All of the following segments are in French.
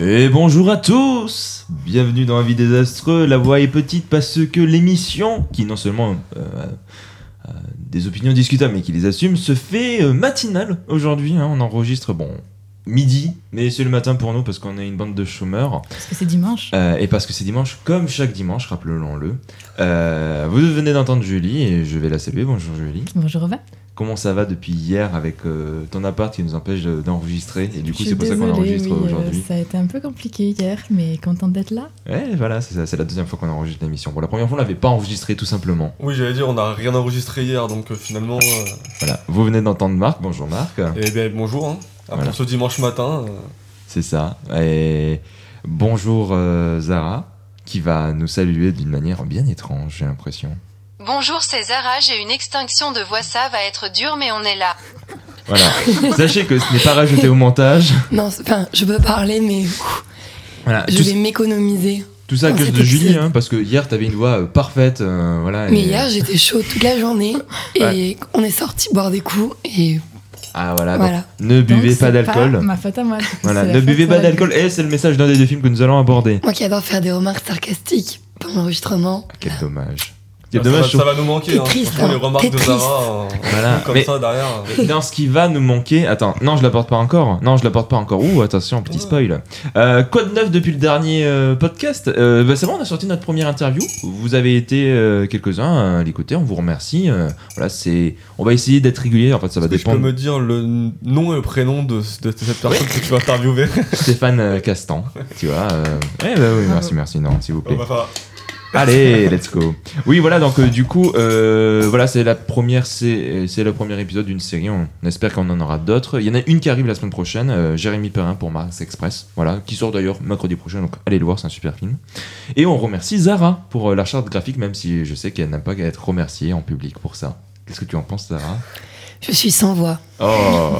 Et bonjour à tous Bienvenue dans Un vie désastreux. La voix est petite parce que l'émission, qui non seulement euh, a des opinions discutables mais qui les assume, se fait euh, matinale aujourd'hui. hein. On enregistre, bon, midi, mais c'est le matin pour nous parce qu'on est une bande de chômeurs. Parce que c'est dimanche. Euh, et parce que c'est dimanche, comme chaque dimanche, rappelons-le. Euh, vous venez d'entendre Julie et je vais la saluer. Bonjour Julie. Bonjour Robin. Comment ça va depuis hier avec euh, ton appart qui nous empêche de- d'enregistrer Et du coup, c'est pour ça qu'on enregistre oui, euh, aujourd'hui. ça a été un peu compliqué hier, mais contente d'être là. Ouais, voilà, c'est ça, c'est la deuxième fois qu'on enregistre l'émission. Bon, la première fois, on l'avait pas enregistré tout simplement. Oui, j'allais dire, on n'a rien enregistré hier, donc euh, finalement. euh, Voilà, vous venez d'entendre Marc. Bonjour Marc. eh bien, bonjour. Hein. Après Voilà. ce dimanche matin. euh, C'est ça. Et bonjour euh, Zara, qui va nous saluer d'une manière bien étrange, j'ai l'impression. Bonjour c'est Zara, j'ai une extinction de voix, ça va être dur mais on est là. Voilà. Sachez que ce n'est pas rajouté au montage. Non, enfin, je peux parler, mais ouf, Voilà. je vais m'économiser. tout ça à cause de Julie, hein, parce que hier, t'avais une voix euh, parfaite. euh, voilà, Mais et- hier, j'étais chaud toute la journée et on est sorti boire des coups et Ah voilà, donc, voilà. ne buvez Donc, pas c'est d'alcool. Ma faute à moi. Voilà, C'est la ne buvez à pas la- d'alcool. Et c'est le message d'un des deux films que nous allons aborder. Moi qui adore faire des remarques sarcastiques pendant l'enregistrement. Quel dommage. Dommage. va, ça va nous manquer. T'es Hein. triste, hein. les remarques T'es de triste. Zara, euh, Voilà, comme mais- ça derrière. euh. Dans ce qui va nous manquer. Attends, non, je la porte pas encore. Non, je la porte pas encore. Ouh, attention, petit spoil. Euh, quoi de neuf depuis le dernier euh, podcast euh, bah, C'est bon, on a sorti notre première interview. Vous avez été euh, quelques-uns à l'écouter. On vous remercie. Euh, voilà, c'est. On va essayer d'être régulier. En fait, ça va que je peux dépendre. me dire le nom et le prénom de, de cette personne que tu vas interviewer? Stéphane Castan, tu vois. euh, Eh bah oui, merci, merci, non, s'il vous plaît. Bah, bah, Allez, let's go. Oui, voilà, donc euh, du coup, euh, voilà, c'est la première, c'est c'est le premier épisode d'une série. On espère qu'on en aura d'autres. Il y en a une qui arrive la semaine prochaine, euh, Jérémy Perrin pour Mars Express, voilà, qui sort d'ailleurs mercredi prochain. Donc allez le voir, c'est un super film. Et on remercie Zara pour euh, la charte graphique, même si je sais qu'elle n'aime pas être remerciée en public pour ça. Qu'est-ce que tu en penses, Zara? Je suis sans voix. Oh,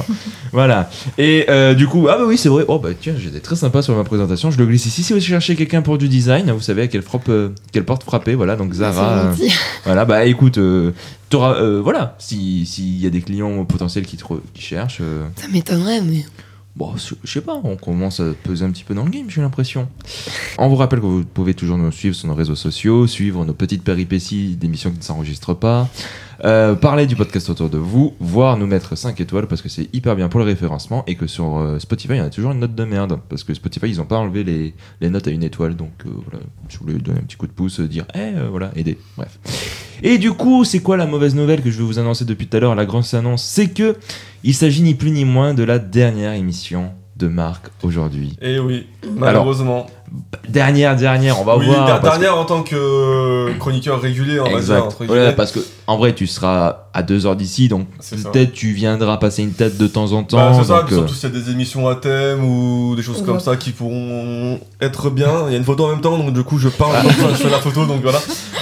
voilà. Et euh, du coup, ah bah oui, c'est vrai. Oh bah tiens, j'étais très sympa sur ma présentation. Je le glisse ici. Si vous cherchez quelqu'un pour du design, vous savez à quelle, frappe, euh, quelle porte frapper. Voilà, donc Zara. Euh, voilà, bah écoute, euh, t'auras, voilà, si- s'il y a des clients potentiels qui, te qui cherchent, Ça m'étonnerait, mais bon, je je sais pas, on commence à peser un petit peu dans le game, j'ai l'impression. On vous rappelle que vous pouvez toujours nous suivre sur nos réseaux sociaux, suivre nos petites péripéties d'émissions qui ne s'enregistrent pas, euh, parler du podcast autour de vous, voire nous mettre 5 étoiles parce que c'est hyper bien pour le référencement et que sur euh, Spotify, il y en a toujours une note de merde parce que Spotify, ils ont pas enlevé les, les notes à une étoile, donc euh, voilà, si vous voulez donner un petit coup de pouce, dire, eh, euh, voilà, aider, bref. Et du coup, c'est quoi la mauvaise nouvelle que je vais vous annoncer depuis tout à l'heure, la grosse annonce C'est que il s'agit ni plus ni moins de la dernière émission de Marc aujourd'hui. Et oui, malheureusement. Dernière, dernière, on va oui, voir. que- dernière en tant que euh, chroniqueur régulier, on va dire. Entre parce que en vrai, tu seras à deux heures d'ici, donc peut-être tu viendras passer une tête de temps en temps. Bah, c'est ça, donc, euh, surtout s'il y a des émissions à thème ou des choses comme ça qui pourront être bien. Il y a une photo en même temps, donc du coup je parle Ah. comme ça, je fais la photo, donc voilà.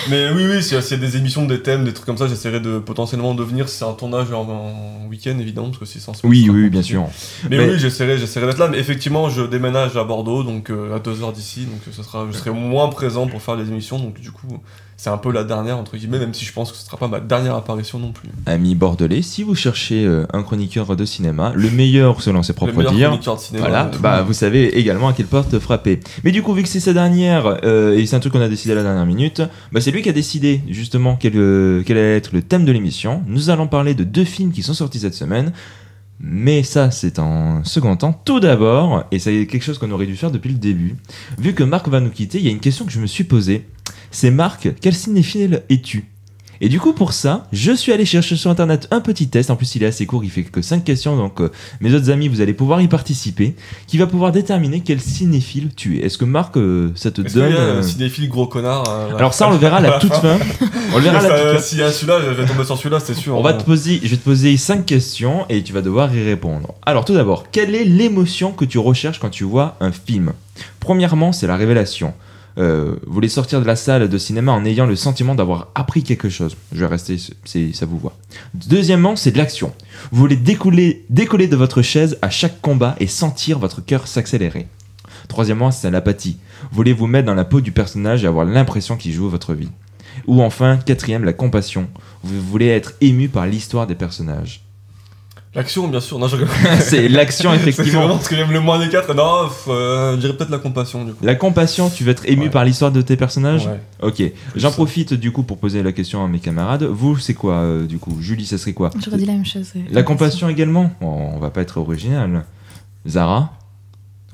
Mais oui, oui, s'il y a- s'il y a des émissions, des thèmes, des trucs comme ça, j'essaierai de potentiellement de venir si c'est un tournage en, en week-end, évidemment, parce que c'est sans oui, oui, bien sûr. Mais, Mais- oui, j'essaierai, j'essaierai d'être là. Mais effectivement, je déménage à Bordeaux, donc euh, à deux heures d'ici, donc ce sera, je serai moins présent pour faire les émissions, donc du coup, c'est un peu la dernière entre guillemets, même si je pense que ce sera pas ma dernière apparition non plus. Amis bordelais, si vous cherchez euh, un chroniqueur de cinéma, le meilleur selon ses propres dires, chroniqueur de cinéma. Voilà, bah vous savez également à quelle porte frapper. Mais du coup, vu que c'est sa dernière, euh, et c'est un truc qu'on a décidé à la dernière minute, bah c'est lui qui a décidé justement quel, euh, quel allait être le thème de l'émission. Nous allons parler de deux films qui sont sortis cette semaine. Mais ça, c'est en second temps. Tout d'abord, et c'est quelque chose qu'on aurait dû faire depuis le début, vu que Marc va nous quitter, il y a une question que je me suis posée. C'est Marc, quel cinéphile es-tu? Et du coup, pour ça, je suis allé chercher sur internet un petit test. En plus, il est assez court, il fait que 5 questions. Donc, euh, mes autres amis, vous allez pouvoir y participer. Qui va pouvoir déterminer quel cinéphile tu es. Est-ce que Marc, euh, ça te donne. y a euh, cinéphile gros connard Alors, ça, on le verra à la toute fin. On le verra à la toute fin. S'il y a celui-là, je vais tomber sur celui-là, c'est sûr. On va hein. te poser, je vais te poser 5 questions et tu vas devoir y répondre. Alors, tout d'abord, quelle est l'émotion que tu recherches quand tu vois un film? Premièrement, c'est la révélation. Euh, voulez sortir de la salle de cinéma en ayant le sentiment d'avoir appris quelque chose. Je vais rester, c'est, ça vous voit. Deuxièmement, c'est de l'action. Vous voulez décoller, décoller de votre chaise à chaque combat et sentir votre cœur s'accélérer. Troisièmement, c'est l'apathie. Vous voulez vous mettre dans la peau du personnage et avoir l'impression qu'il joue votre vie. Ou enfin, quatrième, la compassion. Vous voulez être ému par l'histoire des personnages. L'action, bien sûr. Non, je c'est l'action, C'est effectivement. vraiment ce que j'aime le moins des quatre. Non, euh, je dirais peut-être la compassion, du coup. La compassion, tu vas être ému Ouais. par l'histoire de tes personnages Ouais. Ok. J'en profite du coup pour poser la question à mes camarades. Vous, c'est quoi euh, du coup Julie, ça serait quoi J'aurais dit la même chose. ouais. La compassion également Bon, On va pas être original. Zara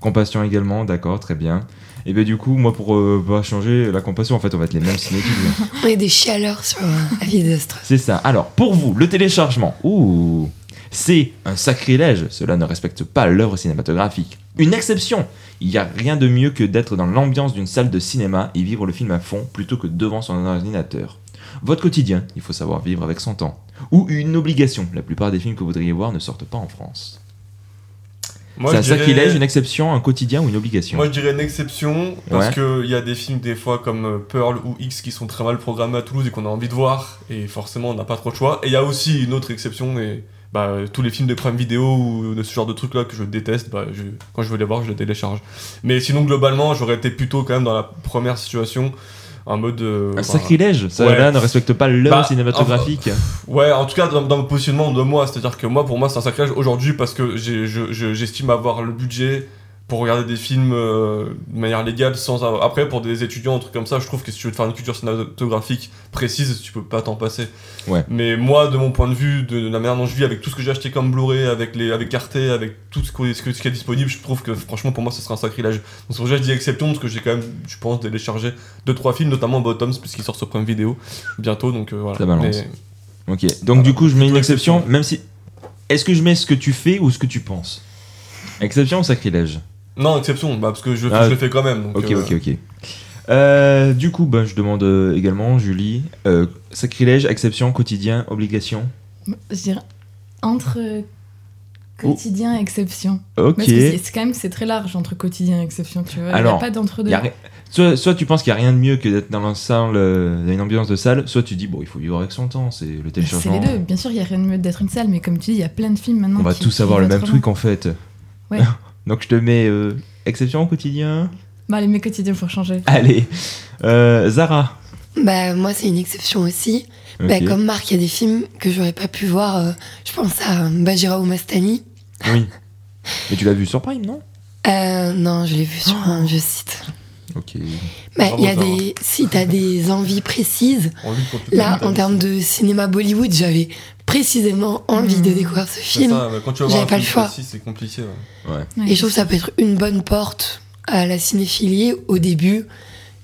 Compassion également, d'accord, très bien. Et bien du coup, moi pour euh, pas changer la compassion, en fait, on va être les mêmes cinéphiles. On est des chialeurs sur euh, Avis d'Astre. C'est ça. Alors, pour vous, le téléchargement, ouh, c'est un sacrilège. Cela ne respecte pas l'œuvre cinématographique. Une exception. Il n'y a rien de mieux que d'être dans l'ambiance d'une salle de cinéma et vivre le film à fond plutôt que devant son ordinateur. Votre quotidien, il faut savoir vivre avec son temps. Ou une obligation. La plupart des films que vous voudriez voir ne sortent pas en France. C'est un dirais- sacrilège, une exception, un quotidien ou une obligation. Moi, je dirais une exception parce Ouais. que il y a des films des fois comme euh, Pearl ou X qui sont très mal programmés à Toulouse et qu'on a envie de voir et forcément on n'a pas trop de choix. Et il y a aussi une autre exception et bah, euh, tous les films de Prime Video ou de ce genre de trucs là que je déteste, bah, je- quand je veux les voir, je les télécharge. Mais sinon globalement, j'aurais été plutôt quand même dans la première situation en mode euh, un bah, sacrilège, ça ouais. ne respecte pas l'œuvre Bah, cinématographique. Ouais, en tout cas, dans, dans le positionnement de moi, c'est-à-dire que moi, pour moi, c'est un sacrilège aujourd'hui parce que je- j'estime avoir le budget pour regarder des films euh, de manière légale sans avoir- Après, pour des étudiants, un truc comme ça, je trouve que si tu veux te faire une culture cinématographique précise, tu peux pas t'en passer. Ouais. Mais moi, de mon point de vue, de la manière dont je vis, avec tout ce que j'ai acheté comme Blu-ray, avec, les, avec Arte, avec tout ce, que- ce, que- ce qui est disponible, je trouve que franchement, pour moi, ce serait un sacrilège. Donc, c'est pour ça que je dis exception, parce que j'ai quand même, je pense, téléchargé 2-3 films, notamment Bottoms, puisqu'il sort sur Prime Vidéo bientôt. Donc, euh, voilà. Ça balance. Mais- Ok, donc du coup je mets une exception. même si... Est-ce que je mets ce que tu fais ou ce que tu penses? Exception ou sacrilège? Non, exception, bah, parce que je, Ah, je le fais quand même. donc, Ok, euh, ok, ok. Euh, du coup, bah, je demande euh, également, Julie, euh, sacrilège, exception, quotidien, obligation Je dirais entre euh, quotidien et exception. Ok. Parce que c'est- c'est quand même c'est très large entre quotidien et exception, tu vois. Il n'y Alors, a pas d'entre-deux. Soit, soit tu penses qu'il n'y a rien de mieux que d'être dans la salle, euh, dans une ambiance de salle, soit tu dis, bon, il faut vivre avec son temps, c'est le C'est téléchargement. les deux. Bien sûr, il n'y a rien de mieux d'être une salle, mais comme tu dis, il y a plein de films maintenant. On va qui- tous avoir le même truc en fait. Ouais. Donc je te mets euh, exception, quotidien. Bah, les mes quotidiens, faut changer. Allez. Euh, Zara. Bah, moi, c'est une exception aussi. Bah, comme Marc, il y a des films que j'aurais pas pu voir. euh, je pense à Bajira ou Mastani. Oui. Mais tu l'as vu sur Prime, non? Euh, non, je l'ai vu sur un vieux site. Ok. Bah, il y a des, si t'as des envies précises, là, en termes de cinéma Bollywood, j'avais précisément envie de Hmm. découvrir ce film. ça, bah, quand tu vas voir un pas film le choix. c'est compliqué. ouais. Ouais. Ouais, Et je trouve que ça peut être une bonne porte à la cinéphilie au début.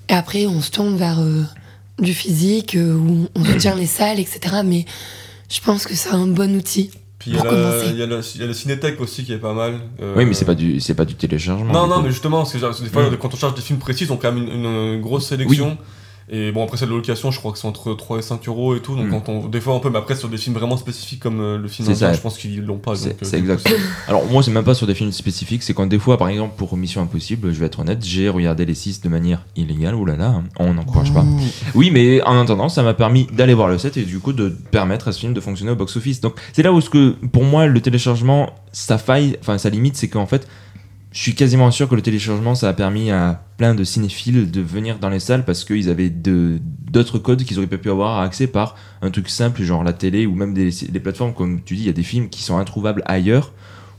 Et après, on se tourne vers euh, du physique, euh, où on soutient les salles, etc. Mais je pense que c'est un bon outil. Puis il y, a a le- a Cinétech aussi qui est pas mal. euh, Oui, mais c'est pas du, c'est pas du téléchargement. Non, du non, coup. mais justement, parce que genre, des fois, Mm. quand on charge des films précis, ils ont quand même une, une- une grosse sélection. Et bon, après, c'est de location, je crois que c'est entre 3 et 5 euros et tout. Donc, Mm. quand on, des fois, on peut, mais après, sur des films vraiment spécifiques comme euh, le film indien, ça. je pense qu'ils l'ont pas. C'est euh, coup, exact. Alors moi c'est même pas sur des films spécifiques, c'est quand des fois par exemple pour Mission Impossible, je vais être honnête, j'ai regardé les 6 de manière illégale, oulala, hein, on n'encourage pas. Oui mais en attendant ça m'a permis d'aller voir le set et du coup de permettre à ce film de fonctionner au box-office. Donc c'est là où ce que pour moi le téléchargement, sa faille, enfin sa limite c'est qu'en fait je suis quasiment sûr que le téléchargement ça a permis à plein de cinéphiles de venir dans les salles parce qu'ils avaient d'autres codes qu'ils auraient pas pu avoir accès par un truc simple genre la télé ou même des, des plateformes comme tu dis il y a des films qui sont introuvables ailleurs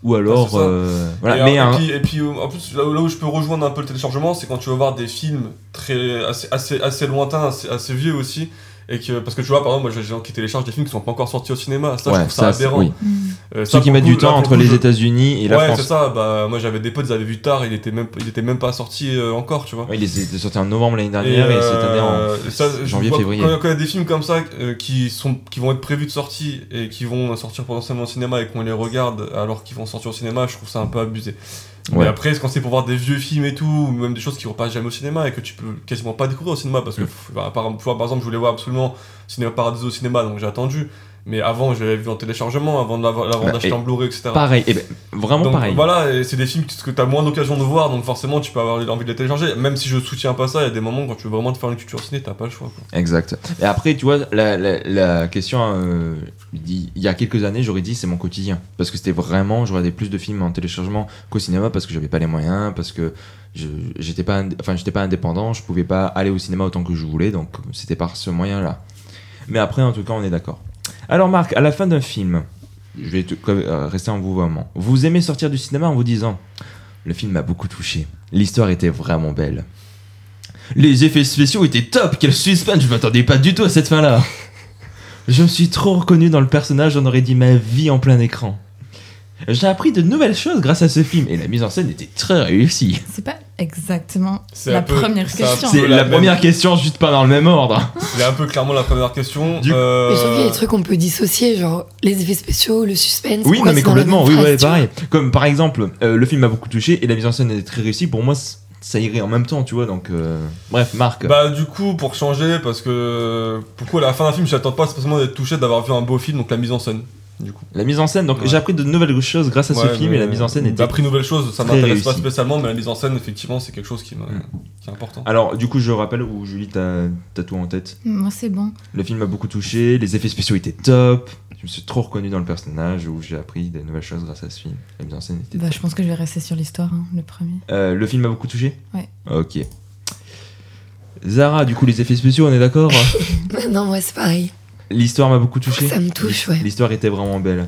ou alors c'est ça. euh, voilà et, mais alors, un- et puis, et puis, euh, en plus, là où, là où je peux rejoindre un peu le téléchargement, c'est quand tu vas voir des films très, assez, assez, assez lointains, assez, assez vieux aussi. Et que, parce que tu vois, par exemple, moi j'ai des gens qui téléchargent des films qui sont pas encore sortis au cinéma. Ça, je trouve ça, ça, aberrant. oui. Mm. Euh, ça, ceux qui mettent du là, temps entre coup, les je- États-Unis et la ouais, c'est France ça. Bah, moi j'avais des potes, ils avaient vu tard, il était même, il était même pas sorti euh, encore, tu vois. Ouais, il était sorti en novembre l'année dernière et, cette année en ça, janvier, vois- février. Quand, quand il y a des films comme ça euh, qui, sont, qui vont être prévus de sortie et qui vont sortir potentiellement au cinéma et qu'on les regarde alors qu'ils vont sortir au cinéma, je trouve ça un peu abusé. Ouais. Mais après, quand c'est pour voir des vieux films et tout, ou même des choses qui vont pas jamais au cinéma et que tu peux quasiment pas découvrir au cinéma, parce que, Mm. bah, par, par exemple, je voulais voir absolument Cinéma Paradiso au cinéma, donc j'ai attendu. Mais avant, je l'avais vu en téléchargement, avant Bah, d'acheter et en Blu-ray, etc. pareil et ben, vraiment Donc, pareil Voilà, c'est des films que tu as moins d'occasion de voir, donc forcément tu peux avoir envie de les télécharger. Même si je soutiens pas ça, il y a des moments quand tu veux vraiment te faire une culture ciné, t'as pas le choix. Quoi. Exact. Et après, tu vois, la, la, la question, euh, il y a quelques années, j'aurais dit c'est mon quotidien. Parce que c'était vraiment, je regardais plus de films en téléchargement qu'au cinéma parce que j'avais pas les moyens, parce que je- j'étais pas, enfin, j'étais pas indépendant, je pouvais pas aller au cinéma autant que je voulais, donc c'était par ce moyen-là. Mais après, en tout cas, on est d'accord. Alors, Marc, à la fin d'un film, je vais te- euh, rester en vous moment. Vous aimez sortir du cinéma en vous disant Le film m'a beaucoup touché. L'histoire était vraiment belle. Les effets spéciaux étaient top. Quel suspense Je m'attendais pas du tout à cette fin-là. Je me suis trop reconnu dans le personnage. On aurait dit ma vie en plein écran. J'ai appris de nouvelles choses grâce à ce film et la mise en scène était très réussie. C'est pas exactement C'est la peu- première question. C'est la la même- première question, juste pas dans le même ordre. C'est un peu clairement la première question. Du- Euh, Mais il y a des trucs qu'on peut dissocier, genre les effets spéciaux, le suspense. Oui, non, mais complètement, oui, phrase, ouais, pareil. Comme par exemple, euh, le film m'a beaucoup touché et la mise en scène est très réussie. Pour moi, ça irait en même temps, tu vois. Donc, euh, bref, Marc. Bah du coup pour changer parce que pourquoi à la fin d'un film je n'attends pas spécialement d'être touché d'avoir vu un beau film donc la mise en scène? Du coup. La mise en scène, donc Ouais. j'ai appris de nouvelles choses grâce à ce film et la mise en scène était. J'ai appris une nouvelle chose, ça m'intéresse pas spécialement mais la mise en scène effectivement c'est quelque chose qui, Mm. qui est important. Alors, du coup, je rappelle où Julie, t'as t'as tout en tête. Moi, c'est bon. Le film m'a beaucoup touché, les effets spéciaux étaient top. Je me suis trop reconnu dans le personnage où j'ai appris des nouvelles choses grâce à ce film. La mise en scène était Bah, top. je pense que je vais rester sur l'histoire, hein, le premier. Euh, le film m'a beaucoup touché Ouais. Ok. Zara, du coup, les effets spéciaux, on est d'accord Non, moi, c'est pareil. L'histoire m'a beaucoup touché Ça me touche, ouais. L'histoire était vraiment belle.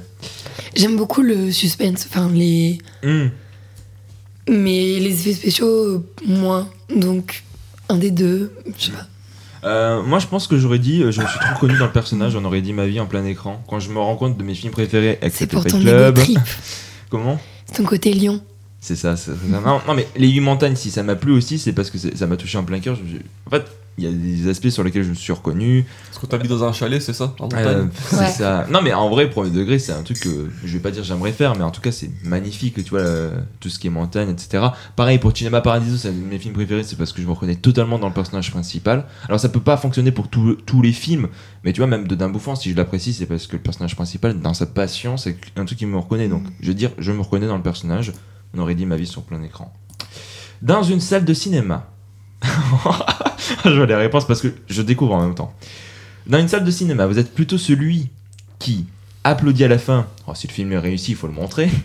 J'aime beaucoup le suspense, enfin, les. Hmm. Mais les effets spéciaux, moins. Donc, un des deux, je sais pas. Euh, moi, je pense que j'aurais dit, euh, je me suis trop reconnu dans le personnage, on aurait dit ma vie en plein écran. Quand je me rends compte de mes films préférés, C'est excepté pour ton Club. trip. Comment? C'est ton côté lion. C'est ça, c'est ça. Non, non, mais les 8 montagnes, si ça m'a plu aussi, c'est parce que ça m'a touché en plein cœur. Je- je- En fait, il y a des aspects sur lesquels je me suis reconnu. Parce que t'habites dans un chalet c'est ça en montagne Euh, c'est Ouais. ça. Non, mais en vrai, premier degré, c'est un truc que je vais pas dire j'aimerais faire, mais en tout cas, c'est magnifique, tu vois, euh, tout ce qui est montagne, etc. Pareil pour Cinema Paradiso, c'est un de mes films préférés, c'est parce que je me reconnais totalement dans le personnage principal. Alors, ça peut pas fonctionner pour tous tous les films, mais tu vois, même de D'un Bouffant, si je l'apprécie, c'est parce que le personnage principal, dans sa passion, c'est un truc qui me reconnaît. Donc, je veux dire, je me reconnais dans le personnage. On aurait dit ma vie sur plein écran. Dans une salle de cinéma. je vois les réponses parce que je découvre en même temps. Dans une salle de cinéma, vous êtes plutôt celui qui applaudit à la fin. Oh, si le film est réussi, il faut le montrer.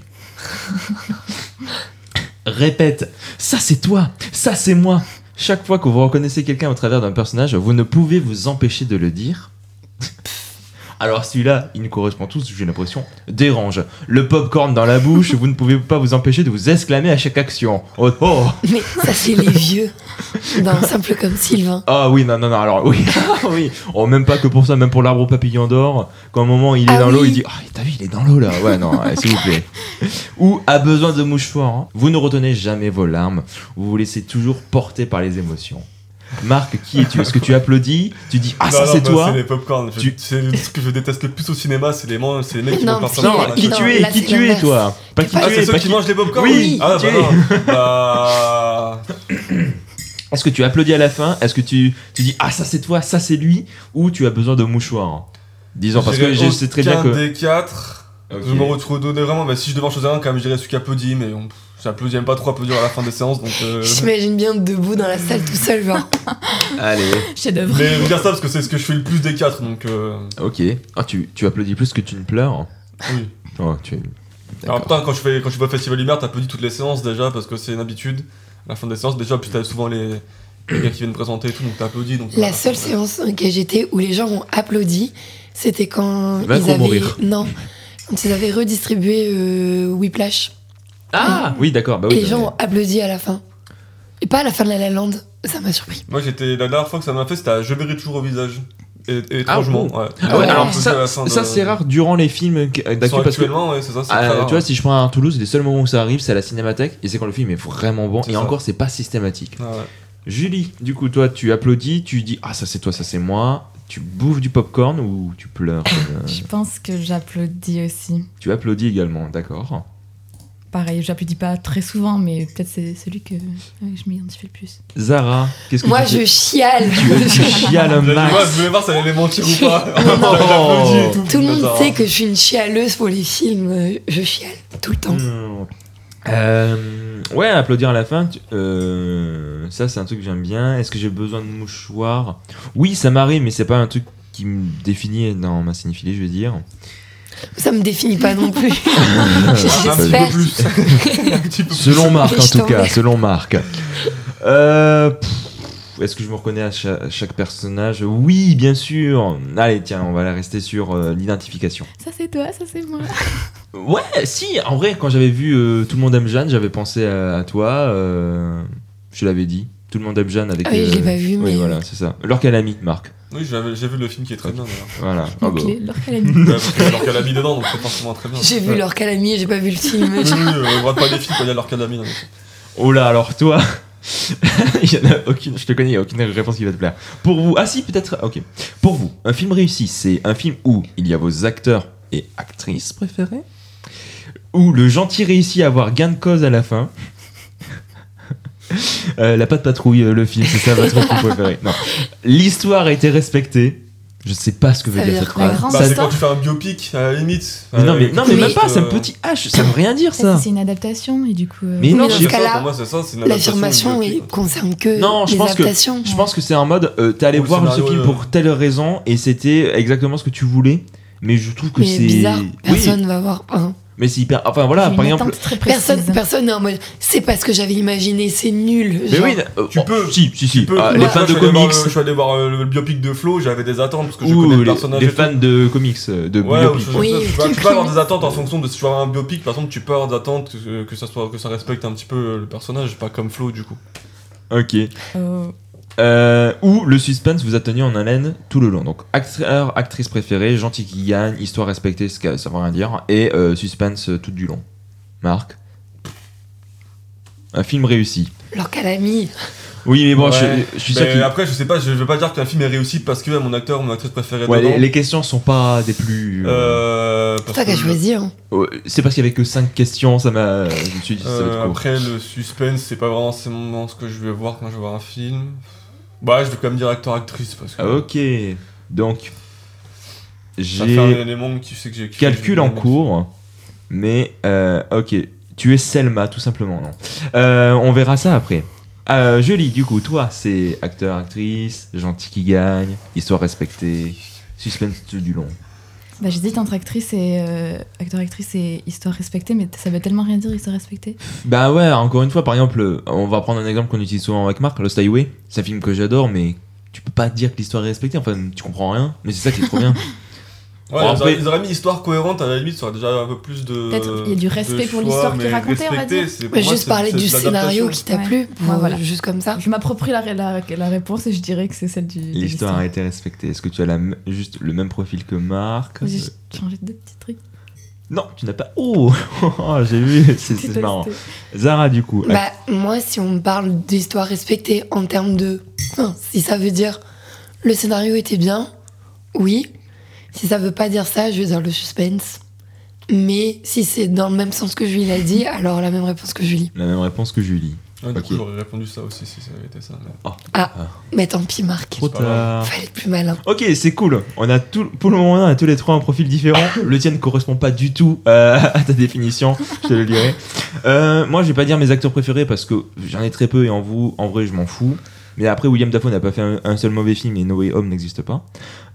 Répète, ça c'est toi, ça c'est moi. Chaque fois que vous reconnaissez quelqu'un au travers d'un personnage, vous ne pouvez vous empêcher de le dire. Alors celui-là, il nous correspond tous, j'ai l'impression, dérange. Le popcorn dans la bouche, vous ne pouvez pas vous empêcher de vous exclamer à chaque action. Oh oh Mais ça, c'est les vieux. Dans Simple comme Sylvain. Ah oui, non, non, non, alors oui, oui. Oh, même pas que pour ça, même pour l'arbre au papillon d'or, quand un moment il est Ah dans l'eau, il dit Ah, t'as vu, il est dans l'eau là. Ouais, non, ouais, s'il vous plaît. Ou a besoin de mouchoirs. hein. Vous ne retenez jamais vos larmes, vous vous laissez toujours porter par les émotions. Marc, qui es-tu? Est-ce que tu applaudis? Tu dis Ah, Non, ça non, c'est bah, toi C'est les popcorn. Tu- C'est ce que je déteste le plus au cinéma, c'est les, man- c'est les mecs qui Non, mangent par parce terre. qu'il y a- Voilà. Qui Non, tu es Qui c'est tu es toi? Pas qui Ah, tu c'est es, ceux pas qui qui- mangent les popcorn? Oui, Ah, bah non. Est-ce que tu applaudis à la fin? Est-ce que tu, tu dis Ah, ça c'est toi, ça c'est lui? Ou tu as besoin de mouchoirs Disons, parce que je sais très bien que. des quatre. Je me retrouve donné vraiment. Bah, si je devais en choisir un, quand même, je dirais celui qui applaudit, mais on- j'applaudis, j'aime pas trop applaudir à la fin des séances, donc. euh, J'imagine bien debout dans la salle tout seul, genre. Allez. Chef d'œuvre. Mais je veux dire ça parce que c'est ce que je fais le plus des quatre, donc. euh, Ok. Ah, tu, tu applaudis plus que tu ne pleures Oui. Oh, tu... Alors, putain, quand je, fais, quand je vais au Festival Lumière, t'applaudis toutes les séances déjà parce que c'est une habitude. À la fin des séances, déjà, puis t'as souvent les, les gars qui viennent présenter et tout, donc t'applaudis. Donc, La voilà. seule séance dans laquelle j'étais où les gens ont applaudi, c'était quand Va ils trop avaient. mourir. Non, quand ils avaient redistribué euh, Whiplash. Ah Oui, d'accord. Bah oui, et les gens ont applaudi à la fin. Et pas à la fin de La La Land. Ça m'a surpris. Moi, j'étais. La dernière fois que ça m'a fait, c'était à Je verrai toujours au visage. Et, et étrangement, bon. ouais. Ah ouais, Ouais. alors ça, à c'est rare durant les films sont d'actu parce que ouais, ça, ah, rare. tu vois si je prends un Toulouse les seuls moments où ça arrive c'est à la cinémathèque et c'est quand le film est vraiment bon et ça. encore c'est pas systématique. Ah ouais. Julie, du coup toi tu applaudis, tu dis ah ça c'est toi, ça c'est moi, tu bouffes du popcorn ou tu pleures euh, Je pense que j'applaudis aussi. Tu applaudis également, d'accord. Pareil, j'applaudis pas très souvent, mais peut-être c'est celui que je m'identifie le plus. Zara, qu'est-ce que Moi, tu je fais chiale. Tu chiales un Moi, max. je voulais voir si elle allait mentir ou pas. Non. Tout. Tout le monde sait que je suis une chialeuse pour les films. euh, Je chiale tout le temps. Hmm. Euh, ouais, applaudir à la fin, tu- euh, ça c'est un truc que j'aime bien. Est-ce que j'ai besoin de mouchoirs Oui, ça m'arrive, mais c'est pas un truc qui me définit dans ma cinéphilie, je vais dire. Ça me définit pas non plus. J'espère. Selon Marc, en tout cas, selon Marc. Euh, est-ce que je me reconnais à cha- à chaque, personnage? Oui, bien sûr. Allez, tiens, on va la rester sur euh, l'identification. Ça c'est toi, ça c'est moi. Ouais, si, en vrai, quand j'avais vu euh, Tout le monde aime Jeanne, j'avais pensé à, à toi. euh, je te l'avais dit. Tout le monde aime Jeanne avec. Ah oui, je l'ai euh, pas vu, Oui, mais- voilà, c'est ça. Laure Calamy, Marc. Oui, j'ai vu le film qui est très bien d'ailleurs. Voilà. Ah bah. Calamie. Ouais, parce qu'il y a dedans, donc c'est forcément très bien. J'ai vu leur calamie et j'ai pas vu le film. Oui, oui, euh, on regarde pas les films quand il y a leur calami. dans les films. Oh là, alors toi. Il y en a aucune, je te connais, il y a aucune réponse qui va te plaire. Pour vous, ah si, peut-être, ok. Pour vous, un film réussi, c'est un film où il y a vos acteurs et actrices préférés, où le gentil réussit à avoir gain de cause à la fin. Euh, la patte patrouille, euh, le film, c'est ça votre film préféré. Non. L'histoire a été respectée. Je sais pas ce que veut dire cette phrase. Bah, c'est quand tu fais un biopic, à la limite. mais non, mais, non, mais Mais- même pas, c'est un euh, petit H, ça veut rien dire ça. C'est une adaptation et du coup. euh, Mais Oui, non, mais dans je- ce cas-là, pour moi, c'est ça, c'est une adaptation L'affirmation biopic. concerne que Non, je les pense que-. Je pense que c'est en mode, euh, t'es allé voir ce film pour telle raison et c'était exactement ce que tu voulais. Mais je trouve que Mais c'est. bizarre, Oui, personne va voir. hein. Mais c'est hyper. Enfin voilà, par exemple. Personne, personne n'est en mode. C'est pas ce que j'avais imaginé, c'est nul. Mais genre. oui, euh, Tu oh, peux. Si, si, si. Peux- Ah, les fans de voir comics. le- Je suis allé voir euh, le biopic de Flo, j'avais des attentes parce que je connais le les, personnage. les et tout. fans de comics, euh, de Ouais, biopic. je- je- Oui, tu, peux avoir des attentes en fonction de si tu vas avoir un biopic, par exemple, tu peux avoir des attentes que, que ça soit que ça respecte un petit peu euh, le personnage, pas comme Flo du coup. Ok. Oh. Euh, ou le suspense vous a tenu en haleine tout le long. Donc, acteur, actrice préférée, gentil qui gagne, histoire respectée, que ça veut rien dire, et euh, suspense tout du long. Marc Un film réussi. Leur calamie. Oui, mais bon, Ouais, je, je suis sûr après, je sais pas, je veux pas dire qu'un film est réussi parce que mon acteur ou mon actrice préférée Ouais, les, les questions sont pas des plus. euh, Euh, C'est parce toi qui as que- choisi. Hein. C'est parce qu'il y avait que 5 questions, ça m'a. Je me suis dit, ça va être Euh, court. après, le suspense, c'est pas vraiment c'est ce que je vais voir quand je vais voir un film. Bah, je vais quand même dire acteur-actrice parce que Ah, ok. Donc, j'ai qui que j'ai. calcul en cours, mais euh, ok. Tu es Selma, tout simplement, non Euh, On verra ça après. Euh, je lis, du coup, toi, c'est acteur, actrice, gentil qui gagne, histoire respectée, suspense du long. Bah, j'hésite entre actrice et euh, acteur, actrice et histoire respectée, mais ça veut tellement rien dire histoire respectée. Bah ouais, encore une fois, par exemple, euh, on va prendre un exemple qu'on utilise souvent avec Marc, Lost Highway. C'est un film que j'adore, mais tu peux pas dire que l'histoire est respectée. Enfin, tu comprends rien, mais c'est ça qui est trop bien. Ouais, Bon, ils, auraient, ils auraient mis histoire cohérente à la limite, ça aurait déjà un peu plus de. Peut-être il y a du respect pour l'histoire qui est racontée, on va dire. moi, juste parler du scénario qui t'a Ouais. plu, pour- Ouais, voilà. juste comme ça. Je m'approprie la, la, la réponse et je dirais que c'est celle du. L'histoire a été respectée. Est-ce que tu as la juste le même profil que Marc? J'ai changé de petits trucs. Non, tu n'as pas. Oh, j'ai vu, c'est marrant. Zara, du coup. Bah, moi, si on me parle d'histoire respectée en termes de. Enfin, si ça veut dire le scénario était bien, oui. Si ça veut pas dire ça, je vais dire le suspense. Mais si c'est dans le même sens que Julie l'a dit, alors la même réponse que Julie. La même réponse que Julie. Ouais, du Ok. coup, j'aurais répondu ça aussi si ça avait été ça. mais- Mais tant pis, Marc. Trop tard. Fallait être plus malin. Ok, c'est cool. On a tout, pour le moment, on a tous les trois un profil différent. le tien ne correspond pas du tout euh, à ta définition. Je te le dirai. Euh, moi, je vais pas dire mes acteurs préférés parce que j'en ai très peu et en vous, en vrai, je m'en fous. Mais après, William Dafoe n'a pas fait un, seul mauvais film et No Way Home n'existe pas.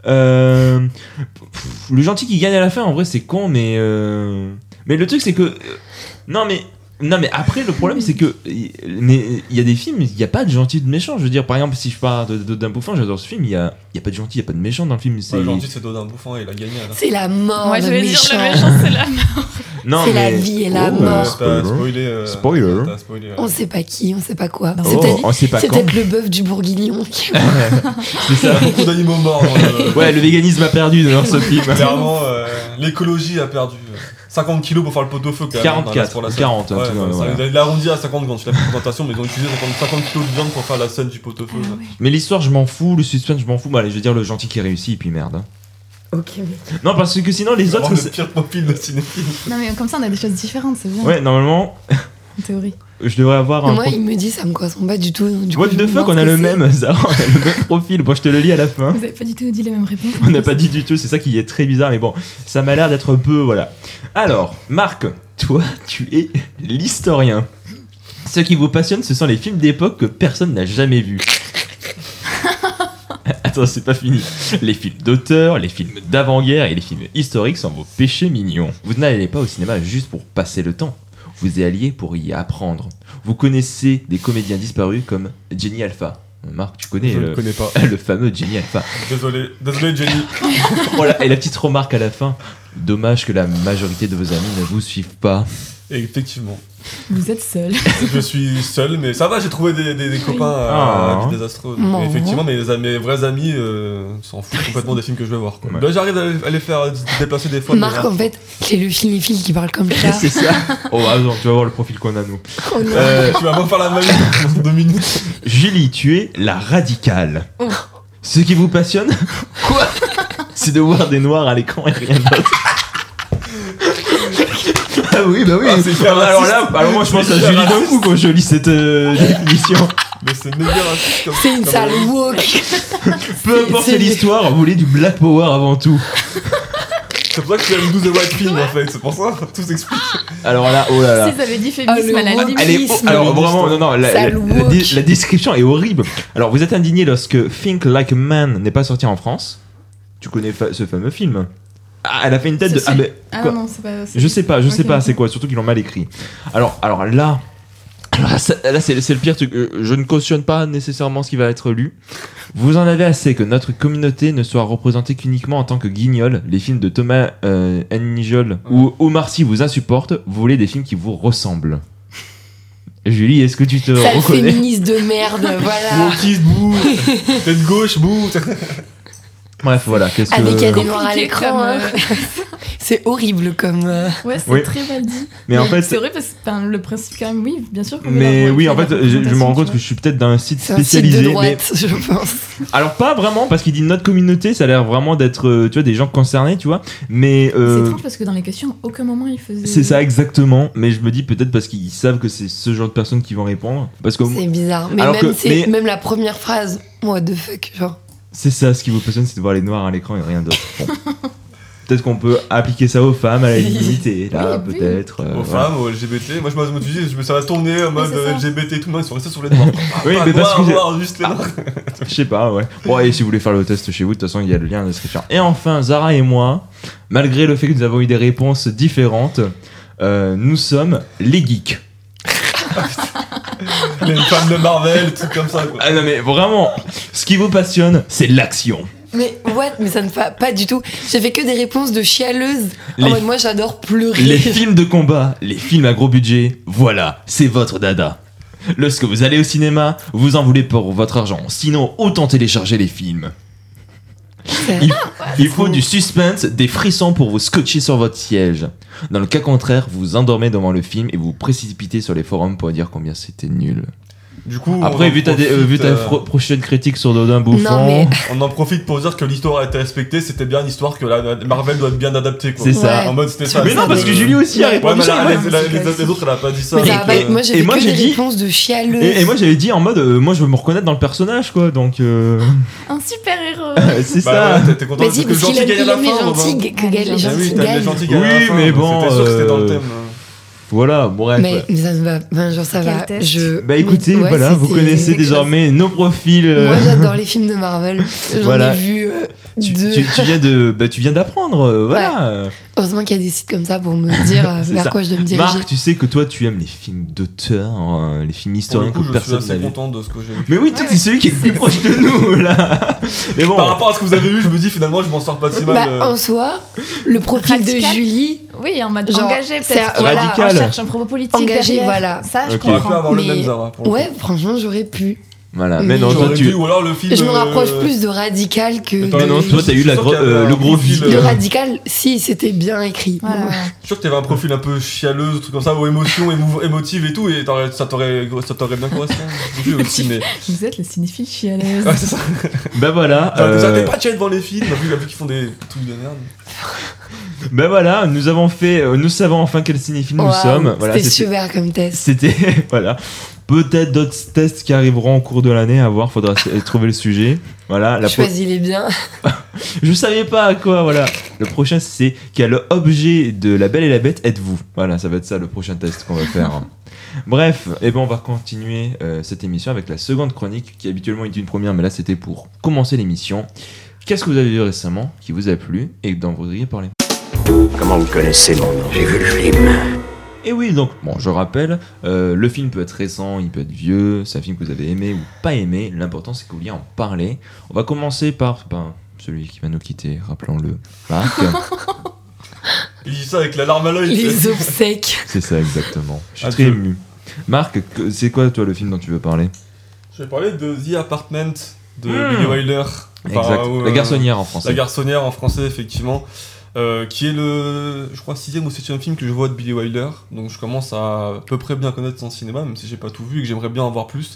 Euh, le gentil qui gagne à la fin, en vrai, c'est con, mais euh, mais le truc, c'est que euh, non, mais non, mais après, le problème, c'est que mais il y a des films, il n'y a pas de gentil de méchant. Je veux dire, par exemple, si je parle de- de- d'un j'adore ce film. Il y a, il y a pas de gentil, il y a pas de méchant dans le film. C'est Ouais, Gentil, c'est Dodin Bouffant et il a gagné fin. C'est la mort, Moi, le je vais dire le méchant, c'est la non, c'est la vie et la Oh, mort. T'as spoilé. euh, Spoiler. t'as spoilé, ouais. On sait pas qui, on sait pas quoi. Non. C'est Oh, peut-être- on sait pas c'est peut-être le bœuf du bourguignon. qui- C'est ça. Beaucoup d'animaux morts. le- Ouais, le véganisme a perdu dans ce film. Clairement, euh, l'écologie a perdu. Euh, 50 kilos pour faire le pot de feu. quand même, 44, pour la scène. 40, un Ouais, voilà. Il a arrondi à 50 quand a fait la présentation, mais ils ont utilisé 50, 50 kilos de viande pour faire la scène du pot de feu. Ah. Mais l'histoire, je m'en fous. Le suspense, je m'en fous. Bah, allez, je vais dire le gentil qui réussit et puis merde. hein. Ok, mais. Non, parce que sinon, les autres. le c'est- pire profil de cinéphile. Non, mais comme ça, on a des choses différentes, c'est bien. Ouais, normalement, En théorie. je devrais avoir un. Moi, il me dit ça me correspond pas du tout. du What coup, the fuck, on a le même, Zara, on a le même profil. Bon, je te le lis à la fin. Vous avez pas du tout dit les mêmes réponses. On n'a pas dit du tout, c'est ça qui est très bizarre, mais bon, ça m'a l'air d'être un peu. Voilà. Alors, Marc, toi, tu es l'historien. Ce qui vous passionne, ce sont les films d'époque que personne n'a jamais vus. Attends, c'est pas fini. Les films d'auteur, les films d'avant-guerre et les films historiques sont vos péchés mignons. Vous n'allez pas au cinéma juste pour passer le temps. Vous y alliez pour y apprendre. Vous connaissez des comédiens disparus comme Jenny Alpha, Marc, tu connais Je ne le, connais pas. le fameux Jenny Alpha. Désolé, désolé Jenny. Voilà, et la petite remarque à la fin. Dommage que la majorité de vos amis ne vous suivent pas. Effectivement, Vous êtes seul. je suis seul, mais ça va, j'ai trouvé des, des- des copains à Ah. la vie désastreux. Non. Mais effectivement, mes, vrais amis euh, s'en foutent complètement des films que je vais voir. Quoi. Ouais. Là, j'arrive à, à les faire déplacer des fois. Marc, en fait, c'est le cinéphile qui parle comme ça. C'est ça. Oh, attends, tu vas voir le profil qu'on a, nous. Oh. Euh, tu vas me faire la même dans deux minutes. Julie, tu es la radicale. Oh. Ce qui vous passionne? Quoi? C'est de voir des noirs à l'écran et rien d'autre. Ah oui, bah oui. Ah, c'est alors là, alors moi je pense C'est à Julie d'un coup quand je lis cette euh, définition. Mais c'est méga raciste comme C'est une sale woke. Peu importe c'est- l'histoire, vous voulez du black power avant tout. C'est pour ça que tu aimes 12 The White Film en fait, c'est pour ça, tout s'explique. Alors là, oh là là. Si ça avait dit Ah, féminisme le à la woke. limite. Elle est, Féminisme. alors vraiment, non, non, la, la- Sale la- woke. la description est horrible. Alors vous êtes indigné lorsque Think Like a Man n'est pas sorti en France. Tu connais fa- ce fameux film Ah, elle a fait une tête de. Ah, mais Ah non, c'est pas. Je sais pas, je sais pas c'est quoi, surtout qu'ils l'ont mal écrit. Alors, alors là, là, ça- là, c'est c'est le pire truc. Euh, Je ne cautionne pas nécessairement ce qui va être lu. Vous en avez assez que notre communauté ne soit représentée qu'uniquement en tant que guignol. Les films de Thomas euh, Nigel ou Omar Sy vous insupportent. Vous voulez des films qui vous ressemblent. Julie, est-ce que tu te Sale reconnais? féministe de merde, voilà. Wokiste, bouh Tête gauche, bouh Bref, voilà. Qu'est-ce que Avec a des noirs à l'écran. comme, hein. euh, C'est horrible comme. euh, Ouais, c'est Oui. très mal dit. Mais en fait, c'est vrai parce que le principe quand même, oui, bien sûr. mais oui, en fait, je, me rends compte que je suis peut-être d'un site C'est un site spécialisé. de mais je pense. Alors pas vraiment parce qu'il dit notre communauté, ça a l'air vraiment d'être euh, tu vois des gens concernés, tu vois. Mais. C'est euh, étrange parce que dans les questions, à aucun moment il faisait. c'est ça exactement. Mais je me dis peut-être parce qu'ils savent que c'est ce genre de personnes qui vont répondre. Parce que C'est bizarre. Mais Alors même, que- c'est- mais- même la première phrase, what the fuck, genre. C'est ça ce qui vous passionne, c'est de voir les noirs à l'écran et rien d'autre. Bon. peut-être qu'on peut appliquer ça aux femmes à la limite et là Oui, oui. peut-être. euh, Aux voilà. femmes, aux LGBT. Moi, je me suis dit, je me ça va tourner en mode euh, LGBT et tout. Non, ils sont restés sur les noirs. Oui, Pas mais parce noirs, que noirs, juste les noirs. Je sais pas, ouais. Bon, et si vous voulez faire le test chez vous, de toute façon, il y a le lien dans la description. Et enfin, Zara et moi, malgré le fait que nous avons eu des réponses différentes, euh, nous sommes les geeks. Les femmes de Marvel, trucs comme ça, quoi. Ah non, mais vraiment, ce qui vous passionne, c'est l'action. Mais what Mais ça ne va pas du tout. J'ai fait que des réponses de chialeuses. Les- En mode, moi, j'adore pleurer. Les films de combat, les films à gros budget, voilà, c'est votre dada. Lorsque vous allez au cinéma, vous en voulez pour votre argent. Sinon, autant télécharger les films. Il, faut du suspense, des frissons pour vous scotcher sur votre siège. Dans le cas contraire, vous endormez devant le film et vous précipitez sur les forums pour dire combien c'était nul. Du coup, Après, vu ta, euh, vu ta profite, fro- prochaine critique sur Dodin Bouffon, Non, mais- On en profite pour dire que l'histoire a été respectée, c'était bien une histoire que la, Marvel doit être bien adaptée quoi. C'est ça. Ouais. En mode c'était ça. Mais non, parce que Julie aussi a répondu Ouais, mais ça. la- la- les, autres, elle a pas dit ça. Mais pas- euh, moi, des dit- réponses de. Et, et moi j'avais dit en mode, euh, moi je veux me reconnaître dans le personnage quoi, donc euh, Un super héros. c'est Bah ça. t'es content Mais que si, le parce que les oui, gentils gagnent. à la Oui, fin, mais donc bon, C'était sûr que c'était dans le euh, thème. Voilà, bref. Mais, mais ça ne va. Enfin, genre, ça Quel va. test. Je... Bah écoutez, Ouais, voilà, vous connaissez chose. désormais nos profils. euh, Moi, j'adore les films de Marvel. J'en Voilà. ai vu euh, tu, deux. tu- tu viens de, bah, tu viens d'apprendre, euh, voilà. Heureusement qu'il y a des sites comme ça pour me dire vers ça. quoi je dois me diriger. Marc, tu sais que toi, tu aimes les films d'auteur, euh, les films historiens le que je suis personne assez n'a vu. content de ce que j'ai vu. Mais oui, toi, Ouais. c'est celui qui est le plus proche de nous, là. Mais bon, Par rapport à ce que vous avez vu, je me dis finalement, je m'en sors pas si mal. Bah, euh. en soi, le profil de. Julie, Oui, en mode Genre, engagé c'est peut-être. un- voilà, Radical. On cherche un propos politique. Engagé, derrière. voilà. Ça, je Ok. On aurait pu comprends. avoir le mais- même Zara. pour le ouais, franchement, j'aurais pu. Voilà. mais non, toi, tu. ou alors le film. Je me rapproche euh, plus de radical que. Attends, Mais non, de... toi, t'as eu la gro- euh, le gros profil, vide. de euh, radical, si c'était bien écrit. Voilà, voilà. Je suis sûr que t'avais un profil un peu chialeuse, truc comme ça, ou émotion, émotive et tout, et t'aurais- ça t'aurait ça t'aurait bien correspondu aussi, mais. Vous êtes le cinéphile chialeuse. Ouais, c'est ça. Bah voilà. Euh, J'arrêtais pas de chialer devant les films, vu, vu qu'ils font des trucs de merde. Bah voilà, nous avons fait, euh, nous savons enfin quel cinéphile nous Waouh, sommes. Voilà, c'était c'était- super comme test. C'était voilà. Peut-être d'autres tests qui arriveront au cours de l'année à voir, faudra trouver le sujet. Voilà, la Choisis les biens. je savais pas à quoi, voilà. Le prochain c'est quel objet de La Belle et la Bête êtes-vous? Voilà, ça va être ça le prochain test qu'on va faire. Bref, et ben on va continuer euh, cette émission avec la seconde chronique qui habituellement est une première, mais là c'était pour commencer l'émission. Qu'est-ce que vous avez vu récemment qui vous a plu et dont vous voudriez parler? Comment vous connaissez mon nom? J'ai vu le film. Et oui, donc, bon, je rappelle, euh, le film peut être récent, il peut être vieux, c'est un film que vous avez aimé ou pas aimé. L'important, c'est que vous vouliez en parler. On va commencer par ben, celui qui va nous quitter, rappelons-le. Marc. Il dit ça avec la larme à l'œil. Les obsèques. c'est ça, exactement. Je suis Ah, très ému. Marc, c'est quoi, toi, le film dont tu veux parler? Je vais parler de The Apartment de Hmm. Billy Wilder. Enfin, Exact. euh, La garçonnière en français. La garçonnière en français, effectivement. Euh, qui est le, je crois, sixième ou septième film que je vois de Billy Wilder. Donc je commence à, à peu près bien connaître son cinéma, même si j'ai pas tout vu et que j'aimerais bien en voir plus.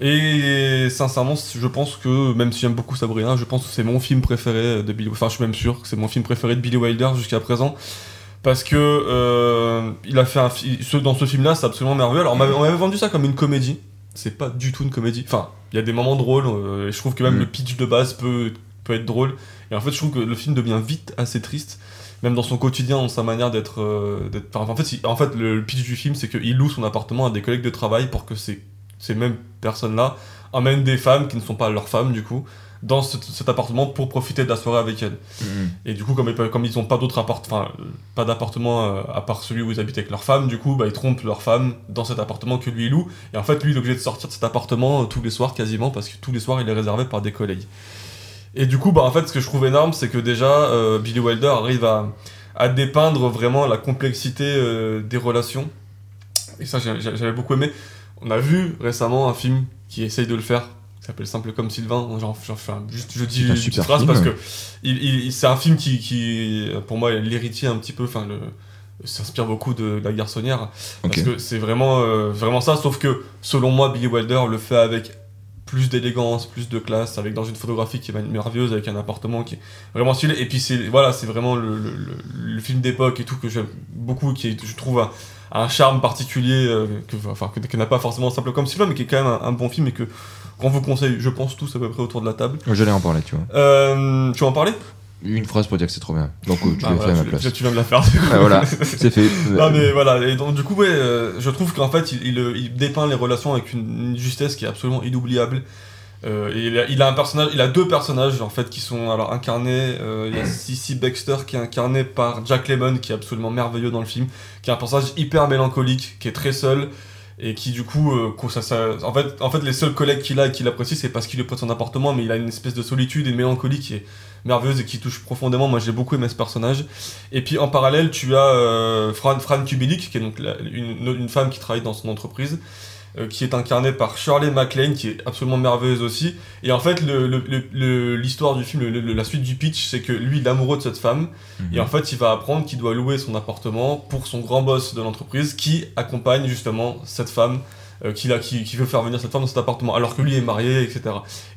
Et sincèrement, je pense que, même si j'aime beaucoup Sabrina, je pense que c'est mon film préféré de Billy Enfin, je suis même sûr que c'est mon film préféré de Billy Wilder jusqu'à présent. Parce que euh, il a fait un fi- ce- dans ce film-là, c'est absolument merveilleux. Alors, on m'avait on m'avait vendu ça comme une comédie. C'est pas du tout une comédie. Enfin, il y a des moments drôles. euh, et je trouve que même Mm. le pitch de base peut, peut être drôle. Et en fait, je trouve que le film devient vite assez triste. Même dans son quotidien, dans sa manière d'être. euh, enfin, en fait, il- en fait, le pitch du film, c'est qu'il loue son appartement à des collègues de travail pour que ces, ces mêmes personnes-là emmènent des femmes qui ne sont pas leurs femmes, du coup, dans ce- cet appartement pour profiter de la soirée avec elles. Mhm. Et du coup, comme, ils- comme ils n'ont pas d'autres appartements, enfin, pas d'appartement euh, à part celui où ils habitent avec leur femme, du coup, bah, ils trompent leur femme dans cet appartement que lui il loue. Et en fait, lui, il est obligé de sortir de cet appartement euh, tous les soirs quasiment parce que tous les soirs, il est réservé par des collègues. Et du coup, bah, en fait, ce que je trouve énorme, c'est que déjà, euh, Billy Wilder arrive à, à dépeindre vraiment la complexité euh, des relations. Et ça, j'avais beaucoup aimé. On a vu récemment un film qui essaye de le faire, qui s'appelle Simple comme Sylvain. Juste, je dis une petite phrase film. parce que il, il- c'est un film qui, qui, pour moi, est l'héritier un petit peu, enfin, le s'inspire beaucoup de La Garçonnière parce que c'est vraiment euh, vraiment ça sauf que selon moi Billy Wilder le fait avec plus d'élégance plus de classe avec dans une photographie qui est merveilleuse avec un appartement qui est vraiment stylé. Et puis c'est voilà c'est vraiment le, le- le- le film d'époque et tout que j'aime beaucoup qui est, je trouve un, un charme particulier euh, que enfin que, que n'a pas forcément simple comme Sylvain mais qui est quand même un, un bon film et que qu'on vous conseille je pense tous à peu près autour de la table. J'allais en parler, tu vois. euh, tu veux en parler? Une phrase pour dire que c'est trop bien. Donc, euh, tu Ah, l'as voilà, fait à ma place. tu viens de la faire Ah, voilà, c'est fait. Non mais voilà, et donc du coup ouais, euh, je trouve qu'en fait il, il, euh, il dépeint les relations avec une, une justesse qui est absolument inoubliable. Euh, et il a, il a un personnage, il a deux personnages en fait qui sont alors incarnés. il y a Sissy Baxter qui est incarné par Jack Lemmon qui est absolument merveilleux dans le film, qui est un personnage hyper mélancolique, qui est très seul et qui du coup, euh, qu'au- ça, ça- en fait, en fait les seuls collègues qu'il a et qu'il apprécie c'est parce qu'il lui prête son appartement, mais il a une espèce de solitude et de mélancolie qui est merveilleuse et qui touche profondément. Moi j'ai beaucoup aimé ce personnage. Et puis en parallèle, tu as euh, Fran, Fran Kubelik, qui est donc la- une, une femme qui travaille dans son entreprise, euh, qui est incarnée par Shirley MacLaine, qui est absolument merveilleuse aussi. Et en fait, le- le- le- le- l'histoire du film, le- le- la suite du pitch, c'est que lui, il est amoureux de cette femme. Mhm. Et en fait, il va apprendre qu'il doit louer son appartement pour son grand boss de l'entreprise, qui accompagne justement cette femme. Euh, qu'il a, qui, qui veut faire venir cette femme dans cet appartement, alors que lui est marié, etc.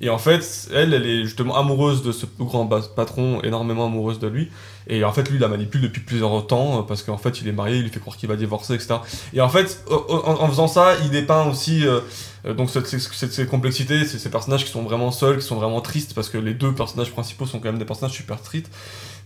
Et en fait, elle, elle est justement amoureuse de ce grand patron, énormément amoureuse de lui. Et en fait, lui, il la manipule depuis plusieurs temps, euh, parce qu'en fait, il est marié, il lui fait croire qu'il va divorcer, etc. Et en fait, en, faisant ça, il dépeint aussi euh, euh, donc cette, cette, cette- complexité, ces personnages qui sont vraiment seuls, qui sont vraiment tristes, parce que les deux personnages principaux sont quand même des personnages super tristes.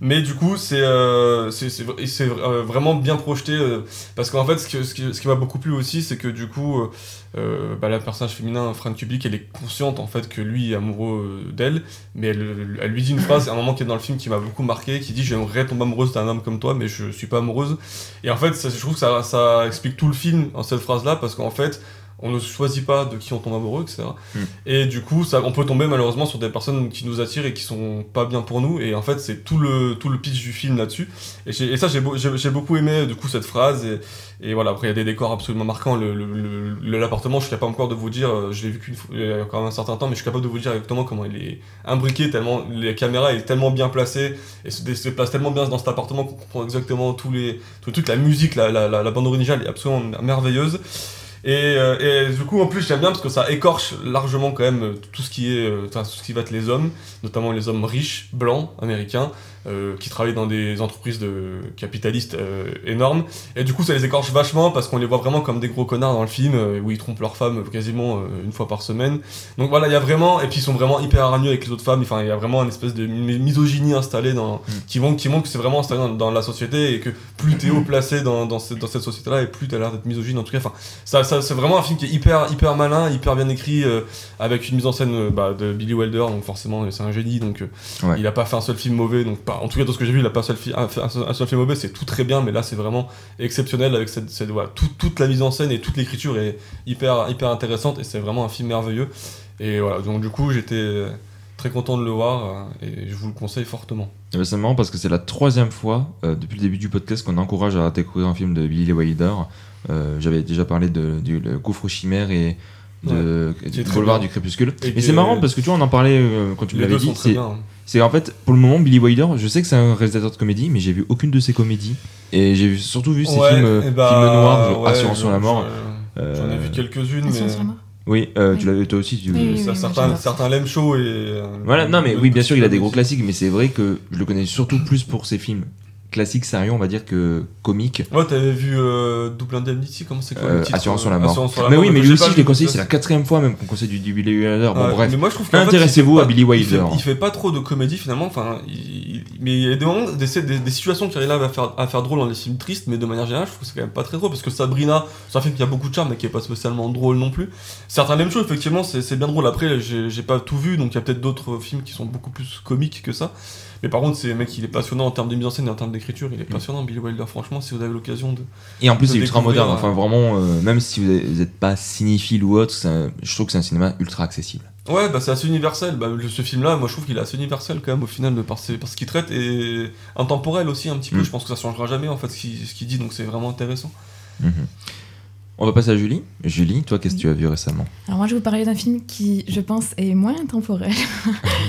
Mais du coup, c'est euh, c'est- euh, vraiment bien projeté, euh, parce qu'en fait, ce, que- ce qui, ce qui m'a beaucoup plu aussi, c'est que du coup, euh, bah, la personnage féminin, Fran Kubelik, elle est consciente en fait que lui est amoureux d'elle, mais elle, elle lui dit une phrase, à un moment qui est dans le film qui m'a beaucoup marqué, qui dit J'aimerais tomber amoureuse d'un homme comme toi, mais je suis pas amoureuse. Et en fait, je trouve que ça, ça explique tout le film en cette phrase-là, parce qu'en fait, on ne choisit pas de qui on tombe amoureux, etc. Mm. Et du coup, ça, on peut tomber malheureusement sur des personnes qui nous attirent et qui sont pas bien pour nous. Et en fait, c'est tout le, tout le pitch du film là-dessus. Et, ça, j'ai j'ai beaucoup aimé du coup cette phrase. Et, et voilà, après, il y a des décors absolument marquants. Le- le- le- le- L'appartement, je suis capable encore de vous dire, euh, je l'ai vu qu'une fois- il y a encore un certain temps, mais je suis capable de vous dire exactement comment il est imbriqué, tellement les caméras est tellement bien placée et se, se place tellement bien dans cet appartement qu'on comprend exactement tous les, tous les trucs. La musique, la, la, la, la bande originale est absolument merveilleuse. Et, euh, et du coup, en plus, j'aime bien parce que ça écorche largement quand même tout ce qui est, euh, enfin, tout ce qui va être les hommes, notamment les hommes riches, blancs, américains, euh, qui travaillent dans des entreprises de capitalistes euh, énormes. Et du coup, ça les écorche vachement parce qu'on les voit vraiment comme des gros connards dans le film euh, où ils trompent leurs femmes quasiment euh, une fois par semaine. Donc voilà, il y a vraiment, et puis ils sont vraiment hyper hargneux avec les autres femmes. Enfin, il y a vraiment une espèce de mi- misogynie installée dans, qui montre, qui montre que c'est vraiment installé dans, dans la société et que plus t'es haut placé dans, dans, cette, dans cette société-là et plus t'as l'air d'être misogyne en tout cas. Enfin, ça, ça, c'est vraiment un film qui est hyper, hyper malin, hyper bien écrit, euh, avec une mise en scène bah, de Billy Wilder, donc forcément c'est un génie, donc euh, Ouais. il a pas fait un seul film mauvais, donc en tout cas, dans ce que j'ai vu, il a pas un seul, film mauvais, c'est tout très bien, mais là, c'est vraiment exceptionnel avec cette, tout- toute la mise en scène et toute l'écriture est hyper, hyper intéressante et c'est vraiment un film merveilleux. Et voilà, donc du coup, j'étais très content de le voir euh, et je vous le conseille fortement. Eh ben, c'est marrant parce que c'est la troisième fois euh, depuis le début du podcast qu'on encourage à découvrir un film de Billy Wilder. Euh, J'avais déjà parlé du Gouffre chimère et de, du Boulevard du crépuscule. Et c'est marrant parce que tu vois, on en parlait euh, quand tu me l'avais dit. très C'est en fait, pour le moment, Billy Wilder, je sais que c'est un réalisateur de comédie, mais j'ai vu aucune de ses comédies. Et j'ai surtout vu ses Ouais, films, euh, et bah, films noirs, genre ouais, Assurance sur la mort. je- J'en ai Euh, vu quelques-unes, mais. Oui, euh, tu Oui. l'avais toi aussi. Tu... Oui, oui, certains, certains l'aiment chaud et. euh, Voilà, non, mais oui, bien sûr, il a des gros classiques, mais c'est vrai que je le connais surtout plus pour ses films classiques, sérieux, on va dire, que comiques. Ouais, t'avais vu euh, Double Indemnity, comment c'est quoi Euh, le titre Assurance euh, sur la mort. Sur la mais mort, oui, mais lui aussi, je l'ai conseillé, c'est la quatrième fois même qu'on conseille du Billy Wilder. Bon, bref. Mais moi, je trouve Intéressez-vous il à Billy il Wilder. fait, il fait pas trop de comédie finalement. Enfin, il- il- mais il y a des moments, des, des, des situations qui arrivent à faire, à faire drôle dans les films tristes, mais de manière générale, je trouve que c'est quand même pas très drôle parce que Sabrina, c'est un film qui a beaucoup de charme mais qui est pas spécialement drôle non plus. Certains l'aiment chaud, effectivement, c'est bien drôle. Après, j'ai pas tout vu, donc il y a peut-être d'autres films qui sont beaucoup plus comiques que ça. Mais par contre, c'est mec, il est passionnant en termes de mise en scène et en termes d'écriture. Il est Mm. passionnant, Billy Wilder. Franchement, si vous avez l'occasion de. Et en plus, c'est ultra moderne. Enfin, euh, vraiment, euh, même si vous n'êtes pas cinéphile ou autre, un- je trouve que c'est un cinéma ultra accessible. Ouais, bah c'est assez universel. Bah, le- ce film-là, moi je trouve qu'il est assez universel quand même au final de par, ses- par ce qu'il traite et intemporel aussi un petit peu. Mm. Je pense que ça changera jamais en fait ce qu'il dit, donc c'est vraiment intéressant. Mhm. On va passer à Julie. Julie, toi, qu'est-ce que tu as vu récemment? Alors moi, je vais vous parler d'un film qui, je pense, est moins intemporel.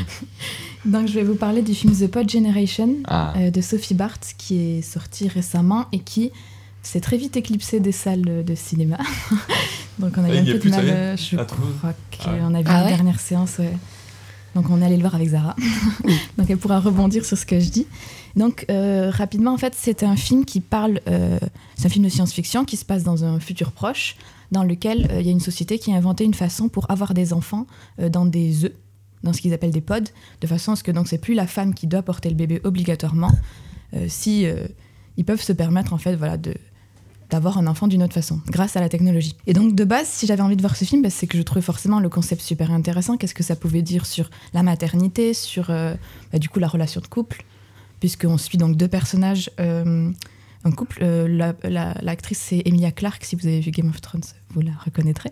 Donc je vais vous parler du film The Pod Generation Ah, euh, de Sophie Barth qui est sorti récemment et qui s'est très vite éclipsé des salles de cinéma. Donc on a Ah, eu un peu de mal, je Ah, crois Ah ouais. qu'on a vu Ah la ouais dernière séance. ouais. Donc on est allé le voir avec Zara. Donc elle pourra rebondir sur ce que je dis. Donc euh, rapidement, en fait, c'est un film qui parle, euh, c'est un film de science-fiction qui se passe dans un futur proche, dans lequel euh, il y a une société qui a inventé une façon pour avoir des enfants dans des œufs, dans ce qu'ils appellent des pods, de façon à ce que donc c'est plus la femme qui doit porter le bébé obligatoirement, si ils peuvent se permettre en fait voilà de d'avoir un enfant d'une autre façon, grâce à la technologie. Et donc, de base, si j'avais envie de voir ce film, bah, c'est que je trouvais forcément le concept super intéressant. Qu'est-ce que ça pouvait dire sur la maternité, sur bah, du coup la relation de couple, puisqu'on suit donc deux personnages, euh, un couple. euh, la- la- L'actrice, c'est Emilia Clarke. Si vous avez vu Game of Thrones, vous la reconnaîtrez.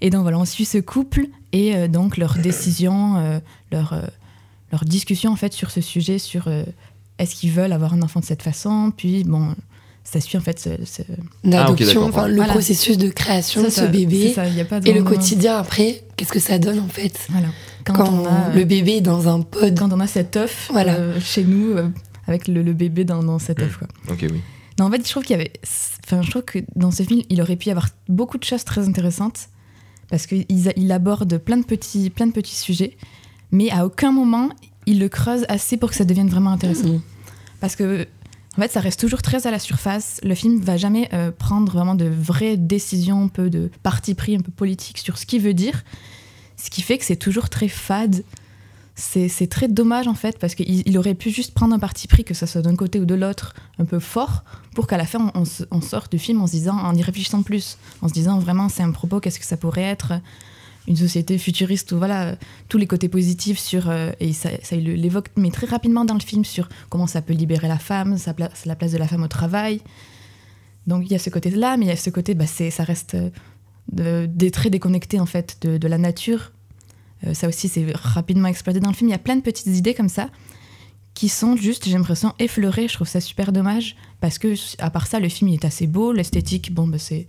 Et donc voilà, on suit ce couple et euh, donc leurs décisions, euh, leur, euh, leur discussion en fait sur ce sujet, sur euh, est-ce qu'ils veulent avoir un enfant de cette façon? Puis bon, ça suit en fait ce, d'accord. enfin le Voilà. processus de création ça, de ce ça, bébé ça, y a pas de et le quotidien après, qu'est-ce que ça donne en fait? Voilà. Quand, quand, on a, euh, le bébé est dans un pod. quand on a cet œuf Voilà. euh, chez nous euh, avec le, le bébé dans, dans cet Mm. œuf. Ok, oui. Non, en fait, je trouve qu'il y avait. Enfin, je trouve que dans ce film, il aurait pu y avoir beaucoup de choses très intéressantes parce qu'il il aborde plein de, petits, plein de petits sujets, mais à aucun moment il le creuse assez pour que ça devienne vraiment intéressant. Mhm. Parce que, en fait, ça reste toujours très à la surface. Le film va jamais euh, prendre vraiment de vraies décisions, un peu de parti pris, un peu politique sur ce qu'il veut dire. Ce qui fait que c'est toujours très fade. C'est très dommage, en fait, parce qu'il il aurait pu juste prendre un parti pris, que ça soit d'un côté ou de l'autre, un peu fort, pour qu'à la fin, on, sorte du film en se disant, en y réfléchissant plus, en se disant vraiment, c'est un propos, qu'est-ce que ça pourrait être? Une société futuriste où voilà tous les côtés positifs sur euh, et ça, ça l'évoque mais très rapidement dans le film sur comment ça peut libérer la femme sa la place de la femme au travail donc il y a ce côté là mais il y a ce côté bah, ça reste de- des très déconnecté en fait de, de la nature. Euh, ça aussi c'est rapidement exploité dans le film. Il y a plein de petites idées comme ça qui sont juste j'ai l'impression effleurées. Je trouve ça super dommage parce que à part ça le film il est assez beau. L'esthétique bon bah, c'est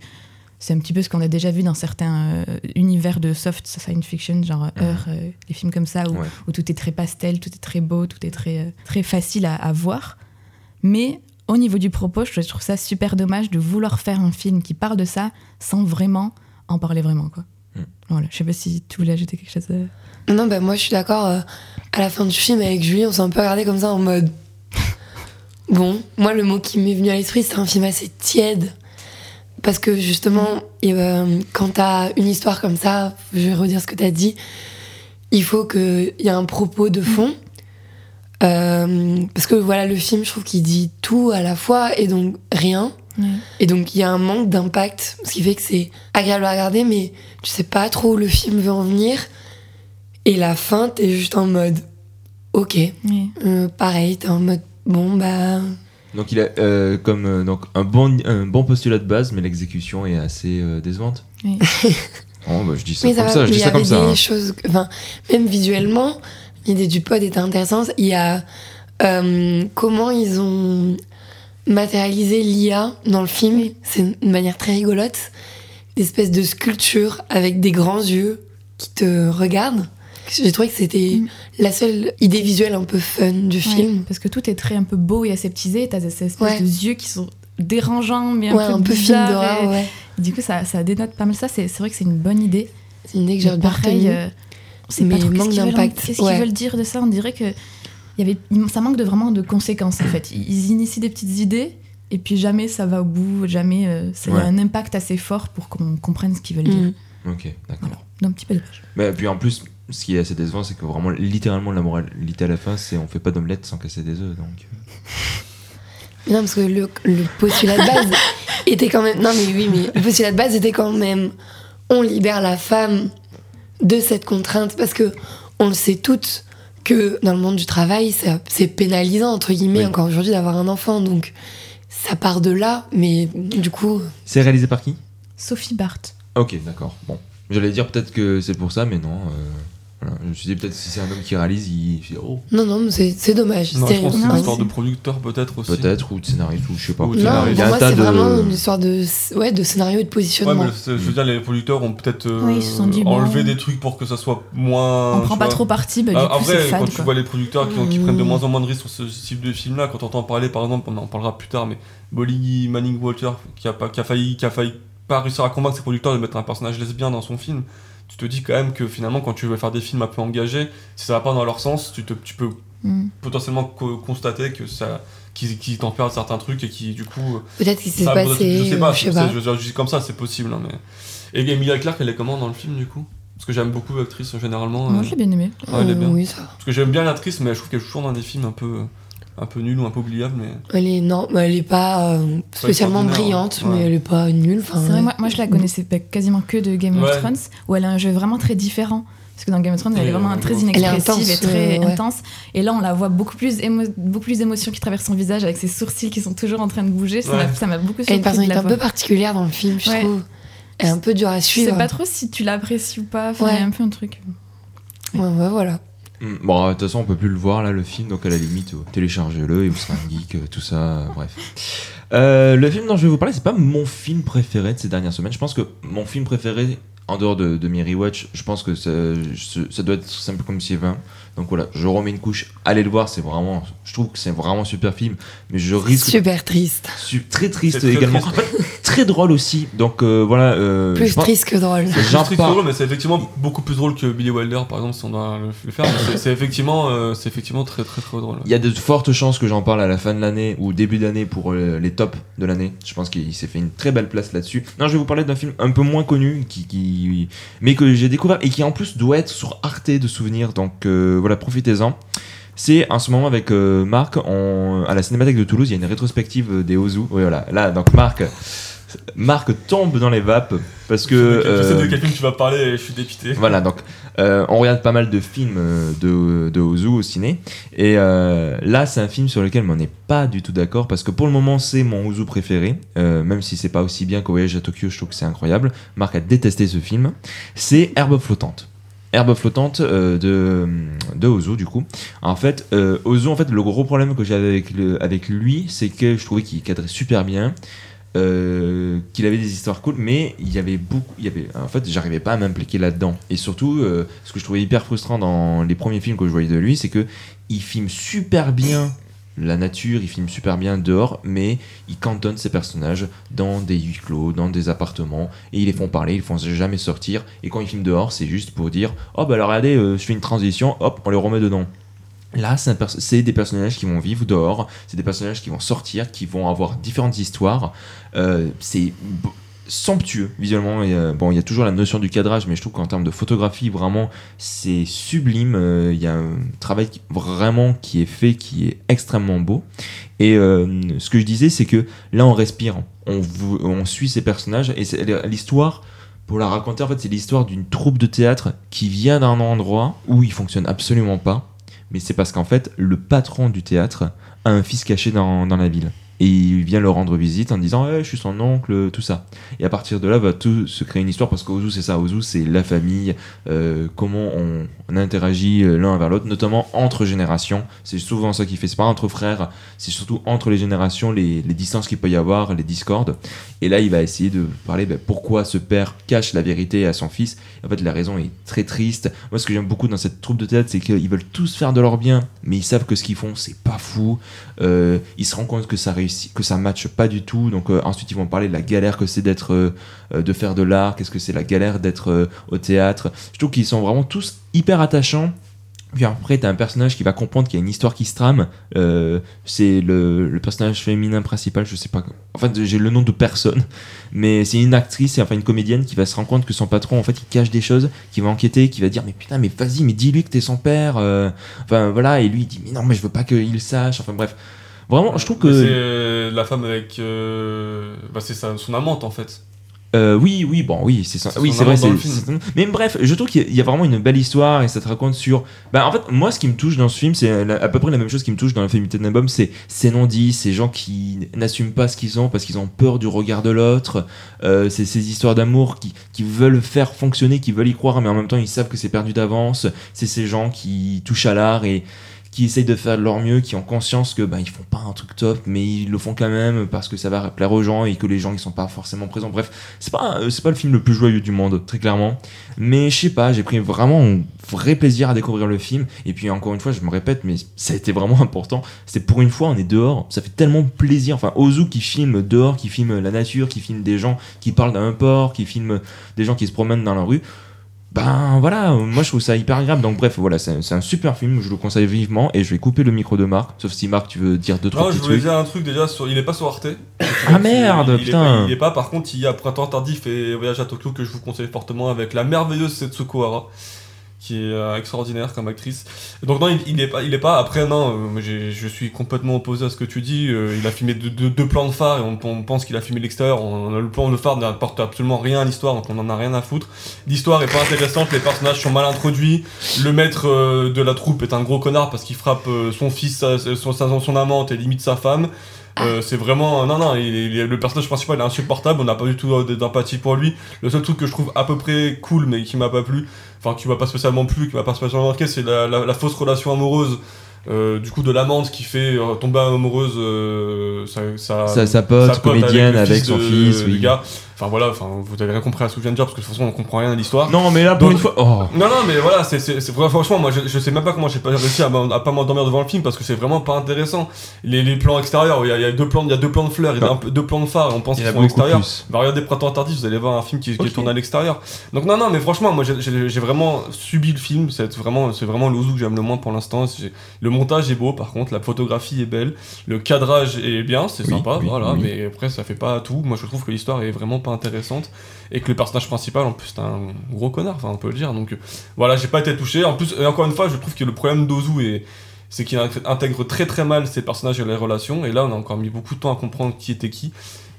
c'est un petit peu ce qu'on a déjà vu dans certains euh, univers de soft science fiction, genre Heure, euh, les films comme ça, où, Ouais. où tout est très pastel, tout est très beau, tout est très, euh, très facile à, à voir. Mais au niveau du propos, je trouve ça super dommage de vouloir faire un film qui parle de ça sans vraiment en parler vraiment. Quoi. Mm. Voilà, je sais pas si tu voulais ajouter quelque chose. euh. Non, bah moi je suis d'accord. euh, à la fin du film avec Julie, on s'est un peu regardé comme ça en mode. Bon, moi le mot qui m'est venu à l'esprit, c'est un film assez tiède. Parce que justement, et, euh, quand t'as une histoire comme ça, je vais redire ce que t'as dit, il faut qu'il y ait un propos de fond. Euh, parce que voilà, le film, je trouve qu'il dit tout à la fois et donc rien. Et donc il y a un manque d'impact, ce qui fait que c'est agréable à regarder, mais tu sais pas trop où le film veut en venir. Et la fin, t'es juste en mode ok. Oui. Euh, pareil, t'es en mode, bon, bah. Donc il a euh, comme euh, donc un bon un bon postulat de base, mais l'exécution est assez euh, décevante. Oui. Oh, bah, je dis ça Mais comme ça, je dis comme hein. choses. que- Enfin, même visuellement, l'idée du pod était intéressante. Il y a euh, comment ils ont matérialisé l'IA dans le film. C'est une manière très rigolote. D'espèce de sculpture avec des grands yeux qui te regardent. J'ai trouvé que c'était Mm. la seule idée visuelle un peu fun du Ouais, film. parce que tout est très un peu beau et aseptisé. T'as ces espèces Ouais. de yeux qui sont dérangeants, mais un ouais, peu un peu film d'horreur, ouais. Du coup, ça, ça dénote pas mal ça. C'est vrai que c'est une bonne idée. C'est une idée que j'ai pareil, euh, on sait Mais pas trop qu'est-ce qu'ils veulent dire de ça On dirait que y avait, ça manque de vraiment de conséquences en fait. Ils initient des petites idées et puis jamais ça va au bout, jamais euh, ça Ouais. a un impact assez fort pour qu'on comprenne ce qu'ils veulent dire. Mm. Ok, d'accord. Voilà. Donc un petit peu dommage. Mais puis en plus, ce qui est assez décevant, c'est que vraiment, littéralement, la moralité à la fin, c'est on fait pas d'omelette sans casser des œufs. Donc, euh. Non, parce que le, le postulat de base était quand même. Non, mais oui, mais le postulat de base était quand même. On libère la femme de cette contrainte parce que on le sait toutes que dans le monde du travail, ça- c'est pénalisant, entre guillemets, Oui. encore aujourd'hui, d'avoir un enfant. Donc ça part de là, mais du coup. c'est réalisé par qui? Sophie Barth. Ok, d'accord. Bon, j'allais dire peut-être que c'est pour ça, mais non. euh, voilà. Je me suis dit peut-être si c'est un homme qui réalise, il fait oh Non, non, mais c'est c'est dommage. Non, je pense que c'est Non, une histoire de producteur peut-être aussi. peut-être ou de scénariste ou je sais pas. Ou de Non. Il y a pour un moi, tas c'est de. vraiment une histoire de, ouais, de scénario et de Ouais, positionnement. mais le- je veux dire, les producteurs ont peut-être euh, Oui, se enlevé bon. des trucs pour que ça soit moins. On prend pas vois. trop parti, bah, du Ah, Après, fade. quand tu vois les producteurs qui, ont- qui Mmh. prennent de moins en moins de risques sur ce type de film-là, quand on entend parler, par exemple, on en parlera plus tard, mais Bolly Manning Walter, qui a, pas, qui a failli, qui a failli pas réussir à convaincre ses producteurs de mettre un personnage lesbien dans son film, tu te dis quand même que finalement, quand tu veux faire des films un peu engagés, si ça va pas dans leur sens, tu, te, tu peux Mm. potentiellement co- constater que ça qu'ils t'en perdent certains trucs et qui du coup Peut-être qu'il s'est passé. je sais pas, je sais pas. je, comme ça c'est possible hein, mais et Emilia Clarke elle est comment dans le film du coup? Parce que j'aime beaucoup l'actrice généralement Moi euh, je l'ai bien aimé. ouais, elle est bien. Oui, ça. parce que j'aime bien l'actrice mais je trouve qu'elle joue toujours dans des films un peu un peu nuls ou un peu oubliables mais Elle est, non, mais elle est pas euh, spécialement extraordinaire, brillante, hein. mais Ouais. elle est pas nulle. Enfin, C'est vrai, ouais. moi, moi je la connaissais pas- quasiment que de Game Ouais. of Thrones, où elle a un jeu vraiment très différent. Parce que dans Game of Thrones, elle est vraiment euh, très Elle est inexpressive intense, et très euh, ouais. intense. Et là, on la voit beaucoup plus, émo beaucoup plus d'émotions qui traversent son visage avec ses sourcils qui sont toujours en train de bouger. Ça Ouais. m'a- ça m'a beaucoup Elle a surpris une personnalité un peu particulière dans le film, je Ouais. trouve. Elle est un peu dure à Je sais suivre. pas trop si tu l'apprécies ou pas. Enfin, il y Ouais. a un peu un truc. Ouais, ouais, voilà. Hmm, Bon, de toute façon, on peut plus le voir là, le film, donc à la limite, euh, téléchargez-le et vous serez un geek, euh, tout ça, euh, bref. Le film dont je vais vous parler, c'est pas mon film préféré de ces dernières semaines. Je pense que mon film préféré, en dehors de, de mes rewatch, je pense que ça doit être simple comme si 20. Donc voilà, je remets une couche. Allez le voir, c'est vraiment, je trouve que c'est vraiment super film, mais je risque Super triste. su- très triste très également. triste. Très drôle aussi. Donc euh, voilà. euh, Plus triste que drôle. J'en c'est parle. drôle mais c'est effectivement beaucoup plus drôle que Billy Wilder par exemple si on doit le, faire c'est- c'est effectivement euh, c'est effectivement très très très drôle Il y a de fortes chances que j'en parle à la fin de l'année ou début d'année pour euh, les tops de l'année. Je pense qu'il s'est fait une très belle place là-dessus. Non, je vais vous parler d'un film un peu moins connu, qui, qui- mais que j'ai découvert et qui en plus doit être sur Arte de souvenirs. Donc euh, voilà, profitez-en. C'est en ce moment avec euh, Marc, on- à la Cinémathèque de Toulouse, il y a une rétrospective euh, des Ozu. Oui, voilà. Là, donc Marc, Marc tombe dans les vapes parce que. je sais de euh, quel film tu vas parler et je suis dépité voilà, donc euh, on regarde pas mal de films euh, de, de Ozu au ciné. Et euh, là, c'est un film sur lequel on n'est pas du tout d'accord parce que pour le moment, c'est mon Ozu préféré. Euh, même si c'est pas aussi bien qu'au Voyage à Tokyo, je trouve que c'est incroyable. Marc a détesté ce film. C'est Herbe flottante. Herbe flottante euh, de, de Ozu, du coup. En fait, euh, Ozu, en fait, le gros problème que j'avais avec, lui, c'est que je trouvais qu'il cadrait super bien. euh, qu'il avait des histoires cool, mais il y avait beaucoup, il y avait, en fait, j'arrivais pas à m'impliquer là-dedans. Et surtout, euh, ce que je trouvais hyper frustrant dans les premiers films que je voyais de lui, c'est que il filme super bien la nature, il filme super bien dehors, mais il cantonne ses personnages dans des huis clos, dans des appartements, et ils les font parler, ils font jamais sortir. Et quand il filme dehors, c'est juste pour dire, oh bah alors regardez, euh, je fais une transition, hop, on les remet dedans. Là, c'est des personnages qui vont vivre dehors, c'est des personnages qui vont sortir, qui vont avoir différentes histoires. Euh, c'est somptueux visuellement. Et, euh, bon, il y a toujours la notion du cadrage, mais je trouve qu'en termes de photographie, vraiment, c'est sublime. Euh, Il y a un travail vraiment qui est fait, qui est extrêmement beau. Et euh, ce que je disais, c'est que là, on respire, on, suit ces personnages, et l'histoire. Pour la raconter, en fait, c'est l'histoire d'une troupe de théâtre qui vient d'un endroit où il fonctionne absolument pas, Mais c'est parce qu'en fait, le patron du théâtre a un fils caché dans la ville. Et il vient le rendre visite en disant Eh, Je suis son oncle, tout ça. Et à partir de là, va tout se créer une histoire parce qu'Ozu, c'est ça. Ozu, c'est la famille, euh, comment on, interagit euh, l'un vers l'autre, notamment entre générations. C'est souvent ça qui fait. C'est pas entre frères, c'est surtout entre les générations, les, distances qu'il peut y avoir, les discordes. Et là, il va essayer de parler ben, pourquoi ce père cache la vérité à son fils. En fait, la raison est très triste. Moi, ce que j'aime beaucoup dans cette troupe de théâtre, c'est qu'ils veulent tous faire de leur bien, mais ils savent que ce qu'ils font, c'est pas fou. Euh, ils se rendent compte que ça réussit, que ça matche pas du tout. Donc euh, ensuite, ils vont parler de la galère que c'est d'être, euh, de faire de l'art. Qu'est-ce que c'est la galère d'être euh, au théâtre? Je trouve qu'ils sont vraiment tous hyper attachants. Puis après, t'as un personnage qui va comprendre qu'il y a une histoire qui se trame. Euh, c'est le, le personnage féminin principal, je sais pas. En fait, j'ai le nom de personne, mais c'est une actrice, enfin une comédienne qui va se rendre compte que son patron, en fait, il cache des choses, qui va enquêter, qui va dire mais putain, mais vas-y, mais dis-lui que t'es son père. euh. Enfin voilà, et lui il dit mais non, mais je veux pas qu'il sache. Enfin bref, vraiment, je trouve que C'est la femme avec. euh, Bah, c'est son amante en fait. Euh, oui, oui, bon, oui, c'est Oui, c'est vrai. Mais bref, je trouve qu'il y a- il y a vraiment une belle histoire et ça te raconte sur. Bah, en fait, moi, ce qui me touche dans ce film, c'est à peu près la même chose qui me touche dans la féminité de c'est ces non-dits, ces gens qui n'assument pas ce qu'ils ont parce qu'ils ont peur du regard de l'autre. Euh, c'est ces histoires d'amour qui, qui veulent faire fonctionner, qui veulent y croire, mais en même temps, ils savent que c'est perdu d'avance. C'est ces gens qui touchent à l'art et qui essayent de faire de leur mieux, qui ont conscience que bah, ils font pas un truc top, mais ils le font quand même parce que ça va plaire aux gens et que les gens ils sont pas forcément présents. Bref, c'est pas euh, c'est pas le film le plus joyeux du monde, très clairement. Mais je sais pas, j'ai pris vraiment un vrai plaisir à découvrir le film. Et puis encore une fois, je me répète, mais ça a été vraiment important. C'est pour une fois, on est dehors, ça fait tellement plaisir. Enfin, Ozu qui filme dehors, qui filme la nature, qui filme des gens qui parlent d'un port, qui filme des gens qui se promènent dans la rue. Ben voilà, moi je trouve ça hyper agréable. Donc bref, voilà, c'est un super film, je le conseille vivement. Et je vais couper le micro de Marc, sauf si Marc, tu veux dire deux, trois Non, je petits voulais trucs. dire un truc déjà sur. Il est pas sur Arte. Ah merde, il, il est pas, il est pas, par contre, il y a Printemps Tardif et Voyage à Tokyo que je vous conseille fortement avec la merveilleuse Setsuko Hara, qui est euh, extraordinaire comme actrice. Donc, non, il, il est pas. Il est pas après, non, euh, je suis complètement opposé à ce que tu dis. euh, il a filmé deux, deux- deux plans de phare et on, on pense qu'il a filmé l'extérieur. On, le plan de phare n'apporte absolument rien à l'histoire, donc on en a rien à foutre. L'histoire est pas intéressante, les personnages sont mal introduits. Le maître euh, de la troupe est un gros connard parce qu'il frappe euh, son fils, sa- son, son amante et limite sa femme. Euh, c'est vraiment non non il, il le personnage principal est insupportable on n'a pas du tout d'empathie pour lui le seul truc que je trouve à peu près cool mais qui m'a pas plu enfin qui m'a pas spécialement plu qui m'a pas spécialement marqué c'est la, la- la fausse relation amoureuse euh, du coup de l'amante qui fait euh, tomber amoureuse euh, sa, sa, Sa, sa pote, comédienne le avec, son de- fils, oui. gars enfin voilà enfin vous avez rien compris à ce que je viens de dire parce que de toute façon on comprend rien à l'histoire Non, mais là pour Donc- une fois. Oh. non, non, mais voilà, c'est, c'est, c'est- franchement, moi, je, je sais même pas comment j'ai pas réussi à, à pas m'endormir devant le film parce que c'est vraiment pas intéressant. Les, les plans extérieurs, il y, a, il y a deux plans, il y a deux plans de fleurs, il y a un peu- deux plans de phare, et on pense qu'ils a sont à l'extérieur. Bah, regardez Printemps Tardif, vous allez voir un film qui, qui est tourné à l'extérieur. Donc, non, non, mais franchement, moi, j'ai, j'ai, j'ai vraiment subi le film. C'est vraiment, c'est vraiment l'Ozu que j'aime le moins pour l'instant. C'est- Le montage est beau, par contre, la photographie est belle, le cadrage est bien, c'est Oui, sympa, oui, voilà, oui. mais après, ça fait pas tout. Moi, je trouve que l'histoire est vraiment pas intéressante et que le personnage principal, en plus, c'est un gros connard, enfin, on peut le dire. Donc, euh, voilà, j'ai pas été touché. En plus, et encore une fois, je trouve que le problème d'Ozu est c'est qu'il intègre très très mal ses personnages et les relations. Et là, on a encore mis beaucoup de temps à comprendre qui était qui.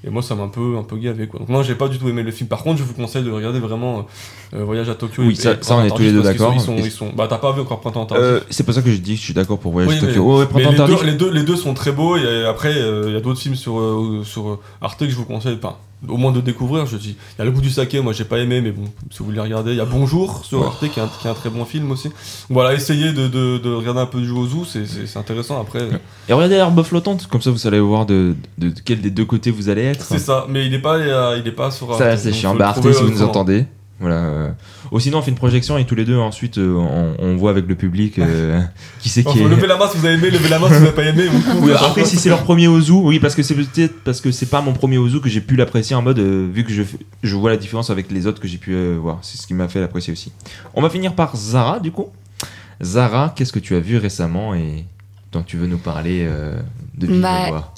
Et moi, ça m'a un peu, un peu gavé. Quoi. Donc, moi, j'ai pas du tout aimé le film. Par contre, je vous conseille de regarder vraiment euh, Voyage à Tokyo. Oui, et- ça- ça, on est tous les deux d'accord. sont- Ils sont, ils sont- bah, t'as pas vu encore Printemps Tardif. Euh, c'est pas ça que je dis que je suis d'accord pour Voyage Oui, à mais- Tokyo. Oh, ouais, mais Printemps les, tardif. deux, les, deux, les deux sont très beaux. Et après, euh, il y a d'autres films sur, euh, sur euh, Arte que je vous conseille. Enfin, au moins de découvrir. Je dis, il y a Le goût du saké, moi j'ai pas aimé, mais bon, si vous voulez regarder, il y a Bonjour sur. Arte qui est, un, qui est un très bon film aussi. Voilà, essayez de, de, de regarder un peu du Ozu, c'est- intéressant. Après, Et regardez Herbe flottante, comme ça vous allez voir de, de, quel des deux côtés vous allez être. c'est ça. Mais il est pas, il est pas sur Arte. Ça, c'est chiant. Bah, Arte, si vous nous entendez. Voilà. euh. Ou sinon, on fait une projection et tous les deux, ensuite, euh, on, on voit avec le public euh, qui c'est qui est. lever la main si vous avez aimé, lever la main si vous avez pas aimé. Oui, après, si c'est leur premier Ozu, oui, parce que c'est peut-être parce que c'est pas mon premier Ozu que j'ai pu l'apprécier en mode, euh, vu que je, je vois la différence avec les autres que j'ai pu euh, voir. C'est ce qui m'a fait l'apprécier aussi. On va finir par Zara, du coup. Zara, qu'est-ce que tu as vu récemment et dont tu veux nous parler euh, de Bah,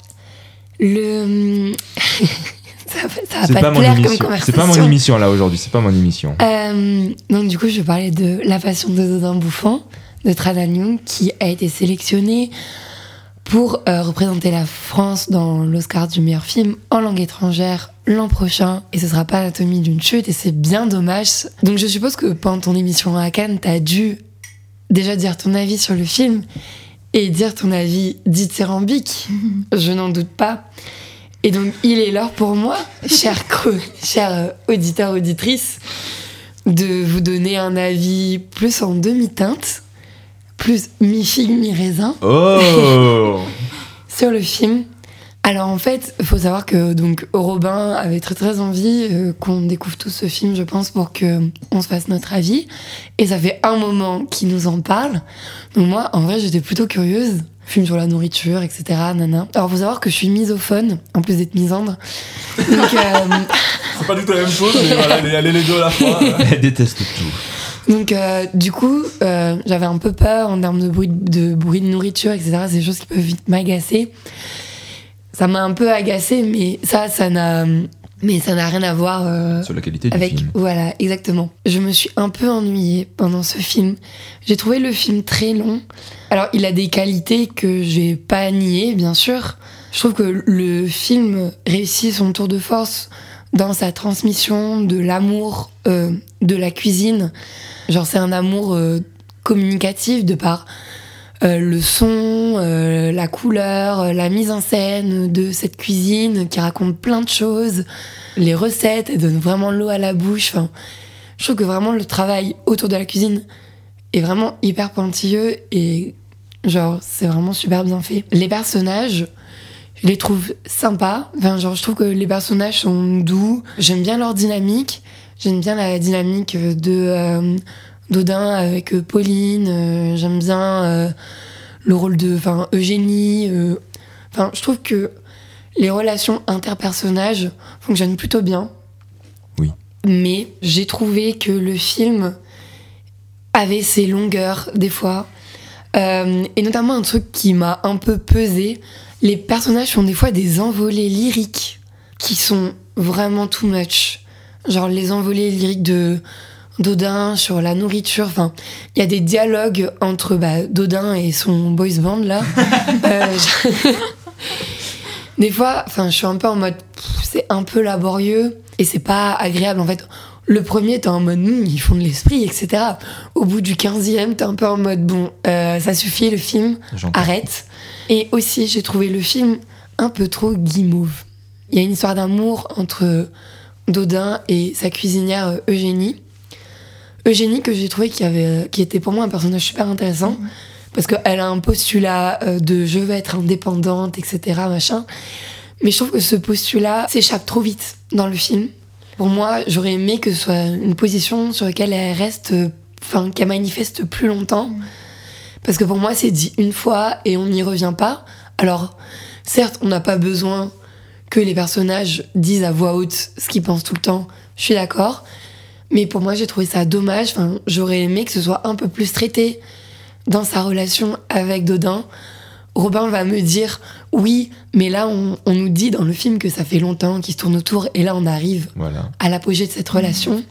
Le. ça va, ça va C'est pas, pas, te mon plaire comme émission. C'est conversation. pas mon émission là aujourd'hui, c'est pas mon émission. Euh, donc du coup, je vais parler de La Passion de Dodin Bouffant de Tradanium qui a été sélectionné pour euh, représenter la France dans l'Oscar du meilleur film en langue étrangère l'an prochain et ce sera pas Anatomie d'une chute et c'est bien dommage. Donc je suppose que pendant ton émission à Cannes, t'as dû déjà dire ton avis sur le film et dire ton avis dithyrambique, je n'en doute pas. Et donc, il est l'heure pour moi, chers cre- chers euh, auditeurs, auditrices, de vous donner un avis plus en demi-teinte, plus mi-figue, mi-raisin Oh sur le film. Alors en fait, il faut savoir que donc Robin avait très très envie euh, qu'on découvre tout ce film, je pense, pour que on se fasse notre avis. Et ça fait un moment qu'il nous en parle. Donc moi, en vrai, j'étais plutôt curieuse. Film sur la nourriture, etc. Nana. Alors faut savoir que je suis misophone, en plus d'être misandre. Donc, euh, C'est pas du tout la même chose, mais voilà, elle est, elle est les deux à la fois. Elle déteste tout. Donc euh, du coup, euh, j'avais un peu peur en termes de bruit de, bruit de nourriture, etc. C'est des choses qui peuvent vite m'agacer. Ça m'a un peu agacé, mais ça, ça n'a, mais ça n'a rien à voir euh, Sur la qualité du avec. film. Voilà, exactement. Je me suis un peu ennuyée pendant ce film. J'ai trouvé le film très long. Alors, il a des qualités que j'ai pas niées, bien sûr. Je trouve que le film réussit son tour de force dans sa transmission de l'amour euh, de la cuisine. Genre, c'est un amour euh, communicatif de par euh, le son, euh, la couleur, euh, la mise en scène de cette cuisine qui raconte plein de choses. Les recettes, elles donnent vraiment l'eau à la bouche. Je trouve que vraiment le travail autour de la cuisine est vraiment hyper pointilleux et genre c'est vraiment super bien fait. Les personnages, je les trouve sympas. Genre je trouve que les personnages sont doux. J'aime bien leur dynamique. J'aime bien la dynamique de d'Odin avec euh, Pauline. Euh, J'aime bien euh, le rôle de, enfin Eugénie. Enfin, je trouve que les relations interpersonnages fonctionnent plutôt bien. Oui. Mais j'ai trouvé que le film avait ses longueurs des fois. Euh, et notamment un truc qui m'a un peu pesé. Les personnages font des fois des envolées lyriques qui sont vraiment too much. Genre les envolées lyriques de Dodin sur la nourriture. Enfin, il y a des dialogues entre bah, Dodin et son boys band là. Euh, je- des fois, enfin, je suis un peu en mode, c'est un peu laborieux et c'est pas agréable en fait. Le premier, t'es en mode, Hmm, ils font de l'esprit, etc. Au bout du 15e, t'es un peu en mode, bon, euh, ça suffit, le film, arrête. Et aussi, j'ai trouvé le film un peu trop guimauve. Il y a une histoire d'amour entre Dodin et sa cuisinière euh, Eugénie. Eugénie que j'ai trouvé qui, avait, qui était pour moi un personnage super intéressant parce qu'elle a un postulat euh, de je veux être indépendante, etc. machin. Mais je trouve que ce postulat s'échappe trop vite dans le film. Pour moi, j'aurais aimé que ce soit une position sur laquelle elle reste, enfin, qu'elle manifeste plus longtemps. Parce que pour moi, c'est dit une fois et on n'y revient pas. Alors, certes, on n'a pas besoin que les personnages disent à voix haute ce qu'ils pensent tout le temps. Je suis d'accord. Mais pour moi, j'ai trouvé ça dommage. Enfin, j'aurais aimé que ce soit un peu plus traité dans sa relation avec Dodin. Robin va me dire oui, mais là, on, on nous dit dans le film que ça fait longtemps qu'ils se tournent autour, et là, on arrive Voilà. à l'apogée de cette relation.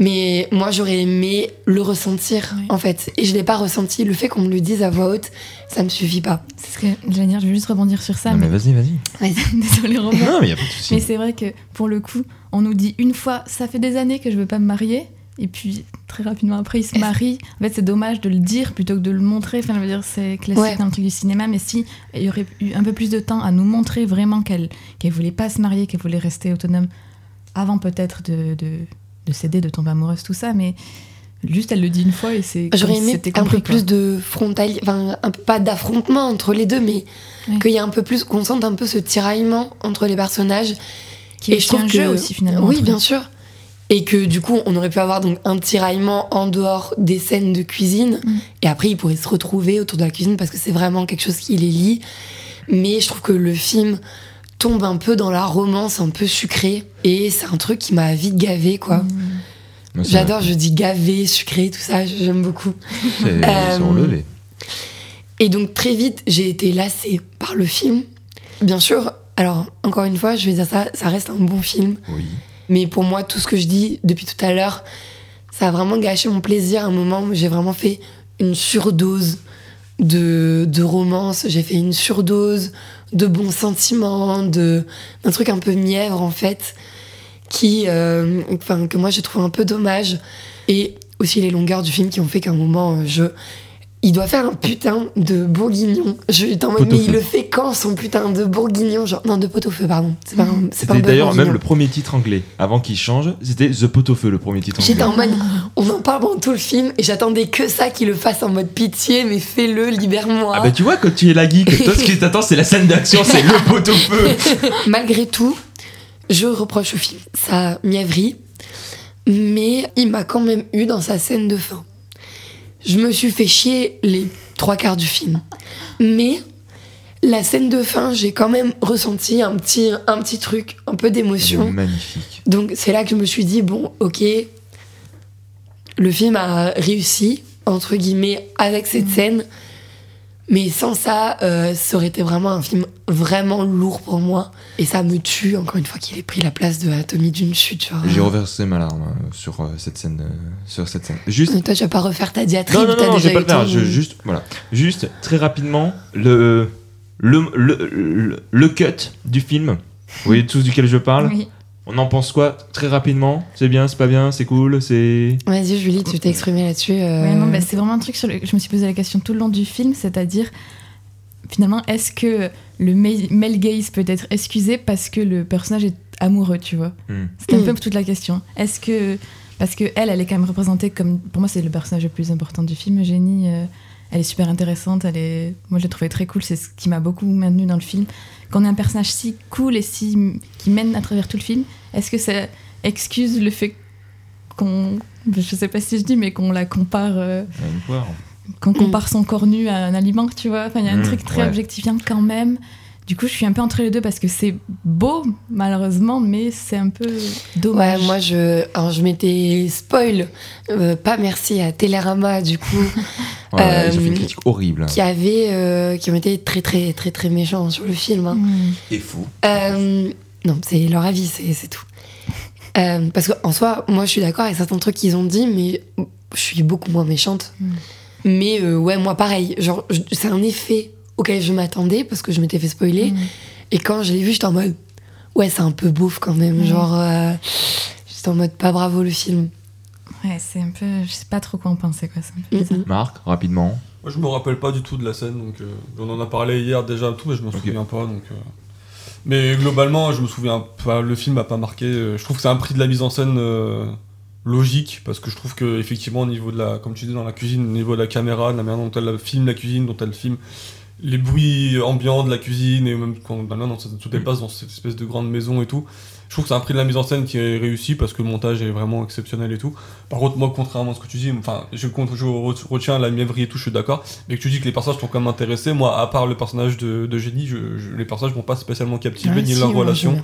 Mais moi, j'aurais aimé le ressentir, Oui. en fait. Et je l'ai pas ressenti. Le fait qu'on me le dise à voix haute, ça me suffit pas. C'est ce que j'allais dire, je vais juste rebondir sur ça. non, mais mais... vas-y, vas-y. Désolée, Robin. Non, mais y a pas de souci. Mais c'est vrai que pour le coup, on nous dit une fois, ça fait des années que je veux pas me marier. Et puis très rapidement après, il se marie. En fait, c'est dommage de le dire plutôt que de le montrer. Enfin, je veux dire, c'est classique Ouais. dans le truc du cinéma. Mais si il y aurait eu un peu plus de temps à nous montrer vraiment qu'elle qu'elle voulait pas se marier, qu'elle voulait rester autonome, avant peut-être de, de, de céder, de tomber amoureuse, tout ça. Mais juste, elle le dit une fois et c'est. J'aurais aimé un peu plus de frontal, enfin, un peu- pas d'affrontement entre les deux, mais Ouais. qu'il y ait un peu plus, qu'on sente un peu ce tiraillement entre les personnages. Qui est Et je trouve un que- jeu aussi finalement. Oui, bien sûr. Et que du coup, on aurait pu avoir donc un tiraillement en dehors des scènes de cuisine. Mm. Et après, ils pourraient se retrouver autour de la cuisine parce que c'est vraiment quelque chose qui les lie. Mais je trouve que le film tombe un peu dans la romance un peu sucrée. Et c'est un truc qui m'a vite gavé, quoi. Mm. C'est- J'adore, je dis gavé, sucré, tout ça, j'aime beaucoup. C'est Euh. Et donc très vite, j'ai été lassée par le film. Bien sûr, alors encore une fois, je vais dire ça, ça reste un bon film. Oui. Mais pour moi, tout ce que je dis depuis tout à l'heure, ça a vraiment gâché mon plaisir. À un moment où j'ai vraiment fait une surdose de, de romance, j'ai fait une surdose de bons sentiments, de, d'un truc un peu mièvre en fait, qui, euh, enfin, que moi j'ai trouvé un peu dommage. Et aussi les longueurs du film qui ont fait qu'à un moment, euh, je. Il doit faire un putain de bourguignon. Je suis en mode, mais il le fait quand son putain de bourguignon Genre, non, de pot-au-feu, pardon. C'est pas un, c'est pas un C'était bon d'ailleurs même le premier titre anglais. Avant qu'il change, c'était The Pot au feu, le premier titre J'étais anglais. en mode, on en parle pendant tout le film et j'attendais que ça qu'il le fasse en mode pitié, mais fais-le, libère-moi. Ah bah tu vois, quand tu es la geek, toi ce qui t'attend c'est la scène d'action, c'est le pot au feu. Malgré tout, je reproche au film sa mièvrerie, mais il m'a quand même eu dans sa scène de fin. Je me suis fait chier les trois quarts du film. Mais la scène de fin, j'ai quand même ressenti un petit, un petit truc, un peu d'émotion. Magnifique. Donc c'est là que je me suis dit, bon, ok, le film a réussi, entre guillemets, avec cette scène. Mais sans ça, euh, ça aurait été vraiment un film vraiment lourd pour moi. Et ça me tue, encore une fois, qu'il ait pris la place de Atomy d'une chute. J'ai reversé ma larme euh, sur euh, cette scène. euh, sur cette scène. Juste. Mais toi, tu vas pas refaire ta diatribe, Non, non, non, non, je vais pas le faire. ton- Je, juste, voilà. Juste très rapidement le le, le, le, le cut du film. Vous voyez tous duquel je parle. Oui. On en pense quoi Très rapidement? C'est bien, c'est pas bien, c'est cool, c'est. Vas-y, Julie, tu t'es exprimée là-dessus. euh, Ouais, non, bah, c'est vraiment un truc sur le... Je me suis posé la question tout le long du film, c'est-à-dire, finalement, est-ce que le ma- male gaze peut être excusé parce que le personnage est amoureux, tu vois? Hmm. C'est un Mm. peu toute la question. Est-ce que... Parce que elle, elle est quand même représentée comme... Pour moi, c'est le personnage le plus important du film, Eugénie. euh, elle est super intéressante, elle est... Moi, je l'ai trouvée très cool, c'est ce qui m'a beaucoup maintenu dans le film. Quand on a un personnage si cool et si... qui mène à travers tout le film, est-ce que ça excuse le fait qu'on... Je sais pas si je dis, mais qu'on la compare... euh, qu'on Mm. compare son corps nu à un aliment, tu vois? Enfin, il y a un Mm, truc très ouais. objectifiant quand même. Du coup, je suis un peu entre les deux parce que c'est beau, malheureusement, mais c'est un peu dommage. Ouais, moi je, alors je m'étais spoil, euh, pas merci à Télérama du coup, Ouais, ils ont fait Euh, une critique horrible. qui avait, euh, qui ont été très très très très méchants sur le film. hein. Mm. Et fou. Non, c'est leur avis, c'est tout. Euh, parce qu'en soi, moi je suis d'accord avec certains trucs qu'ils ont dit, mais je suis beaucoup moins méchante. Mm. Mais euh, ouais, moi pareil, genre c'est un effet auquel je m'attendais parce que je m'étais fait spoiler. Mm. Et quand je l'ai vu, j'étais en mode ouais, c'est un peu beauf quand même. Mm. Genre, euh, j'étais en mode pas bravo le film. Ouais, c'est un peu. Je sais pas trop quoi en penser, quoi. Un peu. Marc, rapidement. Moi, je me rappelle pas du tout de la scène, donc euh, on en a parlé hier déjà, tout, mais je me Ok. souviens pas. Donc, euh. Mais globalement, je me souviens pas. Le film m'a pas marqué. euh, Je trouve que c'est un prix de la mise en scène euh, logique, parce que je trouve que effectivement, au niveau de la, comme tu dis dans la cuisine, au niveau de la caméra, de la manière dont elle filme la cuisine, dont elle filme les bruits ambiants de la cuisine, et même quand dans cette- tout dépasse dans cette espèce de grande maison et tout. Je trouve que c'est un prix de la mise en scène qui est réussi parce que le montage est vraiment exceptionnel et tout. Par contre, moi, contrairement à ce que tu dis, enfin, je, retiens la mièvrerie et tout, je suis d'accord. Mais que tu dis que les personnages t'ont quand même intéressé, moi, à part le personnage de, de Génie, je, je- les personnages m'ont pas spécialement captivé Ah, ni si, leur relation.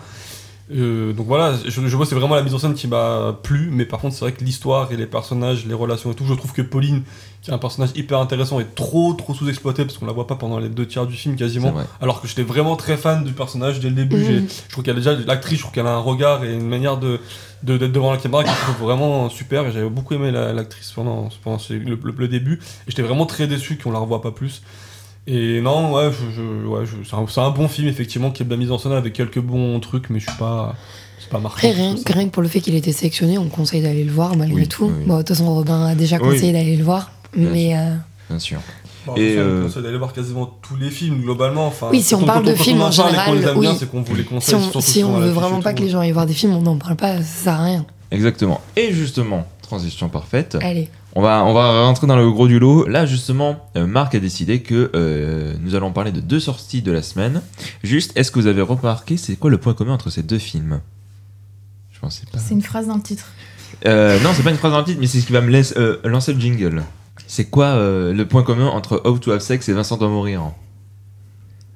Euh, donc voilà, je, je vois c'est vraiment la mise en scène qui m'a plu, mais par contre c'est vrai que l'histoire et les personnages, les relations et tout, je trouve que Pauline, qui est un personnage hyper intéressant, est trop trop sous-exploitée parce qu'on la voit pas pendant les deux tiers du film quasiment. Alors que j'étais vraiment très fan du personnage dès le début. Mhm. j'ai- Je trouve qu'elle a déjà l'actrice, je trouve qu'elle a un regard et une manière de de- d'être devant la caméra qui je trouve vraiment super. Et j'avais beaucoup aimé la- l'actrice pendant, pendant ce- le, le- le début. Et j'étais vraiment très déçu qu'on la revoie pas plus. Et non, ouais, je, je- ouais, je- c'est un, c'est un bon film effectivement qui est bien mis en scène avec quelques bons trucs, mais je suis pas, c'est pas marquant. Après, rien, rien que pour le fait qu'il ait été sélectionné, on conseille d'aller le voir malgré Oui, tout. oui, oui. Bon, de toute façon, Robin a déjà Oui. conseillé d'aller le voir. Bien Mais euh, Bien sûr. Bon, Et, euh, on conseille d'aller voir quasiment tous les films globalement. Enfin, Oui, si on parle de films on en les général, aime bien, oui. c'est qu'on vous les si conseille. on, surtout si on la veut vraiment pas tout. que les gens aillent voir des films, on n'en parle pas, ça sert à rien. Exactement. Et justement, transition parfaite. Allez. On va, on va rentrer dans le gros du lot. Là, justement, euh, Marc a décidé que euh, nous allons parler de deux sorties de la semaine. Juste, est-ce que vous avez remarqué, c'est quoi le point commun entre ces deux films? Je pensais pas. C'est une phrase dans le titre. Euh, non, c'est pas une phrase dans le titre, mais c'est ce qui va me laisser, euh, lancer le jingle. C'est quoi euh, le point commun entre How to Have Sex et Vincent doit mourir?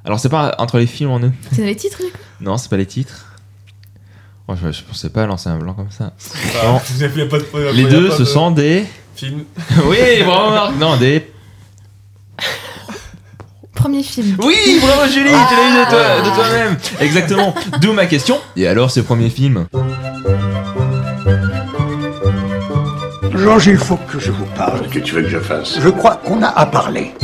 Alors, c'est pas entre les films en eux. C'est dans les titres, du coup? Non, c'est pas les titres. Oh, je, je pensais pas lancer un blanc comme ça. Ah, Non. pas de- Les pas deux, de ce sont des. Films. oui, bravo Marc. Non, des. Premier film. Oui, bravo Julie, tu l'as eu de, toi, de toi-même. Exactement. D'où ma question. Et alors, ce premier film Georges, il faut que je vous parle. que tu veux que je fasse Je crois qu'on a à parler.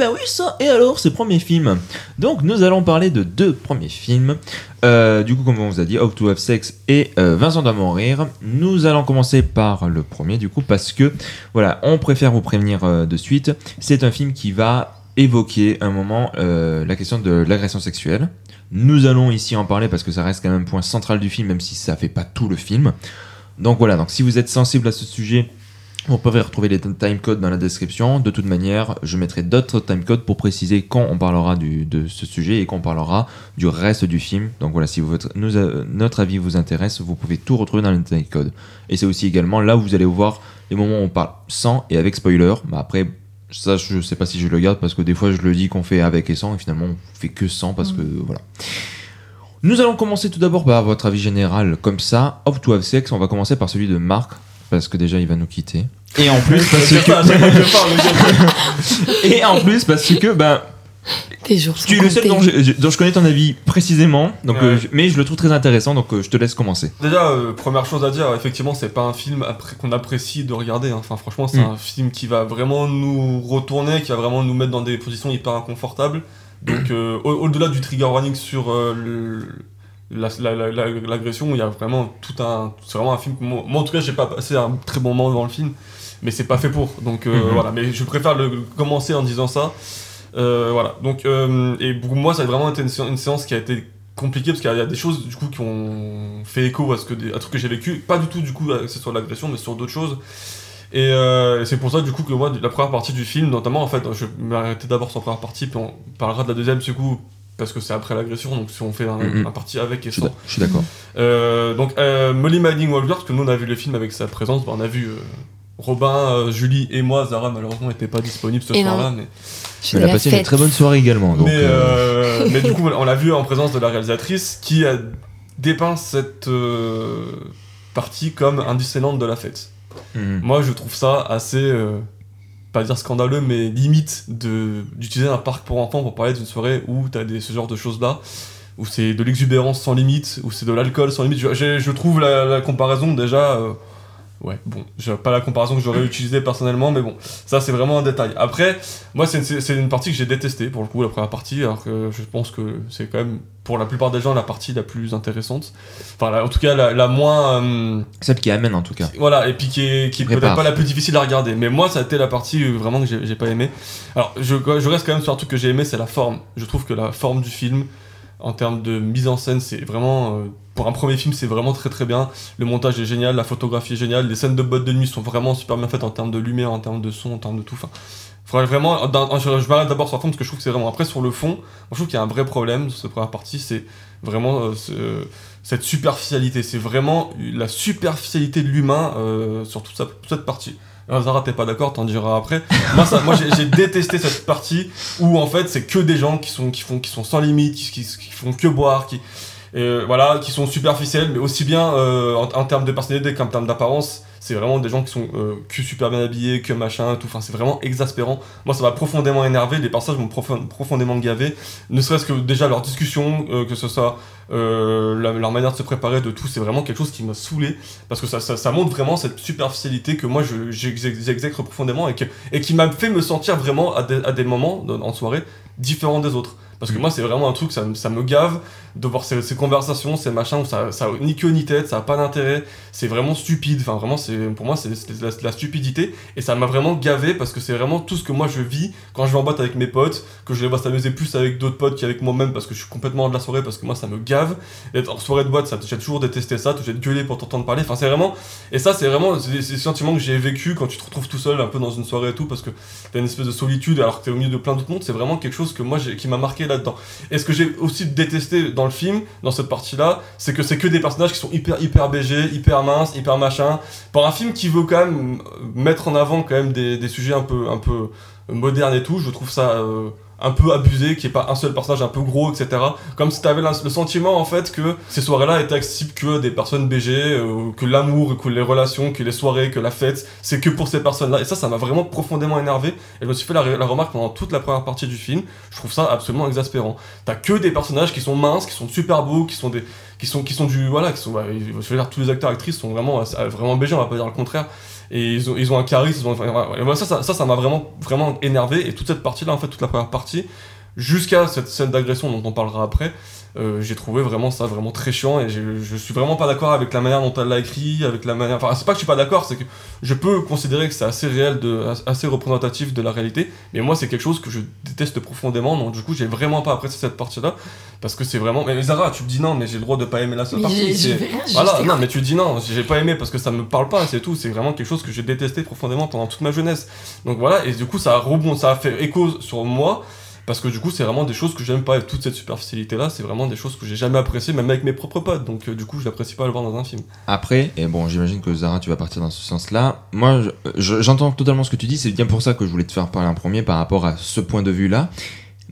Ben oui, ça, et alors, ces premiers films. Donc, nous allons parler de deux premiers films. Euh, du coup, comme on vous a dit, How to Have Sex et euh, Vincent doit mourir. Nous allons commencer par le premier, du coup, parce que, voilà, on préfère vous prévenir euh, de suite. C'est un film qui va évoquer un moment la question de l'agression sexuelle. Nous allons ici en parler parce que ça reste quand même un point central du film, même si ça fait pas tout le film. Donc voilà, donc si vous êtes sensible à ce sujet, vous pouvez retrouver les timecodes dans la description. De toute manière, je mettrai d'autres timecodes pour préciser quand on parlera du- de ce sujet et quand on parlera du reste du film. Donc voilà, si votre, nous, euh, notre avis vous intéresse, vous pouvez tout retrouver dans les timecodes. Et c'est aussi également là où vous allez voir les moments où on parle sans et avec spoiler. Bah après, ça, je sais pas si je le garde parce que des fois je le dis qu'on fait avec et sans et finalement on fait que sans parce que voilà. Nous allons commencer tout d'abord par votre avis général comme ça. How to have sex, on va commencer par celui de Marc parce que déjà il va nous quitter. Et en plus parce que et en plus parce que ben Tes jours tu es le seul dont je, dont je connais ton avis précisément donc Ouais. euh, mais je le trouve très intéressant donc euh, je te laisse commencer. Déjà, euh, première chose à dire, effectivement, c'est pas un film qu'on apprécie de regarder. hein. Enfin, franchement, c'est Mm. un film qui va vraiment nous retourner, qui va vraiment nous mettre dans des positions hyper inconfortables. Donc, euh, au- au-delà du trigger warning sur euh, le- la- la- la- la- l'agression, il y a vraiment tout un. C'est vraiment un film. Moi, moi, en tout cas, j'ai pas passé un très bon moment devant le film, mais c'est pas fait pour. Donc, euh, Mhm. voilà. Mais je préfère le commencer en disant ça. Euh, voilà. Donc, euh, et pour moi, ça a vraiment été une, sé- une séance qui a été compliquée parce qu'il y a- il y a des choses du coup qui ont fait écho à ce que des, à trucs que j'ai vécu. Pas du tout du coup que ce soit l'agression, mais sur d'autres choses. Et c'est pour ça du coup que moi, la première partie du film, notamment en fait, je vais m'arrêter d'abord sur la première partie, puis on parlera de la deuxième du coup. Parce que c'est après l'agression, donc si on fait un, Mhm. un partie avec et Je suis sans. je suis d'accord. Euh, donc euh, Molly Manning Walker, parce que nous on a vu le film avec sa présence, bah, on a vu euh, Robin, euh, Julie et moi, Zara malheureusement n'était pas disponible ce soir-là, mais, Elle a passé une très bonne soirée également donc mais, euh, euh, mais du coup on l'a vu en présence de la réalisatrice qui a dépeint cette euh, partie comme indiscernante de la fête. mhm. Moi je trouve ça assez, euh, pas dire scandaleux, mais limite d'utiliser un parc pour enfants pour parler d'une soirée où tu as des, ce genre de choses-là, où c'est de l'exubérance sans limite, où c'est de l'alcool sans limite. Je, trouve la, la comparaison déjà... euh, Ouais, bon, j'ai pas la comparaison que j'aurais utilisée personnellement, mais bon, ça c'est vraiment un détail. Après, moi c'est une, une partie que j'ai détestée pour le coup, la première partie, alors que je pense que c'est quand même pour la plupart des gens la partie la plus intéressante. Enfin, la- en tout cas, la, la moins. euh, celle qui amène en tout cas. voilà, et puis qui est, qui est peut-être pas la plus difficile à regarder. Mais moi, ça a été la partie euh, vraiment que j'ai j'ai pas aimé. Alors, je, je reste quand même sur un truc que j'ai aimé, c'est la forme. Je trouve que la forme du film, en termes de mise en scène, c'est vraiment. euh, pour un premier film, c'est vraiment très très bien. Le montage est génial, la photographie est géniale, les scènes de boîte de nuit sont vraiment super bien faites en termes de lumière, en termes de son, en termes de tout. Enfin, vraiment. je m'arrête d'abord sur la forme parce que je trouve que c'est vraiment. Après, sur le fond, je trouve qu'il y a un vrai problème sur cette première partie, c'est vraiment euh, ce- cette superficialité. C'est vraiment la superficialité de l'humain euh, sur toute, cette partie. Zara, t'es pas d'accord, t'en diras après. Moi, moi j'ai détesté cette partie où en fait c'est que des gens qui sont, qui font, qui sont sans limite, qui, qui font que boire, qui, euh, voilà, qui sont superficiels, mais aussi bien euh, en, en termes de personnalité qu'en termes d'apparence. C'est vraiment des gens qui sont euh, que super bien habillés, que machin, tout. Enfin, c'est vraiment exaspérant. Moi, ça m'a profondément énervé. Les personnages m'ont profond- profondément gavé. Ne serait-ce que déjà leur discussion, euh, que ce soit euh, la- leur manière de se préparer, de tout, c'est vraiment quelque chose qui m'a saoulé. Parce que ça, ça, ça montre vraiment cette superficialité que moi, je- j'ex- j'exècre profondément et, que, et qui m'a fait me sentir vraiment à des, à des moments en soirée différents des autres. Parce que moi, c'est vraiment un truc, ça me gave de voir ces, ces conversations, ces machins où ça, ça ni queue ni tête, ça a pas d'intérêt, c'est vraiment stupide. Enfin, vraiment, c'est pour moi, c'est la, stupidité. Et ça m'a vraiment gavé parce que c'est vraiment tout ce que moi je vis quand je vais en boîte avec mes potes, que je les vois s'amuser plus avec d'autres potes qu'avec moi-même parce que je suis complètement de la soirée parce que moi, ça me gave. Être en soirée de boîte, ça, j'ai toujours détesté ça, j'ai gueulé pour t'entendre parler. Enfin, c'est vraiment. Et ça, c'est vraiment des sentiments que j'ai vécu quand tu te retrouves tout seul un peu dans une soirée et tout parce que t'as une espèce de solitude alors que t'es au milieu de plein d'autres mondes. C'est vraiment quelque chose que moi, qui m'a marqué là-dedans. Et ce que j'ai aussi détesté le film, dans cette partie-là, c'est que c'est que des personnages qui sont hyper hyper BG, hyper minces, hyper machin. Pour un film qui veut quand même euh, mettre en avant quand même des, des sujets un peu un peu modernes et tout, je trouve ça euh, un peu abusé, qu'il n'y ait pas un seul personnage un peu gros, etc. Comme si t'avais le sentiment en fait que ces soirées-là étaient accessibles que des personnes BG, euh, que l'amour, que les relations, que les soirées, que la fête, c'est que pour ces personnes-là. Et ça, ça m'a vraiment profondément énervé. Et je me suis fait la, la remarque pendant toute la première partie du film. Je trouve ça absolument exaspérant. T'as que des personnages qui sont minces, qui sont super beaux, qui sont des, qui sont, qui sont du, voilà, qui sont, bah, je veux dire, tous les acteurs actrices sont vraiment, euh, vraiment BG, on va pas dire le contraire. Et ils ont, ils ont un charisme. ils ont- ça, ça, ça m'a vraiment, vraiment énervé. Et toute cette partie-là, en fait, toute la première partie, jusqu'à cette scène d'agression dont on parlera après, euh, j'ai trouvé vraiment ça vraiment très chiant et je, suis vraiment pas d'accord avec la manière dont elle l'a écrit, avec la manière. Enfin, c'est pas que je suis pas d'accord, c'est que je peux considérer que c'est assez réel, de, assez représentatif de la réalité, mais moi c'est quelque chose que je déteste profondément, donc du coup j'ai vraiment pas apprécié cette partie-là parce que c'est vraiment. Mais Zara, tu me dis non, mais j'ai le droit de pas aimer la seule partie. rien, Voilà, non, mais tu dis non, j'ai pas aimé parce que ça me parle pas, c'est tout. C'est vraiment quelque chose que j'ai détesté profondément pendant toute ma jeunesse. Donc voilà, et du coup, ça a rebond, ça a fait écho sur moi. Parce que du coup, c'est vraiment des choses que j'aime pas. Et toute cette superficialité-là, c'est vraiment des choses que j'ai jamais appréciées, même avec mes propres potes. Donc euh, du coup, je n'apprécie pas le voir dans un film. Après, et bon, j'imagine que Zara, tu vas partir dans ce sens-là. Moi, je- je- j'entends totalement ce que tu dis. C'est bien pour ça que je voulais te faire parler en premier par rapport à ce point de vue-là.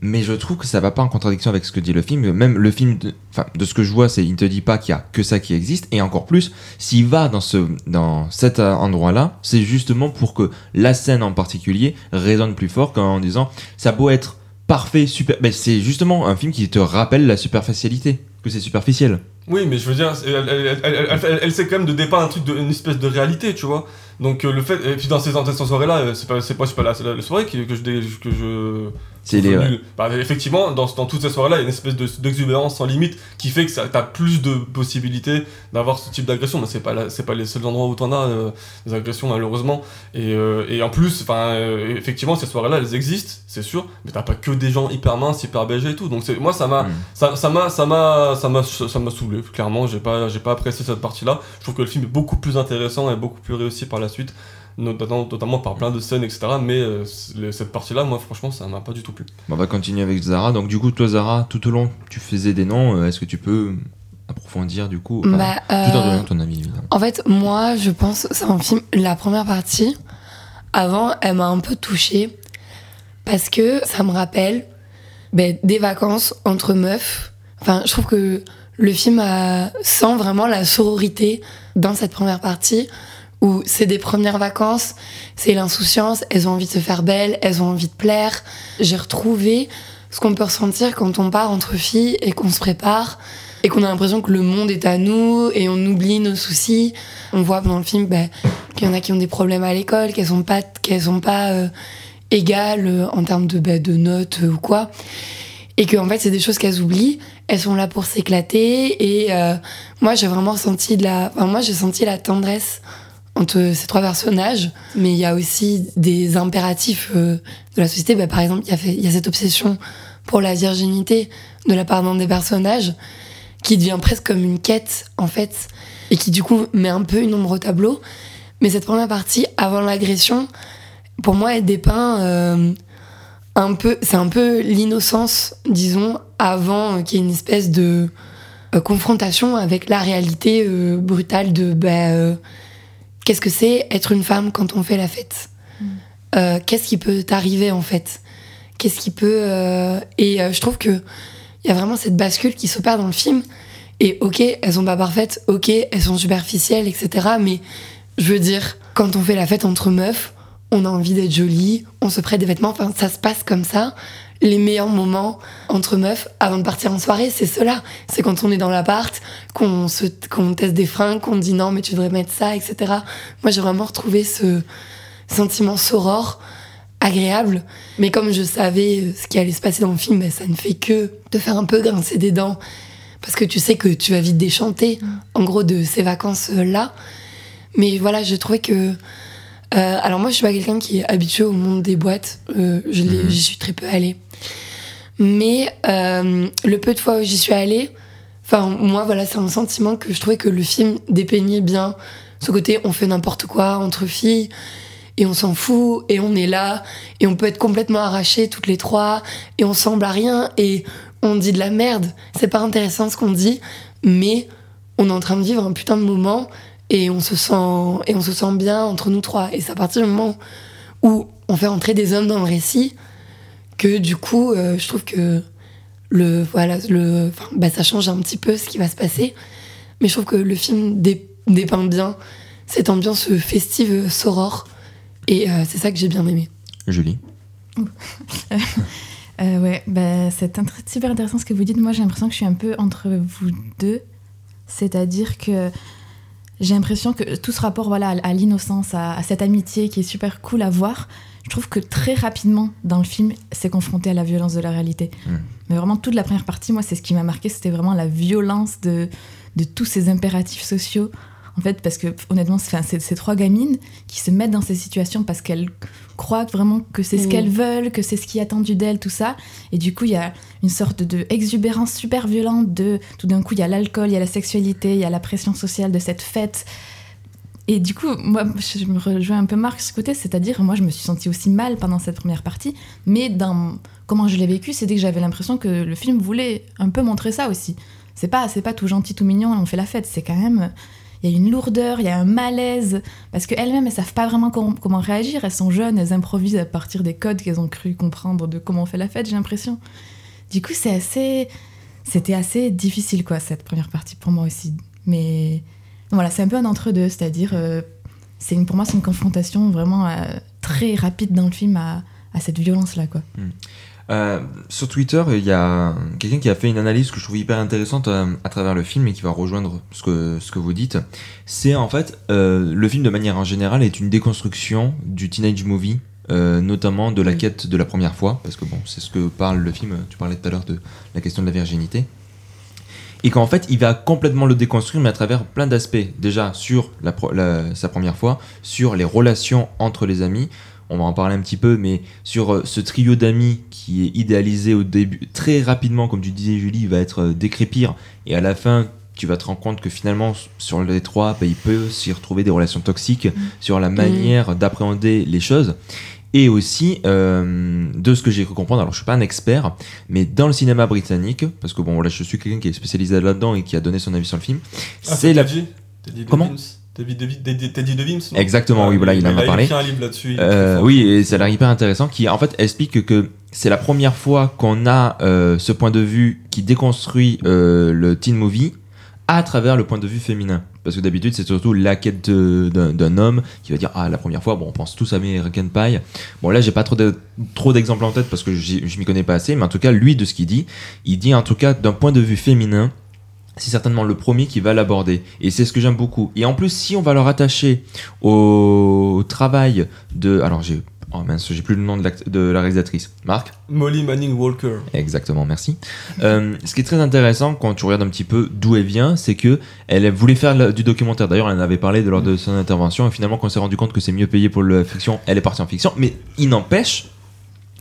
Mais je trouve que ça va pas en contradiction avec ce que dit le film. Même le film, de, enfin, de ce que je vois, c'est il ne te dit pas qu'il y a que ça qui existe. Et encore plus, s'il va dans ce, dans cet euh, endroit-là, c'est justement pour que la scène en particulier résonne plus fort qu'en disant ça peut être parfait, super. Mais c'est justement un film qui te rappelle la superficialité, que c'est superficiel. Oui, mais je veux dire, elle, sait quand même de dépeindre un truc, une espèce de réalité, tu vois. Donc euh, le fait, et puis dans ces, dans ces soirées-là, euh, c'est pas, c'est pas, la, soirée que je, que je C'est les, Nul. Bah, effectivement, dans, dans toutes ces soirées-là, il y a une espèce de- d'exubérance sans limite qui fait que ça- t'as plus de possibilités d'avoir ce type d'agression. Mais c'est pas, la- pas les seuls endroits où t'en as euh, des agressions, malheureusement. Et, euh, et en plus, enfin, euh, effectivement, ces soirées-là, elles existent, c'est sûr. Mais t'as pas que des gens hyper minces, hyper BG et tout. Donc moi, ça m'a, Mm. ça, ça m'a, ça m'a, ça m'a, ça m'a saoulé. Clairement, j'ai pas, j'ai pas apprécié cette partie-là. Je trouve que le film est beaucoup plus intéressant et beaucoup plus réussi par la suite. Notamment, notamment par plein de scènes, etc. Mais euh, cette partie-là, moi, franchement, ça m'a pas du tout plu. Bon, on va continuer avec Zara. Donc, du coup, toi, Zara, tout au long, tu faisais des noms. Euh, Est-ce que tu peux approfondir, du coup enfin, Bah, Tout en euh, donnant ton avis, évidemment. En fait, moi, je pense, c'est un film, la première partie, avant, elle m'a un peu touchée, parce que ça me rappelle ben, des vacances entre meufs. Enfin, je trouve que le film a, sent vraiment la sororité dans cette première partie, où c'est des premières vacances, c'est l'insouciance, elles ont envie de se faire belles, elles ont envie de plaire. J'ai retrouvé ce qu'on peut ressentir quand on part entre filles et qu'on se prépare et qu'on a l'impression que le monde est à nous et on oublie nos soucis. On voit dans le film ben, qu'il y en a qui ont des problèmes à l'école, qu'elles sont pas, qu'elles sont pas euh, égales euh, en termes de, ben, de notes euh, ou quoi. Et que en fait, c'est des choses qu'elles oublient. Elles sont là pour s'éclater. Et euh, moi, j'ai vraiment ressenti de la, enfin, moi, j'ai senti la tendresse entre ces trois personnages. Mais il y a aussi des impératifs euh, de la société. Ben, par exemple, il y, a cette obsession pour la virginité de la part d'un des personnages qui devient presque comme une quête en fait et qui du coup met un peu une ombre au tableau. Mais cette première partie, avant l'agression, pour moi, elle dépeint euh, un peu, c'est un peu l'innocence, disons, avant euh, qu'il y ait une espèce de confrontation avec la réalité brutale de bah, qu'est-ce que c'est être une femme quand on fait la fête. Euh, qu'est-ce qui peut t'arriver en fait? Qu'est-ce qui peut euh, et euh, je trouve que il y a vraiment cette bascule qui s'opère dans le film. Et ok, elles sont pas parfaites, ok, elles sont superficielles, etc. Mais je veux dire, quand on fait la fête entre meufs, on a envie d'être jolie, on se prête des vêtements, enfin ça se passe comme ça. Les meilleurs moments entre meufs avant de partir en soirée, c'est cela. C'est quand on est dans l'appart, qu'on se, qu'on teste des fringues, qu'on dit non mais tu devrais mettre ça, etc. Moi j'ai vraiment retrouvé ce sentiment soror agréable. Mais comme je savais euh, ce qui allait se passer dans le film, ben, ça ne fait que te faire un peu grincer des dents. Parce que tu sais que tu vas vite déchanter, en gros, de ces vacances-là. Mais voilà, j'ai trouvé que. Euh, alors, moi, je suis pas quelqu'un qui est habitué au monde des boîtes. Euh, je Mhm. J'y suis très peu allée. Mais euh, le peu de fois où j'y suis allée, enfin, moi, voilà, c'est un sentiment que je trouvais que le film dépeignait bien. Ce côté, on fait n'importe quoi entre filles et on s'en fout et on est là et on peut être complètement arrachés toutes les trois et on semble à rien et on dit de la merde. C'est pas intéressant ce qu'on dit, mais on est en train de vivre un putain de moment et on se sent et on se sent bien entre nous trois. Et c'est à partir du moment où on fait entrer des hommes dans le récit que du coup, euh, je trouve que le voilà le enfin, bah, ça change un petit peu ce qui va se passer. Mais je trouve que le film dé- dépeint bien cette ambiance festive sorore et euh, c'est ça que j'ai bien aimé. Julie. Euh, ouais, bah, c'est super intéressant ce que vous dites. Moi, j'ai l'impression que je suis un peu entre vous deux. C'est-à-dire que j'ai l'impression que tout ce rapport voilà, à, l'innocence, à, à cette amitié qui est super cool à voir, je trouve que très rapidement dans le film, c'est confronté à la violence de la réalité. Mm. Mais vraiment, toute la première partie, moi, c'est ce qui m'a marqué, c'était vraiment la violence de, de tous ces impératifs sociaux. En fait, parce que honnêtement, c'est ces trois gamines qui se mettent dans ces situations parce qu'elles croient vraiment que c'est ce Mm. qu'elles veulent, que c'est ce qui est attendu d'elles, tout ça. Et du coup, il y a une sorte de exubérance super violente de tout d'un coup, il y a l'alcool, il y a la sexualité, il y a la pression sociale de cette fête. Et du coup, moi, je me rejoins un peu Marc ce côté, c'est-à-dire, moi, je me suis sentie aussi mal pendant cette première partie, mais dans comment je l'ai vécu, c'était que j'avais l'impression que le film voulait un peu montrer ça aussi. C'est pas, c'est pas tout gentil, tout mignon, on fait la fête, c'est quand même. Il y a une lourdeur, il y a un malaise, parce qu'elles-mêmes, elles savent pas vraiment com- comment réagir, elles sont jeunes, elles improvisent à partir des codes qu'elles ont cru comprendre de comment on fait la fête, j'ai l'impression. Du coup, c'est assez. C'était assez difficile, quoi, cette première partie pour moi aussi. Mais voilà, c'est un peu un entre-deux, c'est-à-dire, euh, pour moi, c'est une confrontation vraiment euh, très rapide dans le film à, cette violence-là, quoi. Euh, sur Twitter, il y a quelqu'un qui a fait une analyse que je trouve hyper intéressante euh, à travers le film et qui va rejoindre ce que, ce que vous dites. C'est en fait, euh, le film de manière en général est une déconstruction du teenage movie, notamment de la Mm. quête de la première fois, parce que bon, c'est ce que parle le film. Tu parlais tout à l'heure de la question de la virginité. Et qu'en fait, il va complètement le déconstruire, mais à travers plein d'aspects. Déjà, sur la, pro- la- sa première fois, sur les relations entre les amis, on va en parler un petit peu, mais sur euh, ce trio d'amis qui est idéalisé au début, très rapidement, comme tu disais Julie, il va être euh, décrépir, et à la fin, tu vas te rendre compte que finalement, sur les trois, bah, il peut s'y retrouver des relations toxiques, sur la manière d'appréhender les choses. Et aussi, euh, de ce que j'ai cru comprendre, alors je suis pas un expert, mais dans le cinéma britannique, parce que bon, voilà, je suis quelqu'un qui est spécialisé là-dedans et qui a donné son avis sur le film, Ah, c'est la... Teddy Comment Teddy Devi- Teddy Devims Exactement, oui, voilà, il en a parlé. Il a écrit un livre là-dessus. Euh, oui, et ça a l'air hyper intéressant, qui en fait explique que c'est la première fois qu'on a euh, ce point de vue qui déconstruit euh, le teen movie à travers le point de vue féminin. Parce que d'habitude, c'est surtout la quête d'un homme qui va dire Ah, la première fois, bon, on pense tous à American Pie. Bon, là, j'ai pas trop de- trop d'exemples en tête parce que je m'y connais pas assez, mais en tout cas, lui, de ce qu'il dit, il dit en tout cas d'un point de vue féminin, c'est certainement le premier qui va l'aborder. Et c'est ce que j'aime beaucoup. Et en plus, si on va le rattacher au travail de. Alors, j'ai. Oh mince, j'ai plus le nom de, la réalisatrice. Marc? Molly Manning Walker. Exactement, merci. Euh, ce qui est très intéressant quand tu regardes un petit peu d'où elle vient, c'est que elle voulait faire du documentaire. D'ailleurs, elle en avait parlé de lors de son intervention. Et finalement, quand on s'est rendu compte que c'est mieux payé pour la fiction, elle est partie en fiction. Mais il n'empêche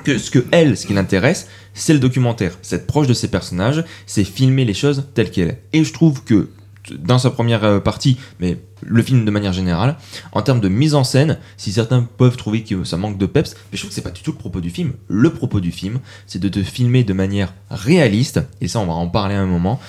que ce que elle, ce qui l'intéresse, c'est le documentaire. C'est être proche de ses personnages, c'est filmer les choses telles qu'elles. Et je trouve que dans sa première euh, partie, mais le film de manière générale, en termes de mise en scène, si certains peuvent trouver que ça manque de peps, mais je trouve que c'est pas du tout le propos du film. Le propos du film, c'est de te filmer de manière réaliste, et ça on va en parler à un moment,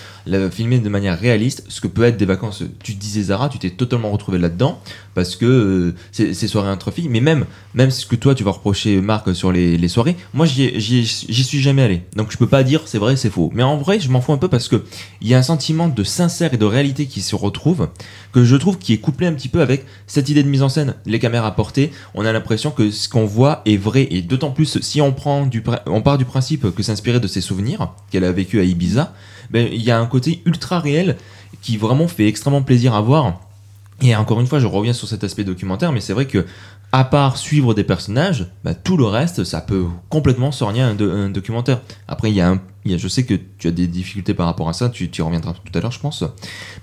filmer de manière réaliste, ce que peut être des vacances. Tu disais Zara, tu t'es totalement retrouvé là-dedans, parce que euh, c'est soirées entre filles, mais même, même ce que toi tu vas reprocher Marc sur les, les soirées, moi j'y suis jamais allé. Donc je peux pas dire c'est vrai, c'est faux. Mais en vrai, je m'en fous un peu parce que il y a un sentiment de sincère et de réalité qui se retrouve, que je trouve qui est couplé un petit peu avec cette idée de mise en scène. Les caméras portées, on a l'impression que ce qu'on voit est vrai, et d'autant plus si on, prend on part du principe que c'est inspiré de ses souvenirs qu'elle a vécu à Ibiza, ben, il y a un côté ultra réel qui vraiment fait extrêmement plaisir à voir. Et encore une fois, je reviens sur cet aspect documentaire, mais c'est vrai que, à part suivre des personnages, bah, tout le reste, ça peut complètement s'ornier un, un documentaire. Après, il y, a un, je sais que tu as des difficultés par rapport à ça, tu, y reviendras tout à l'heure, je pense.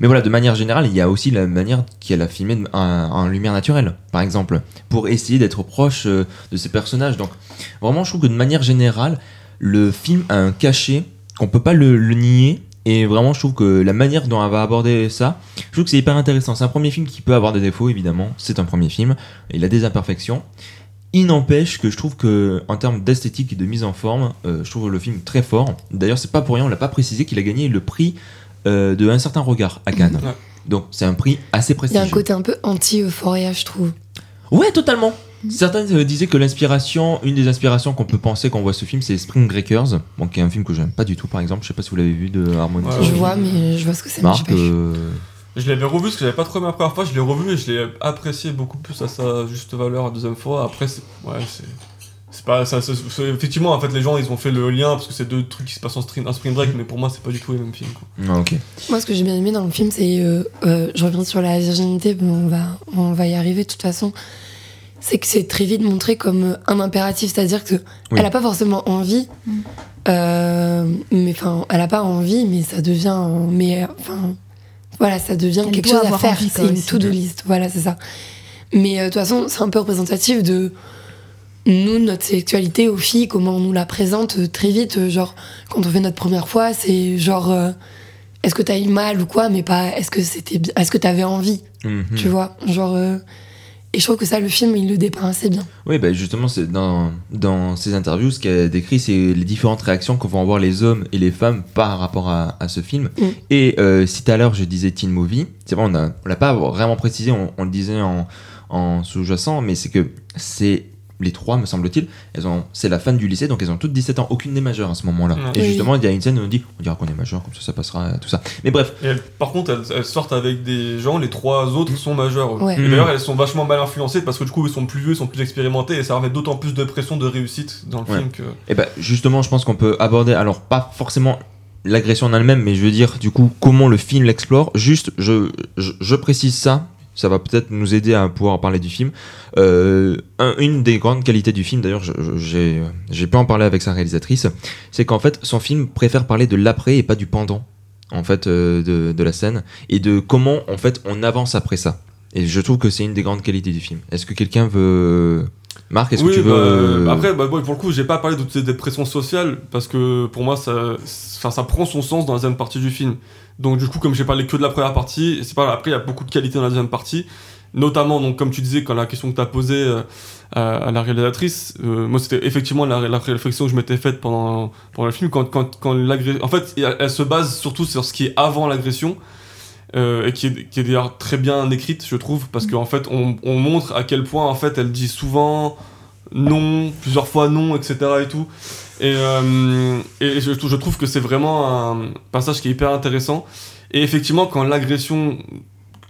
Mais voilà, de manière générale, il y a aussi la manière qu'elle a filmé en lumière naturelle, par exemple, pour essayer d'être proche euh, de ces personnages. Donc, vraiment, je trouve que de manière générale, le film a un cachet qu'on peut pas le, le nier. Et vraiment, je trouve que la manière dont elle va aborder ça, je trouve que c'est hyper intéressant. C'est un premier film qui peut avoir des défauts, évidemment. C'est un premier film. Il a des imperfections. Il n'empêche que je trouve que, en termes d'esthétique et de mise en forme, euh, je trouve le film très fort. D'ailleurs, c'est pas pour rien, on l'a pas précisé qu'il a gagné le prix euh, de Un certain regard à Cannes. Ouais. Donc, c'est un prix assez Il y a prestigieux. un côté un peu anti-euphoria, je trouve. Ouais, totalement. Certains euh, disaient que l'inspiration, une des inspirations qu'on peut penser quand on voit ce film, c'est Spring Breakers, bon, qui est un film que j'aime pas du tout, par exemple. Je sais pas si vous l'avez vu de Harmony. Ouais, je vois, mais je vois ce que c'est. Marc, euh, Je l'avais revu parce que j'avais pas trop aimé la première fois, je l'ai revu et je l'ai apprécié beaucoup plus à sa juste valeur la deuxième fois. Après, c'est. Ouais, c'est. C'est pas, ça, effectivement, en fait, les gens ils ont fait le lien parce que c'est deux trucs qui se passent en spring, en spring break, mais pour moi, c'est pas du tout les mêmes films. Quoi. Ah, ok. Moi, ce que j'ai bien aimé dans le film, c'est. euh, euh, je reviens sur la virginité, mais on va, on va y arriver de toute façon. C'est que c'est très vite montré comme euh, un impératif, c'est-à-dire que Oui. elle a pas forcément envie, Mm. euh, mais enfin, elle a pas envie, mais ça devient. Mais euh, enfin, voilà, ça devient Elle quelque chose à faire. C'est une to-do list, voilà, c'est ça. Mais euh, de toute façon, c'est un peu représentatif de nous, notre sexualité aux filles, comment on nous la présente euh, très vite. euh, Genre, quand on fait notre première fois, c'est genre. euh, est-ce que t'as eu mal ou quoi, mais pas est-ce que c'était est-ce que t'avais envie, Mhm. tu vois, genre euh, et je trouve que ça le film il le dépeint assez bien. Oui, bah justement, c'est dans, dans ces interviews, ce qu'elle décrit, c'est les différentes réactions que vont avoir les hommes et les femmes par rapport à, à ce film. Mm. Et euh, si tout à l'heure je disais teen movie, c'est vrai, on on l'a pas vraiment précisé, on, on le disait en, en sous-jacent, mais c'est que c'est les trois, me semble-t-il, elles ont, c'est la fin du lycée, donc elles ont toutes 17 ans, aucune n'est majeure à ce moment-là. Ouais. Et Oui. justement, il y a une scène où on dit, on dira qu'on est majeur, comme ça, ça passera, tout ça. Mais bref, Et elles- par contre, elles, elles sortent avec des gens, les trois autres sont majeurs. Ouais. Et Mm. d'ailleurs, elles sont vachement mal influencées parce que du coup, ils sont plus vieux, ils sont plus expérimentés et ça leur met d'autant plus de pression de réussite dans le Ouais. film que. Et ben justement, je pense qu'on peut aborder, alors pas forcément l'agression en elle-même, mais je veux dire du coup comment le film l'explore. Juste, je, je, je précise ça, ça va peut-être nous aider à pouvoir parler du film. Euh, un- une des grandes qualités du film, d'ailleurs, j'ai pu en parler avec sa réalisatrice, c'est qu'en fait son film préfère parler de l'après et pas du pendant en fait euh, de, de la scène et de comment en fait on avance après ça. Et je trouve que c'est une des grandes qualités du film. Est-ce que quelqu'un veut Marc, est-ce oui, que tu veux bah, après, bah, pour le coup, j'ai pas parlé de toutes ces dépressions sociales parce que pour moi, ça, ça prend son sens dans la deuxième partie du film. Donc, du coup, comme j'ai parlé que de la première partie, c'est pas après, il y a beaucoup de qualités dans la deuxième partie. Notamment, donc, comme tu disais, quand la question que tu as posée euh, à, la réalisatrice, euh, moi, c'était effectivement la, réflexion que je m'étais faite pendant, pendant le film. Quand, quand, quand l'agression. En fait, elle, elle se base surtout sur ce qui est avant l'agression. euh, et qui est, qui est d'ailleurs très bien écrite, je trouve, parce qu'en fait, on, on montre à quel point, en fait, elle dit souvent non, plusieurs fois non, etc. et tout. Et, euh, et je, je trouve que c'est vraiment un passage qui est hyper intéressant. Et effectivement, quand l'agression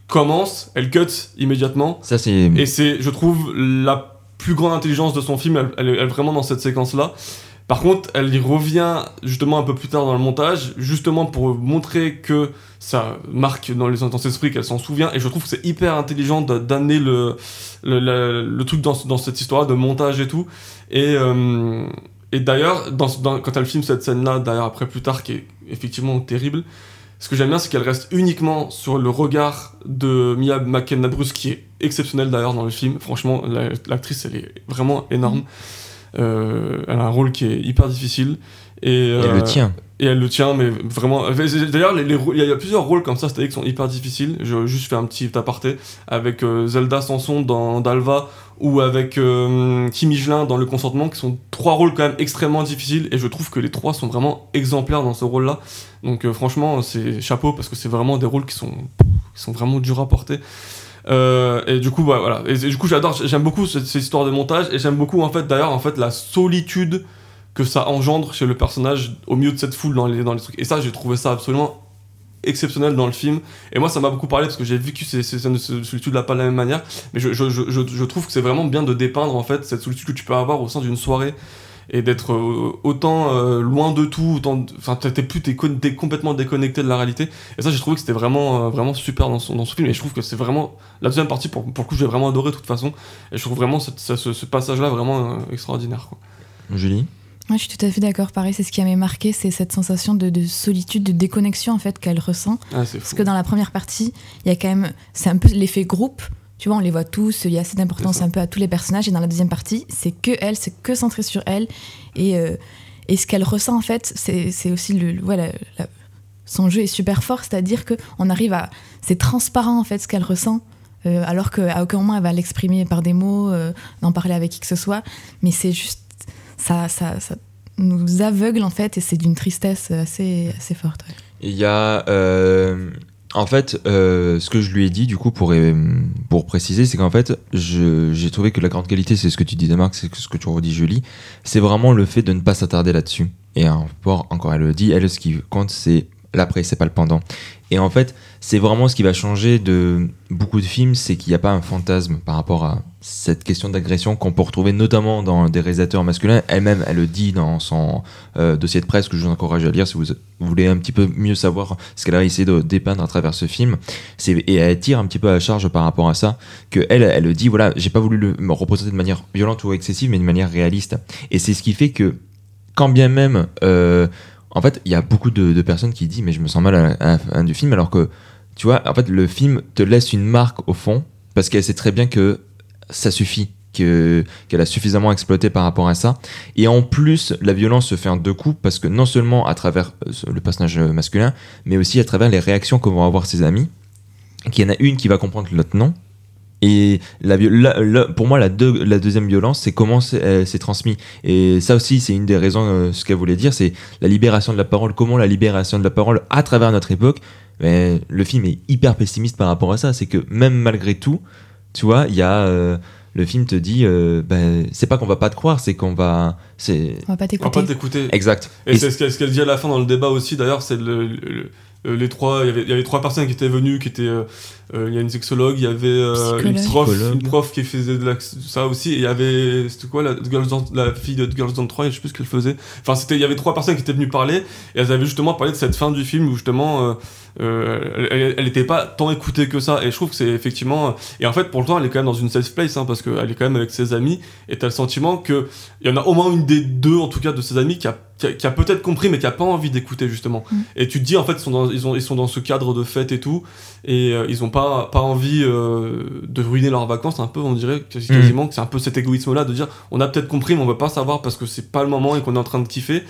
commence, elle cut immédiatement. Ça c'est Et c'est, je trouve, la plus grande intelligence de son film, elle, elle est vraiment dans cette séquence-là. Par contre, elle y revient justement un peu plus tard dans le montage, justement pour montrer que ça marque dans, les, dans ses esprits, qu'elle s'en souvient. Et je trouve que c'est hyper intelligent d'amener le, le, le- le truc dans, dans cette histoire de montage et tout. Et, euh, et d'ailleurs, dans, dans- quand elle filme cette scène-là, d'ailleurs après plus tard, qui est effectivement terrible, ce que j'aime bien, c'est qu'elle reste uniquement sur le regard de Mia McKenna Bruce, qui est exceptionnelle d'ailleurs dans le film. Franchement, la- l'actrice, elle est vraiment énorme. Euh, elle a un rôle qui est hyper difficile. Et, elle euh, le tient. et elle le tient, mais vraiment. D'ailleurs, les rôles- il y, a- il y a plusieurs rôles comme ça, c'est-à-dire qui sont hyper difficiles. Je vais juste faire un petit aparté avec euh, Zelda Sanson dans Dalva ou avec euh, Kim Michelin dans Le Consentement, qui sont trois rôles quand même extrêmement difficiles. Et je trouve que les trois sont vraiment exemplaires dans ce rôle-là. Donc euh, franchement, c'est chapeau parce que c'est vraiment des rôles qui sont, qui sont vraiment durs à porter. Euh, et du coup, bah, voilà. Et, et du coup, j'adore, j'aime beaucoup cette, cette histoire de montage et j'aime beaucoup en fait d'ailleurs en fait la solitude que ça engendre chez le personnage au milieu de cette foule dans les, dans les trucs. Et ça, j'ai trouvé ça absolument exceptionnel dans le film. Et moi, ça m'a beaucoup parlé parce que j'ai vécu ces, scènes de solitude-là pas de la même manière. Mais je, trouve que c'est vraiment bien de dépeindre en fait cette solitude que tu peux avoir au sein d'une soirée et d'être euh, autant euh, loin de tout, autant, enfin, t'es plus, t'es complètement déconnecté de la réalité. Et ça, j'ai trouvé que c'était vraiment, euh, vraiment super dans, son, dans ce film. Et je trouve que c'est vraiment la deuxième partie pour, pour le coup, j'ai vraiment adoré de toute façon. Et je trouve vraiment ce, ce- passage-là vraiment extraordinaire. Quoi. Julie? Moi, je suis tout à fait d'accord. Pareil, c'est ce qui m'a marqué, c'est cette sensation de, de solitude, de déconnexion en fait qu'elle ressent. Ah, Parce que dans la première partie, il y a quand même, c'est un peu l'effet groupe. Tu vois, on les voit tous. Il y a cette importance un peu à tous les personnages. Et dans la deuxième partie, c'est que elle, c'est que centré sur elle. Et, euh, et ce qu'elle ressent en fait, c'est c'est aussi le, le- voilà, la- son jeu est super fort. C'est-à-dire que on arrive à, c'est transparent en fait ce qu'elle ressent. euh, alors qu'à aucun moment elle va l'exprimer par des mots, euh, d'en parler avec qui que ce soit. Mais c'est juste, ça, ça, ça nous aveugle en fait, et c'est d'une tristesse assez, assez forte. Il y a. euh, en fait, euh, ce que je lui ai dit, du coup, pour, euh, pour préciser, c'est qu'en fait, j'ai trouvé que la grande qualité, c'est ce que tu disais, Marc, c'est ce que tu redis, Julie, c'est vraiment le fait de ne pas s'attarder là-dessus. Et encore, encore, elle le dit, elle, ce qui compte, c'est l'après, c'est pas le pendant. Et en fait, c'est vraiment ce qui va changer de beaucoup de films, c'est qu'il n'y a pas un fantasme par rapport à cette question d'agression qu'on peut retrouver notamment dans des réalisateurs masculins. Elle-même, elle le dit dans son euh, dossier de presse que je vous encourage à lire si vous voulez un petit peu mieux savoir ce qu'elle a essayé de dépeindre à travers ce film. Et elle tire un petit peu à la charge par rapport à ça, que elle, elle le dit, voilà, j'ai pas voulu le, me représenter de manière violente ou excessive, mais de manière réaliste. Et c'est ce qui fait que, quand bien même... Euh, en fait, il y a beaucoup de, personnes qui disent mais je me sens mal à, la fin du film alors que tu vois, en fait, le film te laisse une marque au fond parce qu'elle sait très bien que ça suffit, que qu'elle a suffisamment exploité par rapport à ça. Et en plus, la violence se fait en deux coups parce que non seulement à travers euh, le personnage masculin, mais aussi à travers les réactions que vont avoir ses amis. Qu'il y en a une qui va comprendre l'autre non, et la, pour moi, la, deuxième violence, c'est comment c'est transmis. Et ça aussi, c'est une des raisons, euh, ce qu'elle voulait dire, c'est la libération de la parole, comment la libération de la parole à travers notre époque. Mais le film est hyper pessimiste par rapport à ça. C'est que même malgré tout, tu vois, il y a. Euh, le film te dit, euh, ben, c'est pas qu'on va pas te croire, c'est qu'on va. On va pas t'écouter. Exact. Et, c'est ce qu'elle dit à la fin dans le débat aussi, d'ailleurs, c'est le, les trois. Il y, avait, il y avait trois personnes qui étaient venues, qui étaient euh, il y a une sexologue, il y avait euh, une, prof, une prof qui faisait de ça aussi, et il y avait, c'était quoi, la, la fille de Girls Don't 3, je sais plus ce qu'elle faisait. Enfin, c'était, il y avait trois personnes qui étaient venues parler, et elles avaient justement parlé de cette fin du film où justement, euh, elle n'était pas tant écoutée que ça, et je trouve que c'est effectivement, et en fait, pour le temps, elle est quand même dans une safe place, hein, parce qu'elle est quand même avec ses amis, et t'as le sentiment que il y en a au moins une des deux, en tout cas, de ses amis qui a qui a, peut-être compris mais qui a pas envie d'écouter justement. Mm. Et tu te dis en fait ils sont dans, ils, ont, ils sont dans ce cadre de fête et tout et ils ont pas, pas envie euh, de ruiner leurs vacances, un peu, on dirait quasiment mm. que c'est un peu cet égoïsme-là de dire on a peut-être compris, mais on veut pas savoir parce que c'est pas le moment et qu'on est en train de kiffer.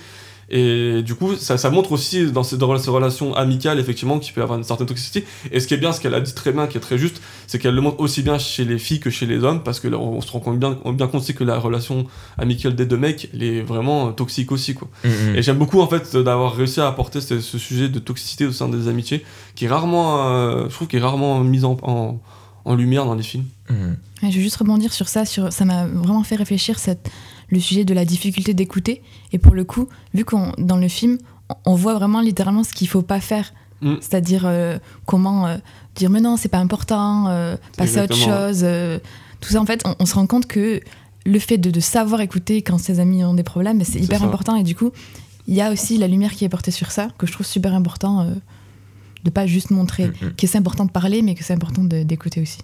Et du coup, ça, ça montre aussi dans ces, dans ces relations amicales, effectivement, qu'il peut y avoir une certaine toxicité. Et ce qui est bien, ce qu'elle a dit très bien, qui est très juste, c'est qu'elle le montre aussi bien chez les filles que chez les hommes, parce que on se rend compte bien, on bien compte aussi que la relation amicale des deux mecs, elle est vraiment toxique aussi, quoi. Mm, mm. Et j'aime beaucoup, en fait, d'avoir réussi à apporter ce, sujet de toxicité au sein des amitiés, qui est rarement, euh, je trouve, qui est rarement mis en, en, en lumière dans les films. Mm. je vais juste rebondir sur ça, sur, ça m'a vraiment fait réfléchir cette le sujet de la difficulté d'écouter. Et pour le coup, vu qu'on dans le film, on voit vraiment littéralement ce qu'il faut pas faire. Mm. C'est-à-dire euh, comment euh, dire mais non, c'est pas important, euh, passer à autre chose. tout ça, en fait, on, se rend compte que le fait de, savoir écouter quand ses amis ont des problèmes, c'est hyper important. Et du coup, il y a aussi la lumière qui est portée sur ça, que je trouve super important de pas juste montrer mm, mm. que c'est important de parler, mais que c'est important d'écouter aussi.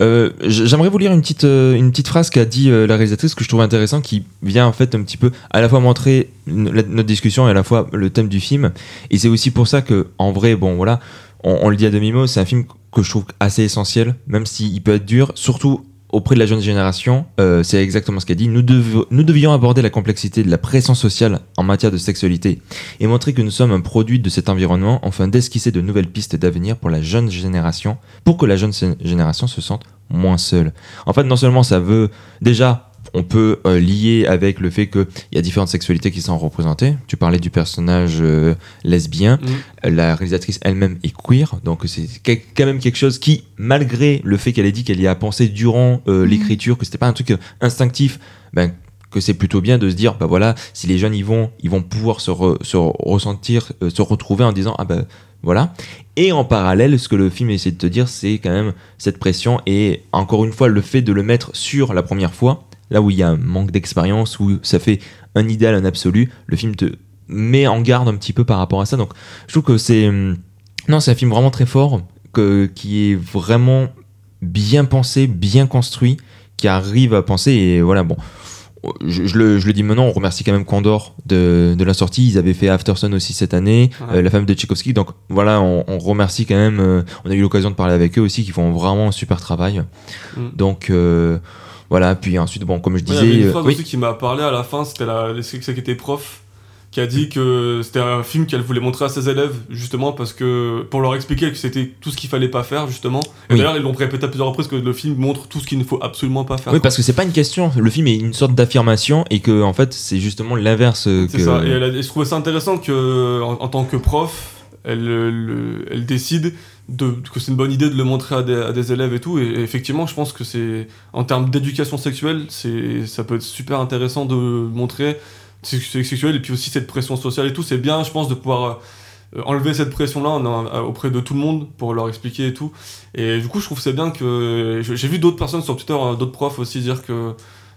Euh, j'aimerais vous lire une petite, euh, une petite phrase qu'a dit euh, la réalisatrice que je trouve intéressant, qui vient en fait un petit peu à la fois montrer notre discussion et à la fois le thème du film. Et c'est aussi pour ça que, en vrai, bon voilà, on, on le dit à demi-mot, c'est un film que je trouve assez essentiel, même s'il peut être dur, surtout auprès de la jeune génération, euh, c'est exactement ce qu'elle dit. Nous, nous devions aborder la complexité de la pression sociale en matière de sexualité et montrer que nous sommes un produit de cet environnement afin d'esquisser de nouvelles pistes d'avenir pour la jeune génération, pour que la jeune génération se sente moins seule. En fait, non seulement ça veut déjà on peut euh, lier avec le fait qu'il y a différentes sexualités qui sont représentées. Tu parlais du personnage euh, lesbien. Mm. La réalisatrice elle-même est queer. Donc c'est quand même quelque chose qui, malgré le fait qu'elle ait dit qu'elle y a pensé durant euh, mm. l'écriture, que c'était pas un truc instinctif, ben, que c'est plutôt bien de se dire, bah voilà, si les jeunes y vont, ils vont pouvoir se, se ressentir, se retrouver en disant, ah ben voilà. Et en parallèle, ce que le film essaie de te dire, c'est quand même cette pression et encore une fois, le fait de le mettre sur la première fois, là où il y a un manque d'expérience, où ça fait un idéal, un absolu, le film te met en garde un petit peu par rapport à ça. Donc je trouve que c'est... Hum, non, c'est un film vraiment très fort, que, qui est vraiment bien pensé, bien construit, qui arrive à penser, et voilà, bon... Je, le, dis maintenant, on remercie quand même Condor de, la sortie. Ils avaient fait Afterson aussi cette année, euh, la femme de Tchaikovsky. Donc voilà, on, remercie quand même. Euh, on a eu l'occasion de parler avec eux aussi, qui font vraiment un super travail. Mm. Donc euh, voilà, puis ensuite, bon, comme je disais. il y une phrase aussi qui m'a parlé à la fin, c'était la, qui était prof, qui a dit que c'était un film qu'elle voulait montrer à ses élèves, justement, parce que, pour leur expliquer que c'était tout ce qu'il fallait pas faire, justement. Et d'ailleurs, ils l'ont répété à plusieurs reprises que le film montre tout ce qu'il ne faut absolument pas faire. Oui, parce que c'est pas une question, le film est une sorte d'affirmation, et que, en fait, c'est justement l'inverse. C'est ça, et, elle je trouvais ça intéressant que, en, tant que prof, elle, elle décide que c'est une bonne idée de le montrer à des, élèves et tout. Et, effectivement, je pense que c'est en termes d'éducation sexuelle, c'est ça peut être super intéressant de montrer sexuel et puis aussi cette pression sociale et tout. C'est bien, je pense, de pouvoir euh, enlever cette pression-là auprès de tout le monde pour leur expliquer et tout. Et du coup, je trouve que c'est bien que. J'ai vu d'autres personnes sur Twitter, euh, d'autres profs aussi dire que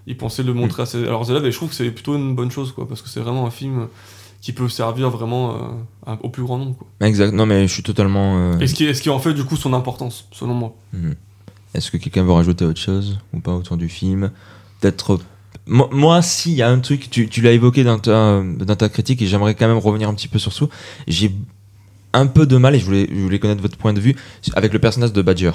ils pensaient le montrer à, leurs élèves et je trouve que c'est plutôt une bonne chose quoi parce que c'est vraiment un film qui peut servir vraiment euh, au plus grand nombre quoi. Exact, non mais je suis totalement. Et ce qui, ce qui en fait du coup son importance selon moi. Mhm. Est-ce que quelqu'un veut rajouter autre chose ou pas autour du film? Peut-être moi, s'il y a un truc, tu, tu l'as évoqué dans ta, dans ta critique et j'aimerais quand même revenir un petit peu sur ça. J'ai un peu de mal, et je voulais, je voulais connaître votre point de vue, avec le personnage de Badger,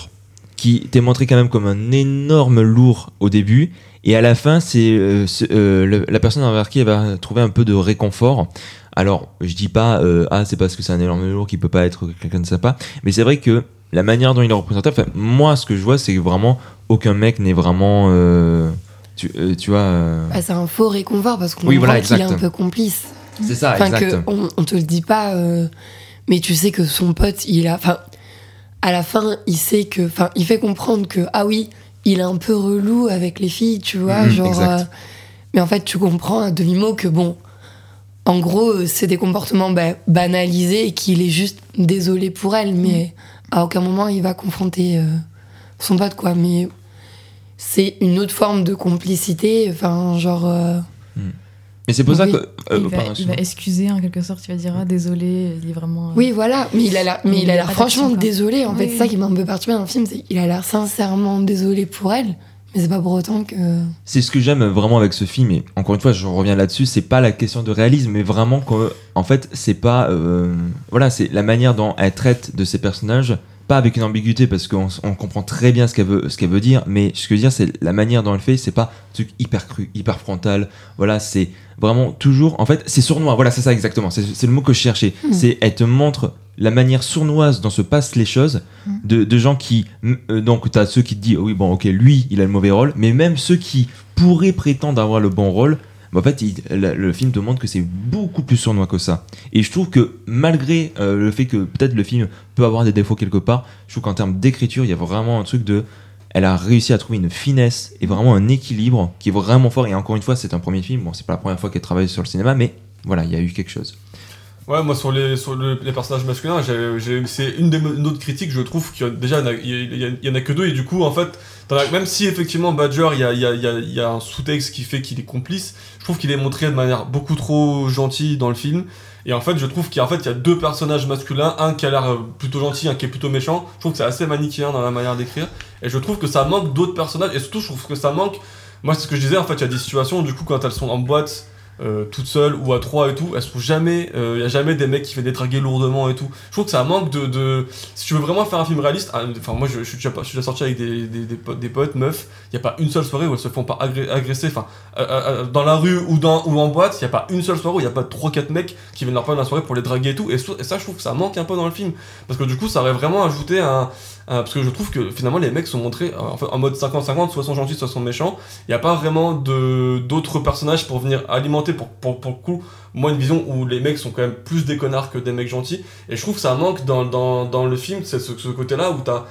qui t'est montré quand même comme un énorme lourd au début, et à la fin, c'est euh, euh, la personne envers qui elle va trouver un peu de réconfort. Alors, je dis pas, euh, ah, c'est parce que c'est un énorme lourd qui peut pas être quelqu'un de sympa, mais c'est vrai que la manière dont il est représenté, enfin, moi, ce que je vois, c'est que vraiment, aucun mec n'est vraiment. tu, tu, vois. Bah, c'est un faux réconfort parce qu'on oui, voit qu'il est un peu complice. C'est ça, enfin, Que on, on, te le dit pas mais tu sais que son pote, il a. Enfin, à la fin, il sait que. Enfin, il fait comprendre que, ah oui, il est un peu relou avec les filles, tu vois, mhm, genre. Euh, mais en fait, tu comprends à demi-mot que, bon, en gros, euh, c'est des comportements bah, banalisés et qu'il est juste désolé pour elle, mais à aucun moment il va confronter euh, son pote, quoi. Mais c'est une autre forme de complicité, enfin, genre. Mais c'est pour ça que. Euh, il, va, excuser en quelque sorte, il va dire ah, désolé, il est vraiment. Euh, oui, voilà, mais il a l'air, mais il, a l'air franchement désolé. En fait, c'est ça qui m'a un peu perturbé dans le film, c'est qu'il a l'air sincèrement désolé pour elle. Mais c'est pas pour autant que. C'est ce que j'aime vraiment avec ce film, et encore une fois, je reviens là-dessus, c'est pas la question de réalisme, mais vraiment qu'en en fait, c'est pas. Euh, voilà, c'est la manière dont elle traite de ses personnages pas avec une ambiguïté parce qu'on comprend très bien ce qu'elle veut, ce qu'elle veut dire, mais ce que je veux dire, c'est la manière dont elle fait, c'est pas un truc hyper cru, hyper frontal. Voilà, c'est vraiment toujours, en fait, c'est sournois. Voilà, c'est ça exactement. C'est le mot que je cherchais. Hmm. C'est elle te montre la manière sournoise dont se passent les choses hmm. de, de, gens qui, euh, donc tu as ceux qui te disent, oui bon, ok, lui, il a le mauvais rôle, mais même ceux qui pourraient prétendre avoir le bon rôle en fait, le, film te montre que c'est beaucoup plus sournois que ça. Et je trouve que malgré euh, le fait que peut-être le film peut avoir des défauts quelque part, je trouve qu'en termes d'écriture, il y a vraiment un truc de. Elle a réussi à trouver une finesse et vraiment un équilibre qui est vraiment fort. Et encore une fois, c'est un premier film. Bon, c'est pas la première fois qu'elle travaille sur le cinéma, mais voilà, il y a eu quelque chose. Ouais, moi sur les, sur les personnages masculins, c'est une des une autre critique, je trouve qu'il y déjà il y, en a que deux et du coup en fait, même si effectivement Badger il y a, y, a, y a, un sous-texte qui fait qu'il est complice, je trouve qu'il est montré de manière beaucoup trop gentille dans le film et en fait je trouve qu'il y, en fait, il y a deux personnages masculins, un qui a l'air plutôt gentil, un qui est plutôt méchant. Je trouve que c'est assez manichéen dans la manière d'écrire et je trouve que ça manque d'autres personnages et surtout je trouve que ça manque. Moi c'est ce que je disais en fait, il y a des situations du coup quand elles sont en boîte euh, toutes seules ou à trois et tout, elles sont jamais, il euh, y a jamais des mecs qui fait des draguer lourdement et tout. Je trouve que ça manque de, de si tu veux vraiment faire un film réaliste, ah, enfin moi je, suis déjà, sorti avec des, des, des, potes, des potes meufs, il y a pas une seule soirée où elles se font pas agresser, enfin euh, dans la rue ou dans ou en boîte, il y a pas une seule soirée où il y a pas trois quatre mecs qui viennent leur prendre la soirée pour les draguer et tout. Et, ça je trouve que ça manque un peu dans le film parce que du coup ça aurait vraiment ajouté un euh, parce que je trouve que finalement les mecs sont montrés euh, en, mode 50-50, soit sont gentils, soit sont méchants. Il n'y a pas vraiment d'autres personnages pour venir alimenter pour, pour, pour, le coup, moi une vision où les mecs sont quand même plus des connards que des mecs gentils. Et je trouve que ça manque dans, dans, dans le film, c'est ce, côté-là où t'as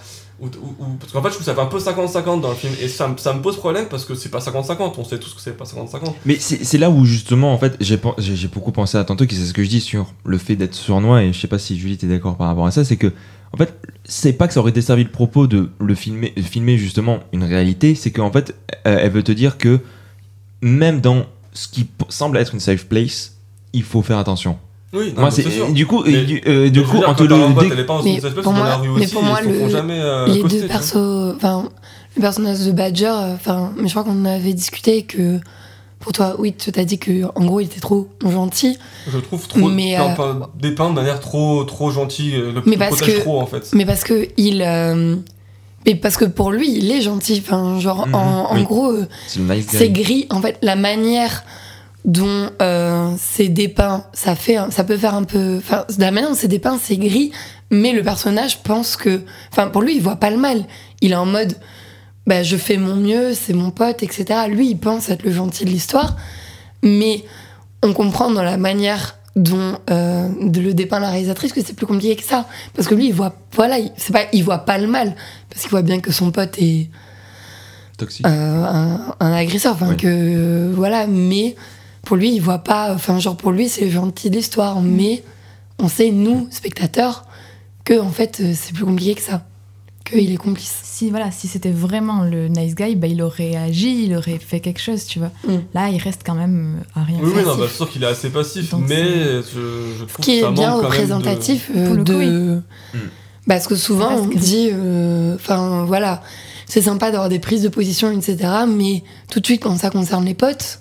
parce qu'en fait, je trouve ça fait un peu 50-50 dans le film. Et ça, ça, me pose problème parce que c'est pas 50-50. On sait tous que c'est pas 50-50. Mais c'est là où, justement, en fait, j'ai beaucoup pensé à tantôt, qui c'est ce que je dis sur le fait d'être sournois. Et je sais pas si Julie est d'accord par rapport à ça. C'est que, en fait, c'est pas que ça aurait desservi le propos de le filmer, filmer justement une réalité. C'est qu'en fait, elle veut te dire que même dans ce qui semble être une safe place, il faut faire attention. Oui, moi c'est du coup, mais, du, euh, du coup, entre le mais pour moi, mais pour moi, le, jamais, euh, les deux persos, enfin, le personnage de Badger, euh, enfin, mais je crois qu'on avait discuté que pour toi, oui, tu t'as dit que en gros, il était trop gentil. Je trouve trop mais, euh, dépeint de manière trop trop gentille, le mais parce que, trop en fait. Mais parce que il mais parce que pour lui, il est gentil. Enfin, genre, mhm. en, en gros, c'est gris. En fait, la manière dont euh, c'est dépeint, ça fait, ça peut faire un peu, enfin, la manière dont c'est dépeint, c'est gris, mais le personnage pense que, enfin, pour lui, il voit pas le mal. Il est en mode, bah, je fais mon mieux, c'est mon pote, etc. Lui, il pense être le gentil de l'histoire, mais on comprend dans la manière dont euh, le dépeint la réalisatrice que c'est plus compliqué que ça, parce que lui, il voit, voilà, c'est pas, il voit pas le mal, parce qu'il voit bien que son pote est toxique, euh, un, un, agresseur, enfin que, voilà, mais pour lui, il voit pas. Enfin, genre, pour lui, c'est gentil l'histoire, mais on sait, nous, spectateurs, que en fait, euh, c'est plus compliqué que ça. Qu'il est complice. Si, voilà, si c'était vraiment le nice guy, bah, il aurait agi, il aurait fait quelque chose, tu vois. Mm. Là, il reste quand même à rien Oui, oui, non, bah, c'est sûr qu'il est assez passif, Donc, mais je, je trouve qui que ça est bien manque quand même de- représentatif euh, Pour le coup, de. oui. Parce que souvent, on que- dit. euh, Enfin, voilà. C'est sympa d'avoir des prises de position, etc. Mais tout de suite, quand ça concerne les potes,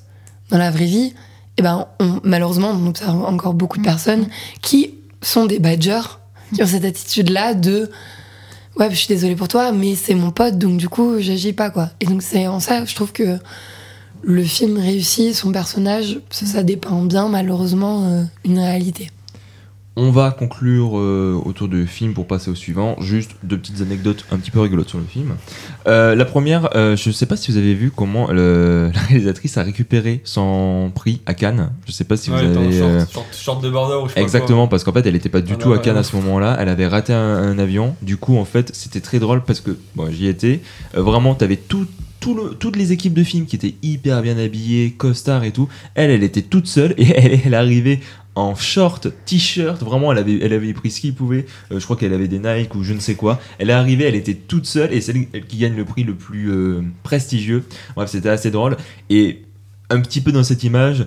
dans la vraie vie, eh ben, on- malheureusement, on observe encore beaucoup de Mm. personnes qui sont des badgers, qui ont cette attitude-là de. Ouais, je suis désolée pour toi, mais c'est mon pote, donc du coup, j'agis pas, quoi. Et donc, c'est en ça, je trouve que le film réussit, son personnage, ça, ça bien, malheureusement, euh, une réalité. On va conclure euh, autour du film pour passer au suivant. Juste deux petites anecdotes un petit peu rigolotes sur le film. Euh, la première, euh, je sais pas si vous avez vu comment le- la réalisatrice a récupéré son prix à Cannes. Je sais pas si Ouais, vous avez. short, short, short je sais pas Exactement, parce qu'en fait, elle était pas du Ah, tout à Cannes ouais. à ce moment-là. Elle avait raté un, un avion. Du coup, en fait, c'était très drôle parce que bon, j'y étais. Vraiment, t'avais tout, tout le- toutes les équipes de films qui étaient hyper bien habillées, costards et tout. Elle, elle était toute seule et elle, elle arrivait en short, t-shirt. Vraiment, elle avait, elle avait pris ce qu'il pouvait. Euh, je crois qu'elle avait des Nike ou je ne sais quoi. Elle est arrivée, elle était toute seule et celle qui gagne le prix le plus euh, prestigieux. Bref, c'était assez drôle. Et un petit peu dans cette image,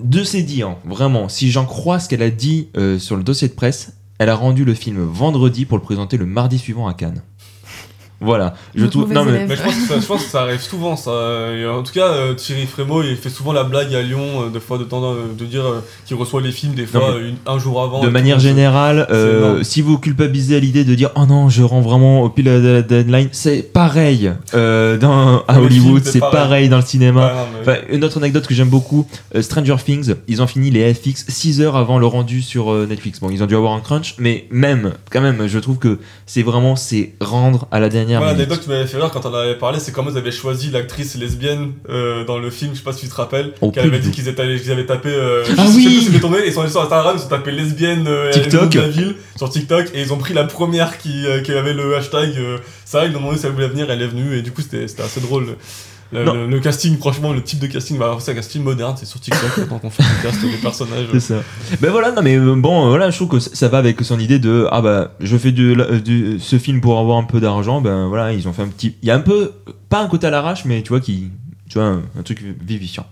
de ses dires, vraiment, si j'en crois ce qu'elle a dit euh, sur le dossier de presse, elle a rendu le film vendredi pour le présenter le mardi suivant à Cannes. Voilà, je trouve. Non, mais, je pense, que ça, je pense que ça arrive souvent, ça. Et en tout cas, euh, Thierry Frémaux, il fait souvent la blague à Lyon, euh, de fois de temps euh, de dire qu'il reçoit les films des fois Non, mais une- un jour avant. de manière générale, euh, si vous culpabilisez à l'idée de dire oh non, je rends vraiment au pile de la deadline, c'est pareil euh, dans, à les Hollywood, c'est pareil. pareil. dans le cinéma. Ouais, non, mais- Enfin, une autre anecdote que j'aime beaucoup, euh, Stranger Things, ils ont fini les FX 6 heures avant le rendu sur euh, Netflix. Bon, ils ont dû avoir un crunch, mais même, quand même, je trouve que c'est vraiment, c'est rendre à la dernière minute. l'anecdote qui m'avait fait rire quand on en avait parlé, c'est comment ils avaient choisi l'actrice lesbienne euh, dans le film, je sais pas si tu te rappelles, Oh, qui avait dit qu'ils étaient- qu'ils avaient tapé. euh, Ah je oui ils sont allés sur Instagram, ils ont tapé lesbienne euh, et TikTok. de la ville sur TikTok et ils ont pris la première qui, euh, qui avait le hashtag euh, ça, ils ont demandé si elle voulait venir, elle est venue et du coup c'était c'était assez drôle. Le, Non. le- le casting, franchement, le type de casting, bah, c'est un casting moderne, c'est sur TikTok, maintenant qu'on fait le cast des personnages. C'est ça. Ben voilà, non mais euh, bon, euh, voilà, je trouve que ça- va avec son idée de ah bah je fais du- ce film pour avoir un peu d'argent. Ben voilà, ils ont fait un petit, il y a un peu pas un côté à l'arrache, mais tu vois qui, tu vois un, un truc vivifiant.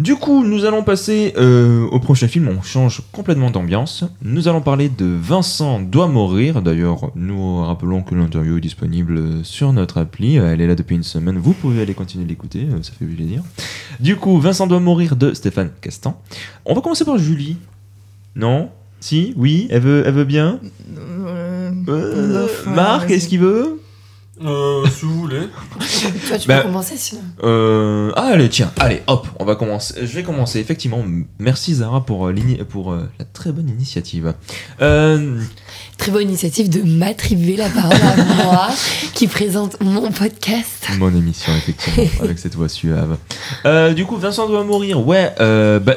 Du coup, nous allons passer euh, au prochain film. On change complètement d'ambiance. Nous allons parler de Vincent doit mourir. D'ailleurs, nous rappelons que l'interview est disponible sur notre appli. Elle est là depuis une semaine. Vous pouvez aller continuer de l'écouter. euh, Ça fait plaisir. Du coup, Vincent doit mourir de Stéphane Castan. On va commencer par Julie. Non? Si? Oui? Elle veut, elle veut bien? Euh, Euh, Marc, est-ce qu'il veut? Euh, si vous voulez. Toi, tu Bah, peux commencer sinon. Euh, ah, allez, tiens, allez, hop, on va commencer. Je vais commencer, effectivement. Merci Zara pour, euh, pour euh, la très bonne initiative. Euh, Très bonne initiative de m'attribuer la parole à moi, qui présente mon podcast. mon émission, effectivement, avec cette voix suave. Euh, du coup, Vincent doit mourir. Ouais, euh, bah,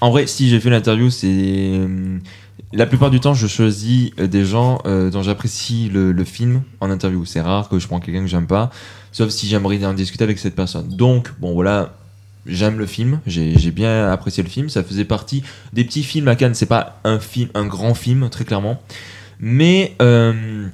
en vrai, si j'ai fait l'interview, c'est. La plupart du temps, je choisis euh, des gens euh, dont j'apprécie le, film en interview. C'est rare que je prends quelqu'un que j'aime pas, sauf si j'aimerais en discuter avec cette personne. Donc, bon, voilà, j'aime le film, j'ai j'ai bien apprécié le film. Ça faisait partie des petits films à Cannes. C'est pas un film, un grand film, très clairement. Mais euh,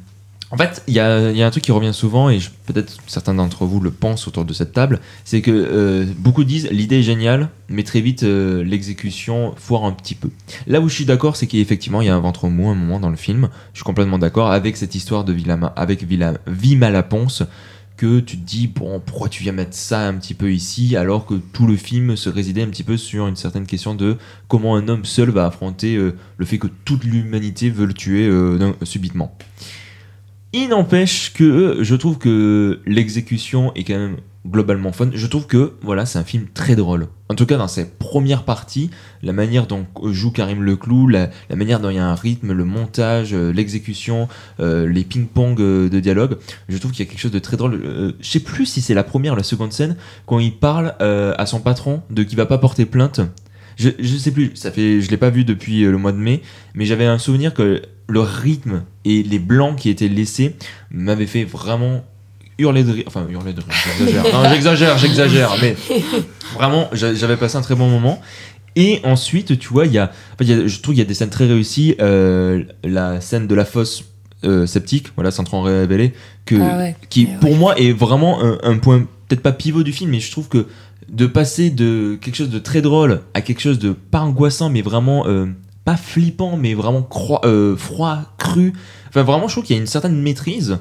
en fait, il y a, un truc qui revient souvent, et peut-être certains d'entre vous le pensent autour de cette table, c'est que euh, beaucoup disent l'idée est géniale, mais très vite euh, l'exécution foire un petit peu. Là où je suis d'accord, c'est qu'effectivement il y a un ventre mou un moment dans le film. Je suis complètement d'accord avec cette histoire de Villa, avec Villa, Vima la Ponce que tu te dis bon pourquoi tu viens mettre ça un petit peu ici alors que tout le film se résidait un petit peu sur une certaine question de comment un homme seul va affronter euh, le fait que toute l'humanité veut le tuer subitement. Il n'empêche que je trouve que l'exécution est quand même globalement fun. Je trouve que voilà, c'est un film très drôle. En tout cas, dans ses premières parties, la manière dont joue Karim Leclou, la, la manière dont il y a un rythme, le montage, euh, l'exécution, euh, les ping-pong euh, de dialogue, je trouve qu'il y a quelque chose de très drôle. Je sais plus si c'est la première ou la seconde scène quand il parle à son patron de qui va pas porter plainte. Je, je sais plus, ça fait, je l'ai pas vu depuis le mois de mai, mais j'avais un souvenir que le rythme et les blancs qui étaient laissés m'avaient fait vraiment hurler de rire. Enfin, hurler de rire, j'exagère. J'exagère, j'exagère, mais vraiment, j'a- j'avais passé un très bon moment. Et ensuite, tu vois, il y a, je trouve qu'il y a des scènes très réussies. Euh, la scène de la fosse euh, sceptique, voilà, sans trop en révéler, que, Ah ouais. qui pour ouais. moi est vraiment un, un point, peut-être pas pivot du film, mais je trouve que de passer de quelque chose de très drôle à quelque chose de pas angoissant, mais vraiment euh, pas flippant, mais vraiment euh, froid, cru. Enfin, vraiment, je trouve qu'il y a une certaine maîtrise.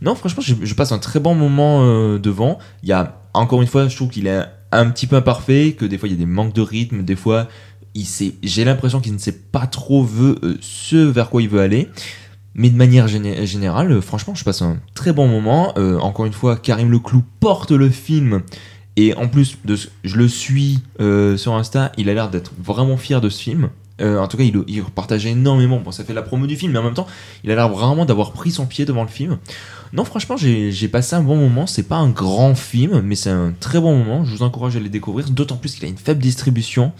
Non, franchement, je, passe un très bon moment euh, devant. Il y a, encore une fois, je trouve qu'il est un petit peu imparfait, que des fois, il y a des manques de rythme, des fois, j'ai l'impression qu'il ne sait pas trop euh, ce vers quoi il veut aller. Mais de manière géné- générale, franchement, je passe un très bon moment. Encore une fois, Karim Leclou porte le film. Et en plus, de ce- je le suis sur Insta, il a l'air d'être vraiment fier de ce film. Euh, en tout cas, il, il partage énormément. Bon, ça fait la promo du film, mais en même temps, il a l'air vraiment d'avoir pris son pied devant le film. Non, franchement, j'ai passé un bon moment. C'est pas un grand film, mais c'est un très bon moment. Je vous encourage à les découvrir, d'autant plus qu'il a une faible distribution.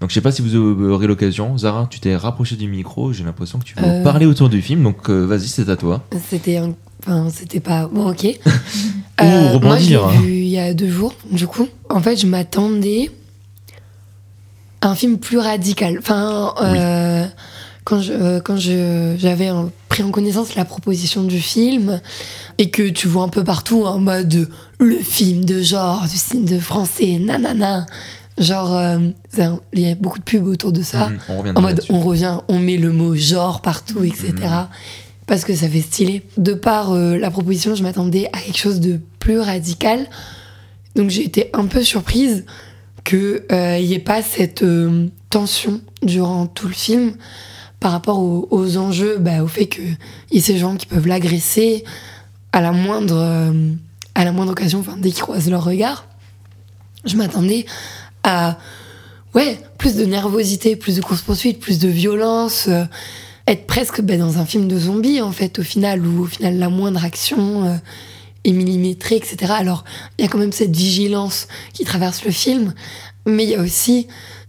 Donc, je sais pas si vous aurez l'occasion. Zara, tu t'es rapproché du micro. J'ai l'impression que tu veux Euh. parler autour du film. Donc, euh, vas-y, c'est à toi. C'était un... Enfin, c'était pas... Bon, ok. Ou moi, je rebondir, l'ai hein. vu il y a deux jours, du coup. En fait, je m'attendais un film plus radical. Enfin, euh, quand je, euh, quand je, j'avais pris en connaissance la proposition du film et que tu vois un peu partout en mode le film de genre du cinéma de français, nanana. Genre, euh, un- il y a beaucoup de pubs autour de ça. On reviendra En mode, on revient, on met le mot genre partout, etc. Mhm. Parce que ça fait stylé. De par euh, la proposition, je m'attendais à quelque chose de plus radical. Donc j'ai été un peu surprise qu'il n'y ait pas cette euh, tension durant tout le film par rapport aux, enjeux, bah, au fait qu'il y ait ces gens qui peuvent l'agresser à la moindre, euh, à la moindre occasion, enfin, dès qu'ils croisent leur regard. Je m'attendais à ouais, plus de nervosité, plus de course-poursuite, plus de violence, euh, être presque ben, dans un film de zombies, en fait, au final, où au final, la moindre action euh, est millimétrée, etc. Alors, il y a quand même cette vigilance qui traverse le film, mais il y a aussi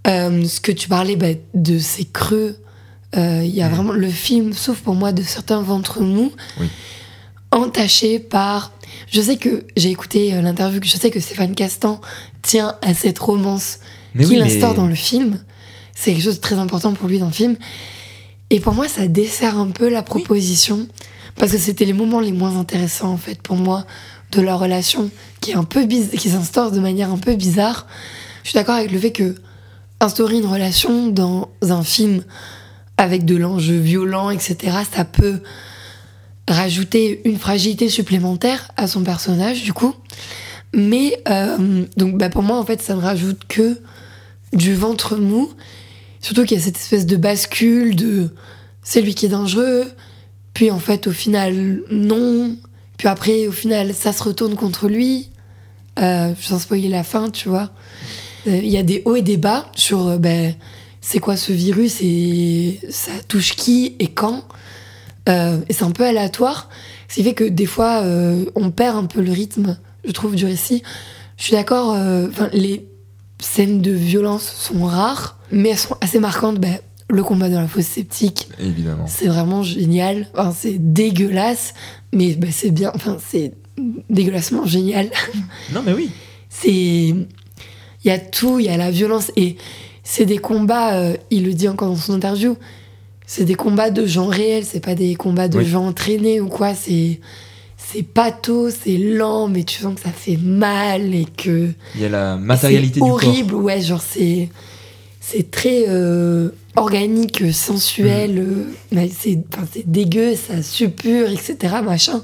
euh, ce que tu parlais ben, de ces creux. Euh, Il y a Mhm. vraiment le film, sauf pour moi, de certains ventres mous, Oui. entachés par. Je sais que j'ai écouté euh, l'interview, que je sais que Stéphane Castan tient à cette romance qu'il oui, mais- instaure dans le film. C'est quelque chose de très important pour lui dans le film. Et pour moi, ça dessert un peu la proposition. Parce que c'était les moments les moins intéressants, en fait, pour moi, de leur relation, qui est un peu qui s'instaure de manière un peu bizarre. Je suis d'accord avec le fait que instaurer une relation dans un film avec de l'enjeu violent, etc., ça peut rajouter une fragilité supplémentaire à son personnage, du coup. Mais, euh, donc, bah, pour moi, en fait, ça ne rajoute que du ventre mou. Surtout qu'il y a cette espèce de bascule de c'est lui qui est dangereux, puis en fait, au final, non. Puis après, au final, ça se retourne contre lui. Euh, sans spoiler la fin, tu vois. Euh, Il y a des hauts et des bas sur euh, ben, c'est quoi ce virus et ça touche qui et quand. Euh, et c'est un peu aléatoire. Ce qui fait que des fois, on perd un peu le rythme, je trouve, du récit. Je suis d'accord, les scènes de violence sont rares, mais elles sont assez marquantes. Ben, le combat dans la fosse sceptique, Évidemment. c'est vraiment génial. Enfin, c'est dégueulasse, mais ben, c'est bien. Enfin, c'est dégueulassement génial. Non, mais oui. C'est. Il y a tout, il y a la violence. Et c'est des combats, euh, il le dit encore dans son interview, c'est des combats de gens réels, c'est pas des combats de Oui. gens entraînés ou quoi. C'est. C'est pato, c'est lent, mais tu sens que ça fait mal et que. Il y a la matérialité C'est du horrible, ouais, genre c'est. C'est très euh, organique, sensuel, euh, mais c'est dégueu, ça suppure, etc. Machin.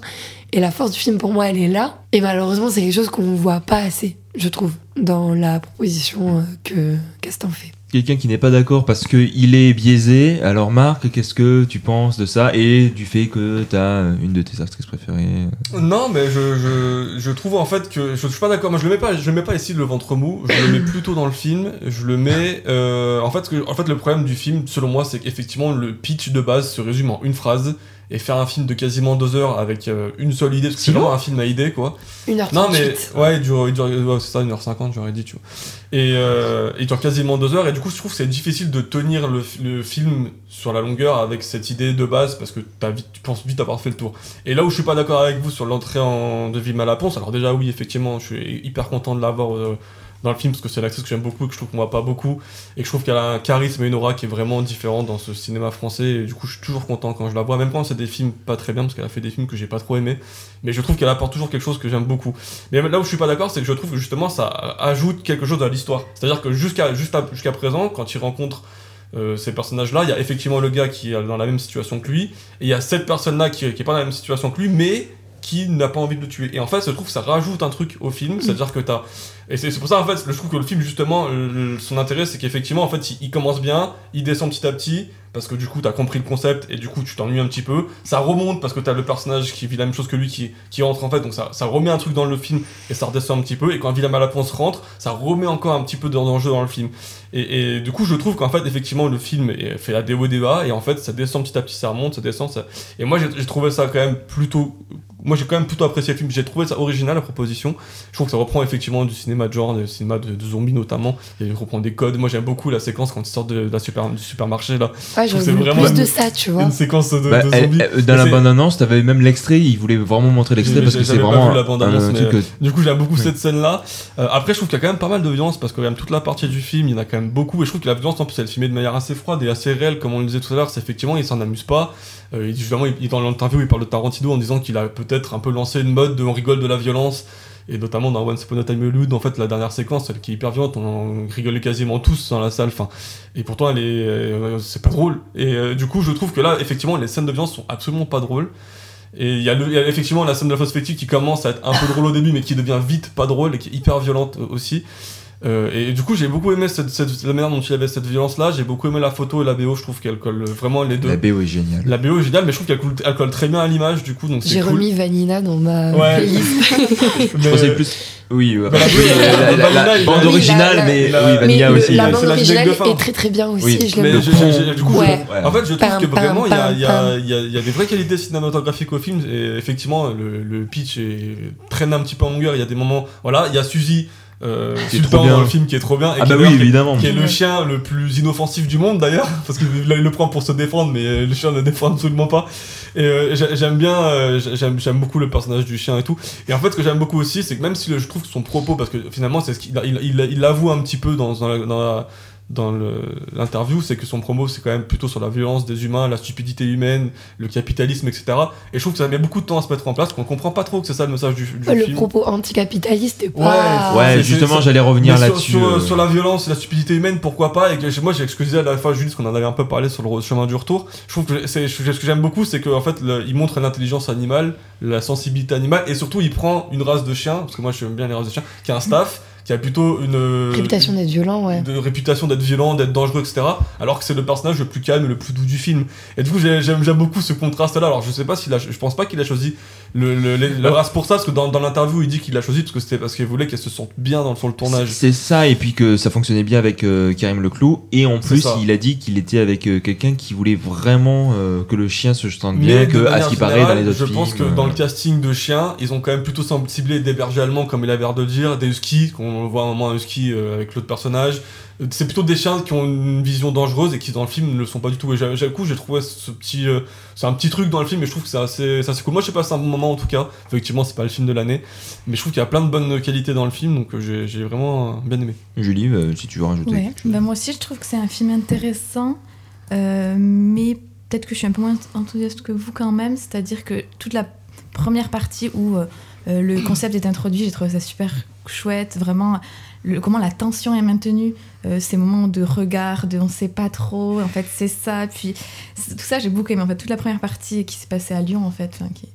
Et la force du film, pour moi, elle est là. Et malheureusement, c'est quelque chose qu'on voit pas assez, je trouve, dans la proposition euh, que Castan fait. Quelqu'un qui n'est pas d'accord parce qu'il est biaisé. Alors, Marc, qu'est-ce que tu penses de ça et du fait que tu as une de tes actrices préférées? Non, mais je, je, je trouve en fait que je, suis pas d'accord. Moi, je le mets pas, je le mets pas ici le ventre mou. Je le mets plutôt dans le film. Je le mets. euh, en fait, en fait, le problème du film, selon moi, c'est qu'effectivement le pitch de base se résume en une phrase et faire un film de quasiment deux heures avec euh, une seule idée, parce que c'est vraiment un film à idée, quoi. 1h38. Non, mais ouais, il dure, ouais, c'est ça, 1h50, j'aurais dit, tu vois. Et euh, il dure quasiment deux heures, et du coup, je trouve que c'est difficile de tenir le, le film sur la longueur avec cette idée de base, parce que as vite, tu penses vite avoir fait le tour. Et là où je suis pas d'accord avec vous sur l'entrée en, de Vilma Laponce, alors déjà, oui, effectivement, je suis hyper content de l'avoir euh, dans le film parce que c'est l'actrice que j'aime beaucoup et que je trouve qu'on voit pas beaucoup et que je trouve qu'elle a un charisme et une aura qui est vraiment différent dans ce cinéma français et du coup je suis toujours content quand je la vois même quand c'est des films pas très bien parce qu'elle a fait des films que j'ai pas trop aimé mais je trouve qu'elle apporte toujours quelque chose que j'aime beaucoup mais là où je suis pas d'accord c'est que je trouve que justement ça ajoute quelque chose à l'histoire c'est à dire que jusqu'à jusqu'à présent quand il rencontre euh, ces personnages-là. Il y a effectivement le gars qui est dans la même situation que lui, et il y a cette personne-là qui, qui est pas dans la même situation que lui, mais qui n'a pas envie de le tuer. Et en fait, je trouve que ça rajoute un truc au film, c'est-à-dire que t'as. Et c'est pour ça, en fait, je trouve que le film, justement, son intérêt, c'est qu'effectivement, en fait, il, commence bien, il descend petit à petit, parce que du coup, t'as compris le concept, et du coup, tu t'ennuies un petit peu. Ça remonte, parce que t'as le personnage qui vit la même chose que lui, qui, qui rentre, en fait, donc ça, ça remet un truc dans le film, et ça redescend un petit peu. Et quand Willem Malaponce rentre, ça remet encore un petit peu d'enjeu dans le film. Et, et, du coup, je trouve qu'en fait, effectivement, le film fait la déo débat, et en fait, ça descend petit à petit, ça remonte, ça descend. Ça... Et moi, j'ai trouvé ça quand même plutôt moi j'ai quand même plutôt apprécié le film. J'ai trouvé ça original la proposition. Je trouve que ça reprend effectivement du cinéma de genre, du cinéma de, zombies notamment. Et il reprend des codes. Moi j'aime beaucoup la séquence quand ils sortent de, la super, du supermarché là. Ouais, j'ai vraiment plus de ça, tu vois. Une séquence de, bah, zombies. dans la bande-annonce, t'avais même l'extrait. Ils voulaient vraiment montrer l'extrait parce que c'est vraiment la bande -annonce, un, Du coup j'aime beaucoup cette scène là. Euh, après je trouve qu'il y a quand même pas mal de violence parce que même toute la partie du film, il y en a quand même beaucoup. Et je trouve que la violence en plus elle est filmée de manière assez froide et assez réelle comme on le disait tout à l'heure. C'est effectivement il s'en amuse pas. Euh, justement, il, dans l'interview, il parle de Tarantino en disant qu'il a peut-être un peu lancé une mode de on rigole de la violence. Et notamment dans Once Upon a Time Hollywood, en fait, la dernière séquence, celle qui est hyper violente, on, rigolait quasiment tous dans la salle. Enfin, et pourtant, elle est, euh, c'est pas drôle. Et euh, du coup, je trouve que là, effectivement, les scènes de violence sont absolument pas drôles. Et il y, a effectivement la scène de la fausse qui commence à être un peu drôle au début, mais qui devient vite pas drôle et qui est hyper violente aussi. Euh, et du coup, j'ai beaucoup aimé cette, cette, la manière dont il avait cette violence-là. J'ai beaucoup aimé la photo et la BO. Je trouve qu'elle colle vraiment les deux. La BO est géniale. La BO est géniale, mais je trouve qu'elle colle, colle, très bien à l'image. Du coup, donc j'ai cool. remis Vanina dans ma ouais. playlist. je pensais plus. Oui, euh, la, bande originale, mais oui, Vanilla aussi. La bande originale est très très bien aussi. Oui. Je l'aime beaucoup. Du coup, ouais. en fait, je trouve que vraiment, il y a, y, a, y, a, y a des vraies qualités cinématographiques au film. Et effectivement, le, le pitch est, traîne un petit peu en longueur. Il y a des moments. Voilà, il y a Suzy euh, qui bien. dans le film qui est trop bien et ah qui, bah oui, évidemment. qui est le chien le plus inoffensif du monde d'ailleurs parce qu'il il le prend pour se défendre mais le chien ne défend absolument pas et euh, j'aime bien euh, j'aime j'aime beaucoup le personnage du chien et tout et en fait ce que j'aime beaucoup aussi c'est que même si je trouve que son propos parce que finalement c'est ce qu'il il, il, il, l'avoue un petit peu dans, dans la, dans la dans l'interview, c'est que son promo, c'est quand même plutôt sur la violence des humains, la stupidité humaine, le capitalisme, etc. Et je trouve que ça met beaucoup de temps à se mettre en place, qu'on comprend pas trop que c'est ça le message du, du le film. Le propos anticapitaliste est pas... Ouais, ouais justement, j'allais revenir là-dessus. Sur, euh. sur, la violence et la stupidité humaine, pourquoi pas? Et que, moi, j'ai excusé à la fois Julie, qu'on en avait un peu parlé sur le chemin du retour. Je trouve que c'est, ce que j'aime beaucoup, c'est qu'en fait, il montre l'intelligence animale, la sensibilité animale, et surtout, il prend une race de chiens, parce que moi, j'aime bien les races de chiens, qui a un staff qui a plutôt une réputation d'être violent, ouais. De réputation d'être violent, d'être dangereux, etc. Alors que c'est le personnage le plus calme, le plus doux du film. Et du coup, j'aime beaucoup ce contraste-là. Alors, je sais pas s'il a, je pense pas qu'il a choisi le, le, le, race pour ça, parce que dans, dans l'interview, il dit qu'il l'a choisi parce que c'était parce qu'il voulait qu'elle se sente bien dans, sur le tournage. C'est ça, et puis que ça fonctionnait bien avec euh, Karim Leclou. Et en plus, il a dit qu'il était avec euh, quelqu'un qui voulait vraiment euh, que le chien se sente bien, que à ce qui paraît dans les autres je films. Je pense que dans le casting de chiens, ils ont quand même plutôt ciblé des bergers allemands, comme il a l'air de dire, des huskies, qu'on voit un moment un husky avec l'autre personnage c'est plutôt des chiens qui ont une vision dangereuse et qui dans le film ne le sont pas du tout. Et j'ai coup, j'ai trouvé ce petit, euh, c'est un petit truc dans le film, et je trouve que c'est assez, assez cool. Moi, je sais pas, c'est un bon moment en tout cas. Effectivement, c'est pas le film de l'année, mais je trouve qu'il y a plein de bonnes qualités dans le film, donc euh, j'ai vraiment bien aimé. Julie, euh, si tu veux rajouter. Ouais. Bah, moi aussi, je trouve que c'est un film intéressant, mais peut-être que je suis un peu moins enthousiaste que vous quand même. C'est-à-dire que toute la première partie où le concept est introduit, j'ai trouvé ça super chouette, vraiment comment la tension est maintenue, euh, ces moments de regard, de on sait pas trop, en fait c'est ça, puis tout ça j'ai beaucoup aimé, en fait toute la première partie qui s'est passée à Lyon en fait. Qui,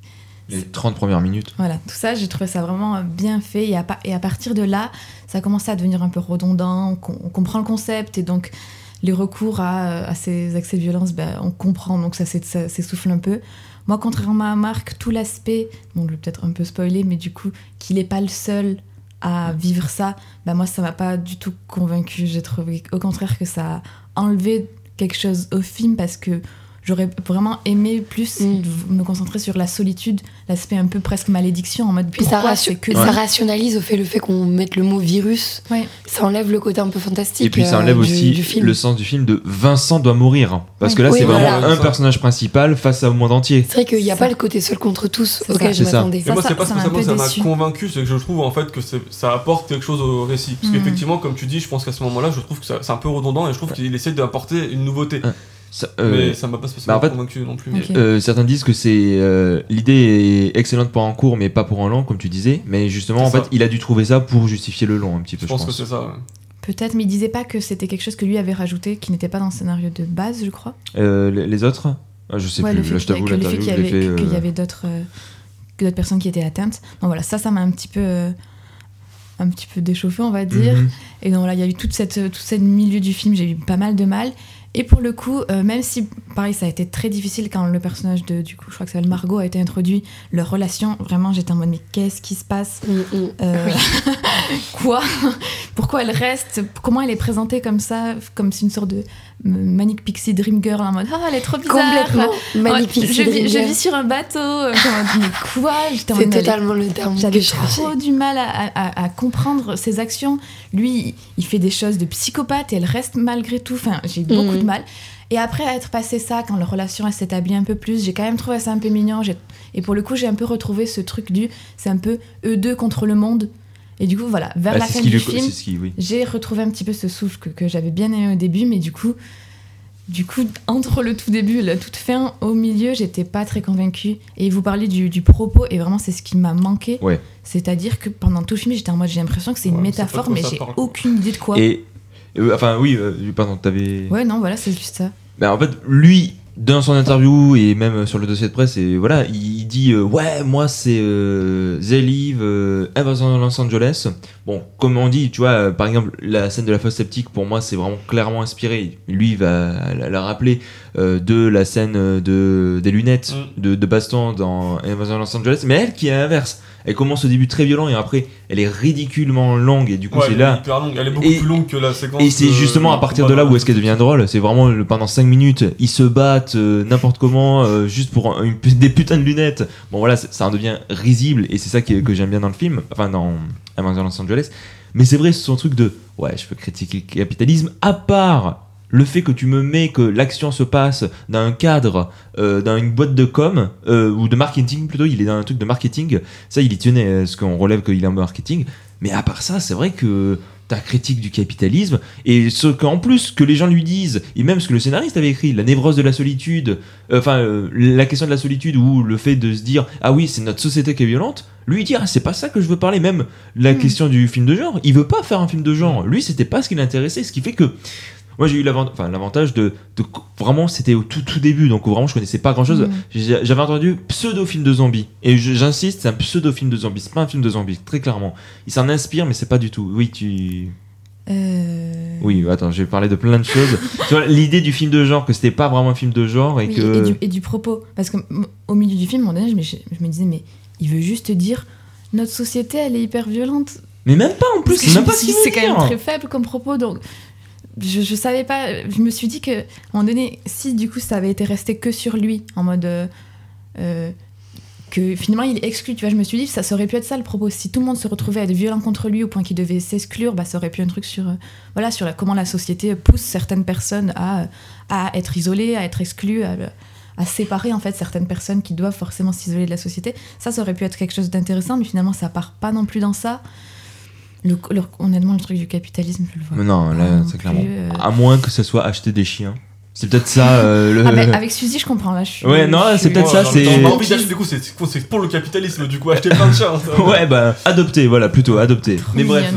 les 30 premières minutes. Voilà, tout ça, j'ai trouvé ça vraiment bien fait. Et à, et à, partir de là, ça a commencé à devenir un peu redondant. On, comprend le concept et donc les recours à, à ces accès de violence, ben, on comprend, donc ça s'essouffle un peu. Moi, contrairement à Marc, tout l'aspect, bon, je vais peut-être un peu spoiler, mais du coup, qu'il n'est pas le seul à vivre ça, bah moi ça m'a pas du tout convaincu. J'ai trouvé au contraire que ça a enlevé quelque chose au film parce que j'aurais vraiment aimé plus Mm. me concentrer sur la solitude, l'aspect un peu presque malédiction en mode Puis ça, ratio- ça rationalise au fait le fait qu'on mette le mot virus. Ouais. Ça enlève le côté un peu fantastique. Et puis ça euh, enlève du- aussi du film. le sens du film de Vincent doit mourir. Parce que là, Oui, c'est voilà. vraiment un personnage principal face au monde entier. C'est vrai qu'il n'y a Ça. pas le côté seul contre tous auquel ça. je m'attendais. Moi, c'est pas ça m'a un spécialement ça m'a convaincu, c'est que je trouve en fait que ça apporte quelque chose au récit. Parce Mhm. qu'effectivement, comme tu dis, je pense qu'à ce moment-là, je trouve que c'est un peu redondant et je trouve qu'il essaie d'apporter une nouveauté. Ça, euh, Mais ça m'a pas spécialement bah, en fait- convaincu non plus. Euh, certains disent que c'est euh, l'idée est excellente pour un cours mais pas pour un long comme tu disais mais justement en fait il a dû trouver ça pour justifier le long un petit peu Je je pense pense, que c'est ça. ouais. Peut-être, mais il disait pas que c'était quelque chose que lui avait rajouté, qui n'était pas dans le scénario de base, je crois. Euh, les, les autres? Ah, je sais Ouais, plus le là je t'avoue qu'il y je l'ai avait, fait qu'il y euh, avait d'autres euh, que d'autres personnes qui étaient atteintes. Donc voilà, ça, ça m'a un petit peu euh, un petit peu déchauffé, on va dire. mhm. Et donc voilà, il y a eu toute cette, tout ce milieu du film, j'ai eu pas mal de mal. Et pour le coup, euh, même si, pareil, ça a été très difficile quand le personnage de, du coup, je crois que c'est Margot a été introduit, leur relation, vraiment, j'étais en mode, mais qu'est-ce qui se passe Mm, mm. Euh, Quoi? Pourquoi elle reste? Comment elle est présentée comme ça? Comme si une sorte de Manic Pixie Dream Girl en mode, ah, elle est trop bizarre Complètement Ouais, magnifique. je, vis, je vis sur un bateau. euh, mais quoi C'est totalement le terme j'avais trop du mal à, à- à comprendre ses actions. Lui, il fait des choses de psychopathe et elle reste malgré tout. Enfin, j'ai eu beaucoup de mal. Et après être passé ça, quand leur relation s'établit un peu plus, j'ai quand même trouvé ça un peu mignon. Et pour le coup, j'ai un peu retrouvé ce truc du, c'est un peu eux deux contre le monde. Et du coup, voilà, vers Bah, la fin du film, oui j'ai retrouvé un petit peu ce souffle que, que j'avais bien aimé au début, mais du coup, du coup, entre le tout début et la toute fin, au milieu, j'étais pas très convaincue. Et vous parlez du, du propos, et vraiment, c'est ce qui m'a manqué. Ouais. C'est-à-dire que pendant tout le film, j'étais en mode, j'ai l'impression que c'est une Ouais, métaphore, mais j'ai aucune idée de quoi. et euh, enfin oui euh, pardon t'avais Ouais, non, voilà, c'est juste ça. Bah, en fait, lui, dans son interview et même sur le dossier de presse, et voilà, il dit euh, ouais, moi c'est euh, The Live, euh, Los Angeles. Bon, comme on dit, tu vois, euh, par exemple, la scène de la fosse sceptique, pour moi, c'est vraiment clairement inspiré. Lui il va la, la rappeler euh, de la scène euh, de des lunettes Mm. de, de baston dans de Los Angeles, mais elle qui est l'inverse. Elle commence au début très violent et après, elle est ridiculement longue et du coup, Ouais, c'est elle est là. hyper longue. Elle est beaucoup Et- plus longue que la séquence. Et c'est justement à partir de là où est-ce qu'elle devient drôle. C'est vraiment pendant 5 minutes, ils se battent euh, n'importe comment, juste pour un- une, des putains de lunettes. Bon voilà, ça en devient risible et c'est ça qui est- que j'aime bien dans le film, enfin dans Invasion Los Angeles. Mais c'est vrai, c'est son truc de ouais, je peux critiquer le capitalisme à part. Le fait que tu me mets que l'action se passe dans un cadre, euh, dans une boîte de com, euh, ou de marketing plutôt, il est dans un truc de marketing, ça il y tenait, euh, ce qu'on relève qu'il est en marketing. Mais à part ça, c'est vrai que ta critique du capitalisme, et ce qu'en plus que les gens lui disent, et même ce que le scénariste avait écrit, la névrose de la solitude, euh, enfin euh, la question de la solitude ou le fait de se dire ah oui c'est notre société qui est violente, lui dit ah c'est pas ça que je veux parler, même la Mm. question du film de genre, il veut pas faire un film de genre, lui c'était pas ce qui l'intéressait, ce qui fait que moi j'ai eu l'avantage de, de- vraiment c'était au tout tout début donc vraiment je connaissais pas grand chose Mm. j'ai- j'avais entendu pseudo film de zombies. Et j'insiste c'est un pseudo film de zombies. C'est pas un film de zombies très clairement. Il s'en inspire mais c'est pas du tout. Oui tu Euh, oui attends je vais parler de plein de choses. Tu vois l'idée du film de genre que c'était pas vraiment un film de genre et oui, que et, du, et du propos. Parce qu'au milieu du film, donné, je me, je me disais, mais il veut juste dire, notre société, elle est hyper violente. mais même pas en plus c'est même me pas ce qu'il C'est quand même très faible comme propos, donc je, je savais pas. Je me suis dit que, à un moment donné, si du coup ça avait été resté que sur lui, en mode. euh, euh, que finalement il est exclu, tu vois, je me suis dit, ça, ça aurait pu être ça le propos. Si tout le monde se retrouvait à être violent contre lui au point qu'il devait s'exclure, bah, ça aurait pu être un truc sur, euh, voilà, sur la, comment la société pousse certaines personnes à, à être isolées, à être exclues, à, à séparer en fait certaines personnes qui doivent forcément s'isoler de la société. Ça, ça aurait pu être quelque chose d'intéressant, mais finalement ça part pas non plus dans ça. Le, le- honnêtement, le truc du capitalisme, je le vois. Mais non là non c'est plus, clairement euh. à moins que ce soit acheter des chiens c'est peut-être ça euh, le Ah, bah, avec Suzy, je comprends là. Je suis, Ouais, non, c'est suis- peut-être ça, dans le c'est- temps, on a envie d'acheter, du coup, c'est c'est pour le capitalisme, du coup, acheter plein de chiens. ça. ouais bah adopter voilà plutôt adopter mais bref.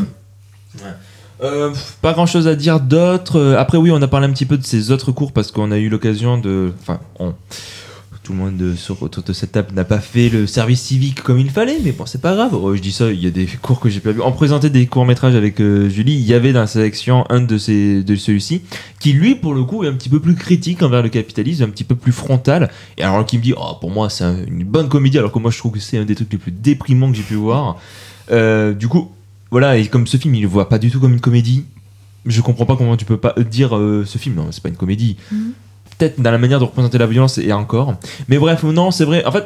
Euh, pas grand chose à dire d'autre. Après, oui, on a parlé un petit peu de ces autres cours parce qu'on a eu l'occasion de. Enfin, on- tout le monde sur, autour de cette table n'a pas fait le service civique comme il fallait, mais bon, c'est pas grave. Oh, je dis ça, il y a des cours que j'ai pas vu. On présentait des courts-métrages avec euh, Julie. Il y avait dans la sélection un de, de celui-ci qui, lui, pour le coup, est un petit peu plus critique envers le capitalisme, un petit peu plus frontal. Et alors, qui me dit, oh, pour moi, c'est un- une bonne comédie, alors que moi, je trouve que c'est un des trucs les plus déprimants que j'ai pu voir. Euh, du coup, voilà, et comme ce film, il le voit pas du tout comme une comédie, je comprends pas comment tu peux pas dire euh, ce film, non, c'est pas une comédie. Mhm. Peut-être dans la manière de représenter la violence et encore. Mais bref, non, c'est vrai. En fait,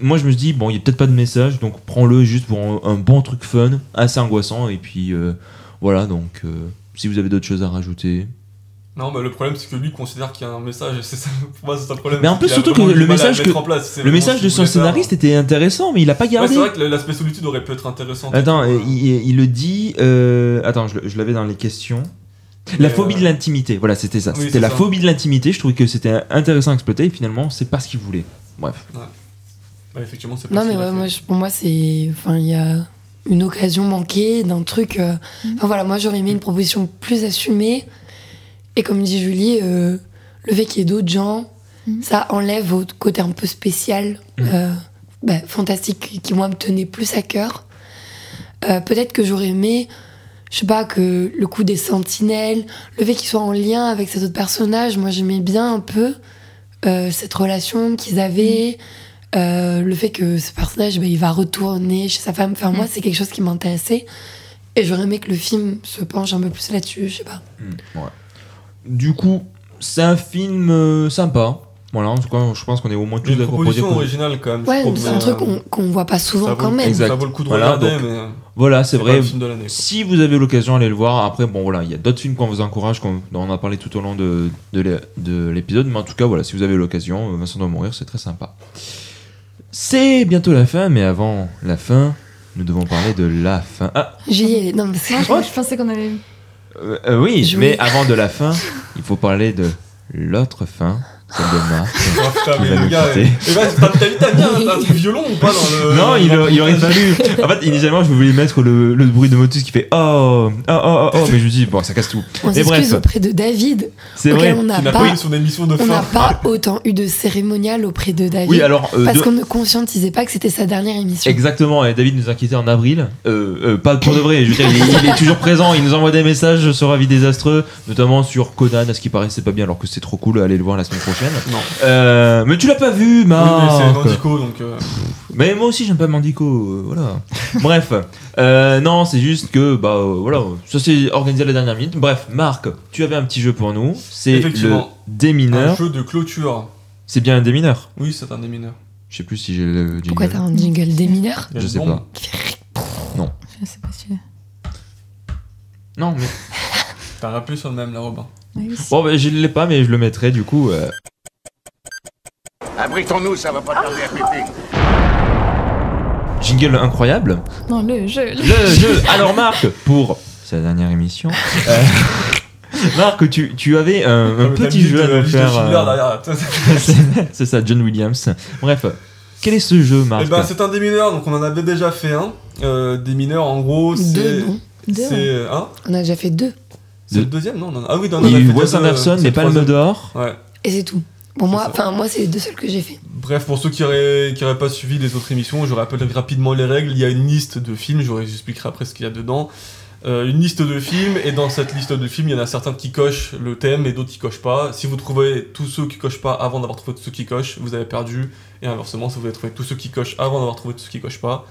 moi je me dis, bon, il y a peut-être pas de message, donc prends-le juste pour un, un bon truc fun, assez angoissant, et puis euh, voilà, donc euh, si vous avez d'autres choses à rajouter. Non, mais le problème, c'est que lui considère qu'il y a un message, et c'est ça, pour moi, c'est le problème. Mais en c'est plus, qu'il a surtout que le message que- place. Le message de son scénariste était intéressant, mais il a pas Ouais, gardé. c'est vrai que l'aspect solitude aurait pu être intéressant. Attends, il, il le dit. euh, attends, je l'avais dans les questions. La Mais, phobie euh, de l'intimité, voilà, c'était ça. oui, c'était la ça. phobie de l'intimité. Je trouvais que c'était intéressant à exploiter. Et finalement, c'est pas ce qu'il voulait. Bref. bah, effectivement, c'est pas Non, mais ouais, fait. moi, je- pour moi, c'est. Enfin, il y a une occasion manquée d'un truc. euh, Enfin, voilà, moi, j'aurais aimé une proposition plus assumée. Et comme dit Julie, euh, le fait qu'il y ait d'autres gens, Mhm. ça enlève au côté un peu spécial, euh, bah, fantastique, qui, qui, moi, me tenait plus à cœur. Euh, Peut-être que j'aurais aimé. Je sais pas, que le coup des sentinelles, le fait qu'ils soient en lien avec cet autre personnage, moi j'aimais bien un peu euh, cette relation qu'ils avaient. Euh, le fait que ce personnage, bah, il va retourner chez sa femme. Enfin, moi, Mm. c'est quelque chose qui m'intéressait. Et j'aurais aimé que le film se penche un peu plus là-dessus, je sais pas. Ouais. Du coup, c'est un film euh, sympa. Voilà, en tout cas, je pense qu'on est au moins tous d'accord pour dire proposition que. originale quand même. Ouais, c'est un truc qu'on qu'on voit pas souvent vaut quand même. Exact. Ça vaut le coup de Voilà, regarder, donc, mais Voilà, c'est c'est pas vrai. le film de l'année. quoi. Si vous avez l'occasion, allez le voir. Après, bon voilà, il y a d'autres films qu'on vous encourage, qu'on dont on a parlé tout au long de, de l'é- de l'épisode. Mais en tout cas, voilà, si vous avez l'occasion, euh, Vincent doit mourir, c'est très sympa. C'est bientôt la fin, mais avant la fin, nous devons parler de la fin. Ah, J'y ai. Non, mais c'est. Non, je, je pensais qu'on avait. euh, euh, oui, Je- mais avant de la fin, il faut parler de l'autre fin. Oh, putain, mais le gars, eh ben, t'as mis un, un truc violon ou pas dans le. Non, il, le il aurait fallu. En fait, initialement, je voulais mettre le, le bruit de Motus qui fait oh, oh, oh, oh, oh, mais je me dis, bon, ça casse tout. On s'excuse auprès de David, c'est auquel vrai. on n'a pas, pas eu son émission de on n'a fin. pas autant eu de cérémonial auprès de David. Oui, alors, euh, parce de- qu'on ne conscientisait pas que c'était sa dernière émission. Exactement, et David nous inquiétait en avril. Euh, euh, pas pour de vrai, je veux dire, il est, il est toujours présent, il nous envoie des messages sur Avis désastreux, notamment sur Conan, à ce qui paraissait pas bien, alors que c'est trop cool, allez le voir la semaine prochaine. Non. Euh, mais tu l'as pas vu, Oui, mais c'est Marc Nandico donc. euh, Mais moi aussi j'aime pas Mandico, euh, voilà. Bref, euh, non, c'est juste que, bah euh, voilà, ça s'est organisé à la dernière minute. Bref, Marc, tu avais un petit jeu pour nous, c'est le Effectivement. Un démineur. jeu de clôture. C'est bien un démineur Oui, c'est un des mineurs. Je sais plus si j'ai le jingle. Pourquoi t'as un jingle a Je sais pas. Je sais pas si. Non, mais. T'as rappelé sur le même, la Robin. Oui, oui. Bon, bah, je l'ai pas, mais je le mettrai du coup. euh, Abritons-nous, ça va pas tarder à péter. Jingle incroyable. Non, le jeu. le- Le jeu. Alors Marc, pour sa dernière émission, euh, Marc, tu, tu avais un, Ah, petit jeu à de- nous faire. Euh, derrière. c'est- C'est ça, John Williams. Bref, quel est ce jeu, Marc Eh ben, c'est un des mineurs, donc on en avait déjà fait un. Euh, des mineurs, en gros, c'est. Deux, non Deux. Hein On a déjà fait deux. C'est le deuxième Non. Ah oui, non, Il y a eu Wes Anderson, Palmes troisième. d'Or. Ouais. Et c'est tout. Pour moi, enfin moi c'est les deux seuls que j'ai fait. Bref, pour ceux qui auraient, qui auraient pas suivi les autres émissions, je rappelle rapidement les règles. Il y a une liste de films, je vous expliquerai après ce qu'il y a dedans. Euh, une liste de films, et dans cette liste de films, il y en a certains qui cochent le thème et d'autres qui cochent pas. Si vous trouvez tous ceux qui cochent pas avant d'avoir trouvé tous ceux qui cochent, vous avez perdu. Et inversement, si vous avez trouvé tous ceux qui cochent avant d'avoir trouvé tous ceux qui cochent pas,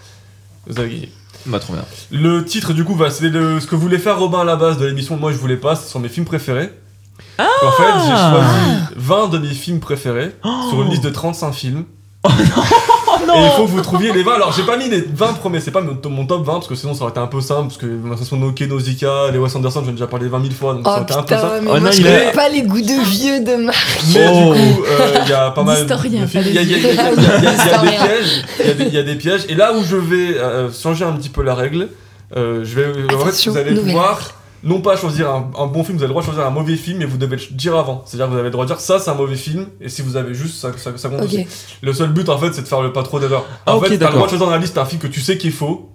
vous avez gagné. Bah, trop bien. Le titre, du coup, bah, c'est ce que voulait faire Robin à la base de l'émission. Moi, je voulais pas, ce sont mes films préférés. en fait, j'ai choisi 20 de mes films préférés sur une liste de 35 films. Et il faut que vous trouviez les 20. Alors, j'ai pas mis les 20 premiers, c'est pas mon, mon top 20 parce que sinon ça aurait été un peu simple. Parce que Noke, Nausicaa, les Wes Anderson, j'en ai déjà parlé 20 000 fois donc ça Oh aurait été un peu simple. mais Oh moi non, je connais a- pas les goûts de vieux de Marc. Mais Oh. du coup, euh, il y a pas mal Il y y y y a- des pièges. Il y a des- il y a des pièges. Et là où je vais euh, changer un petit peu la règle, euh, je vais. en fait, Attention, vous allez nouvelle pouvoir. Non pas choisir un, un bon film, vous avez le droit de choisir un mauvais film, mais vous devez le dire avant. C'est-à-dire que vous avez le droit de dire ça c'est un mauvais film, et si vous avez juste ça, ça, ça compte aussi. Le seul but en fait c'est de faire le pas trop d'erreurs. En Ah, fait, t'as le droit de choisir dans la liste un film que tu sais qu'il est faux.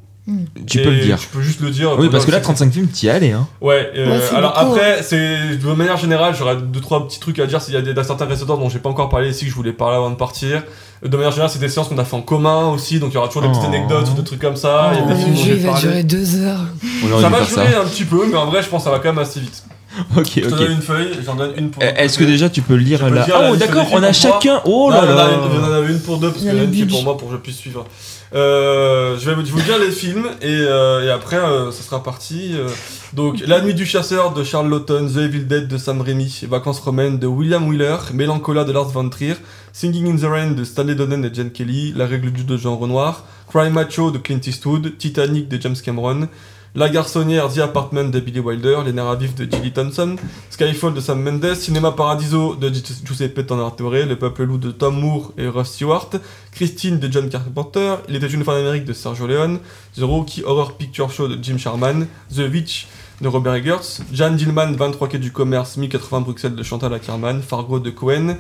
Tu et peux le dire. Tu peux juste le dire. Oui, parce que là, c'est- 35 films, t'y allé, hein. Ouais, euh, Ouais, alors beaucoup, après, c'est de manière générale, j'aurais deux trois petits trucs à dire s'il y a des, certains réalisateurs dont j'ai pas encore parlé ici que je voulais parler avant de partir. De manière générale, c'est des séances qu'on a fait en commun aussi, donc il y aura toujours des petites Oh. anecdotes ou des trucs comme ça. Il y a Oh. des Le films jeu va parlé. durer deux heures. On Ça va durer un petit peu, mais en vrai, je pense que ça va quand même assez vite. Ok, Je te ok. donne une feuille, j'en donne une pour. Euh, Est-ce que déjà tu peux lire Je peux là lire la Ah, oh, d'accord, on a chacun. Oh là il y en a là. une- il y en avait une pour deux, parce le une qui est pour moi pour que je puisse suivre. Euh, je vais vous dire les films et, euh, après euh, sera parti. euh. donc La Nuit du Chasseur de Charles Lawton, The Evil Dead de Sam Raimi, Vacances romaines de William Wheeler, Mélancolia de Lars von Trier, Singing in the Rain de Stanley Donen et Jen Kelly, La Règle du de Jean Renoir, Cry Macho de Clint Eastwood, Titanic de James Cameron, La Garçonnière, The Apartment de Billy Wilder, Les Nerfs à vif de Gilly Thompson, Skyfall de Sam Mendes, Cinéma Paradiso de Gi- Giuseppe Tornatore, Le Peuple Loup de Tom Moore et Russ Stewart, Christine de John Carpenter, Il était une fois en Amérique de Sergio Leone, The Rocky Horror Picture Show de Jim Sharman, The Witch de Robert Eggers, Jan Dillman, 23 quai du commerce, 1080 Bruxelles de Chantal Ackerman, Fargo de Cohen,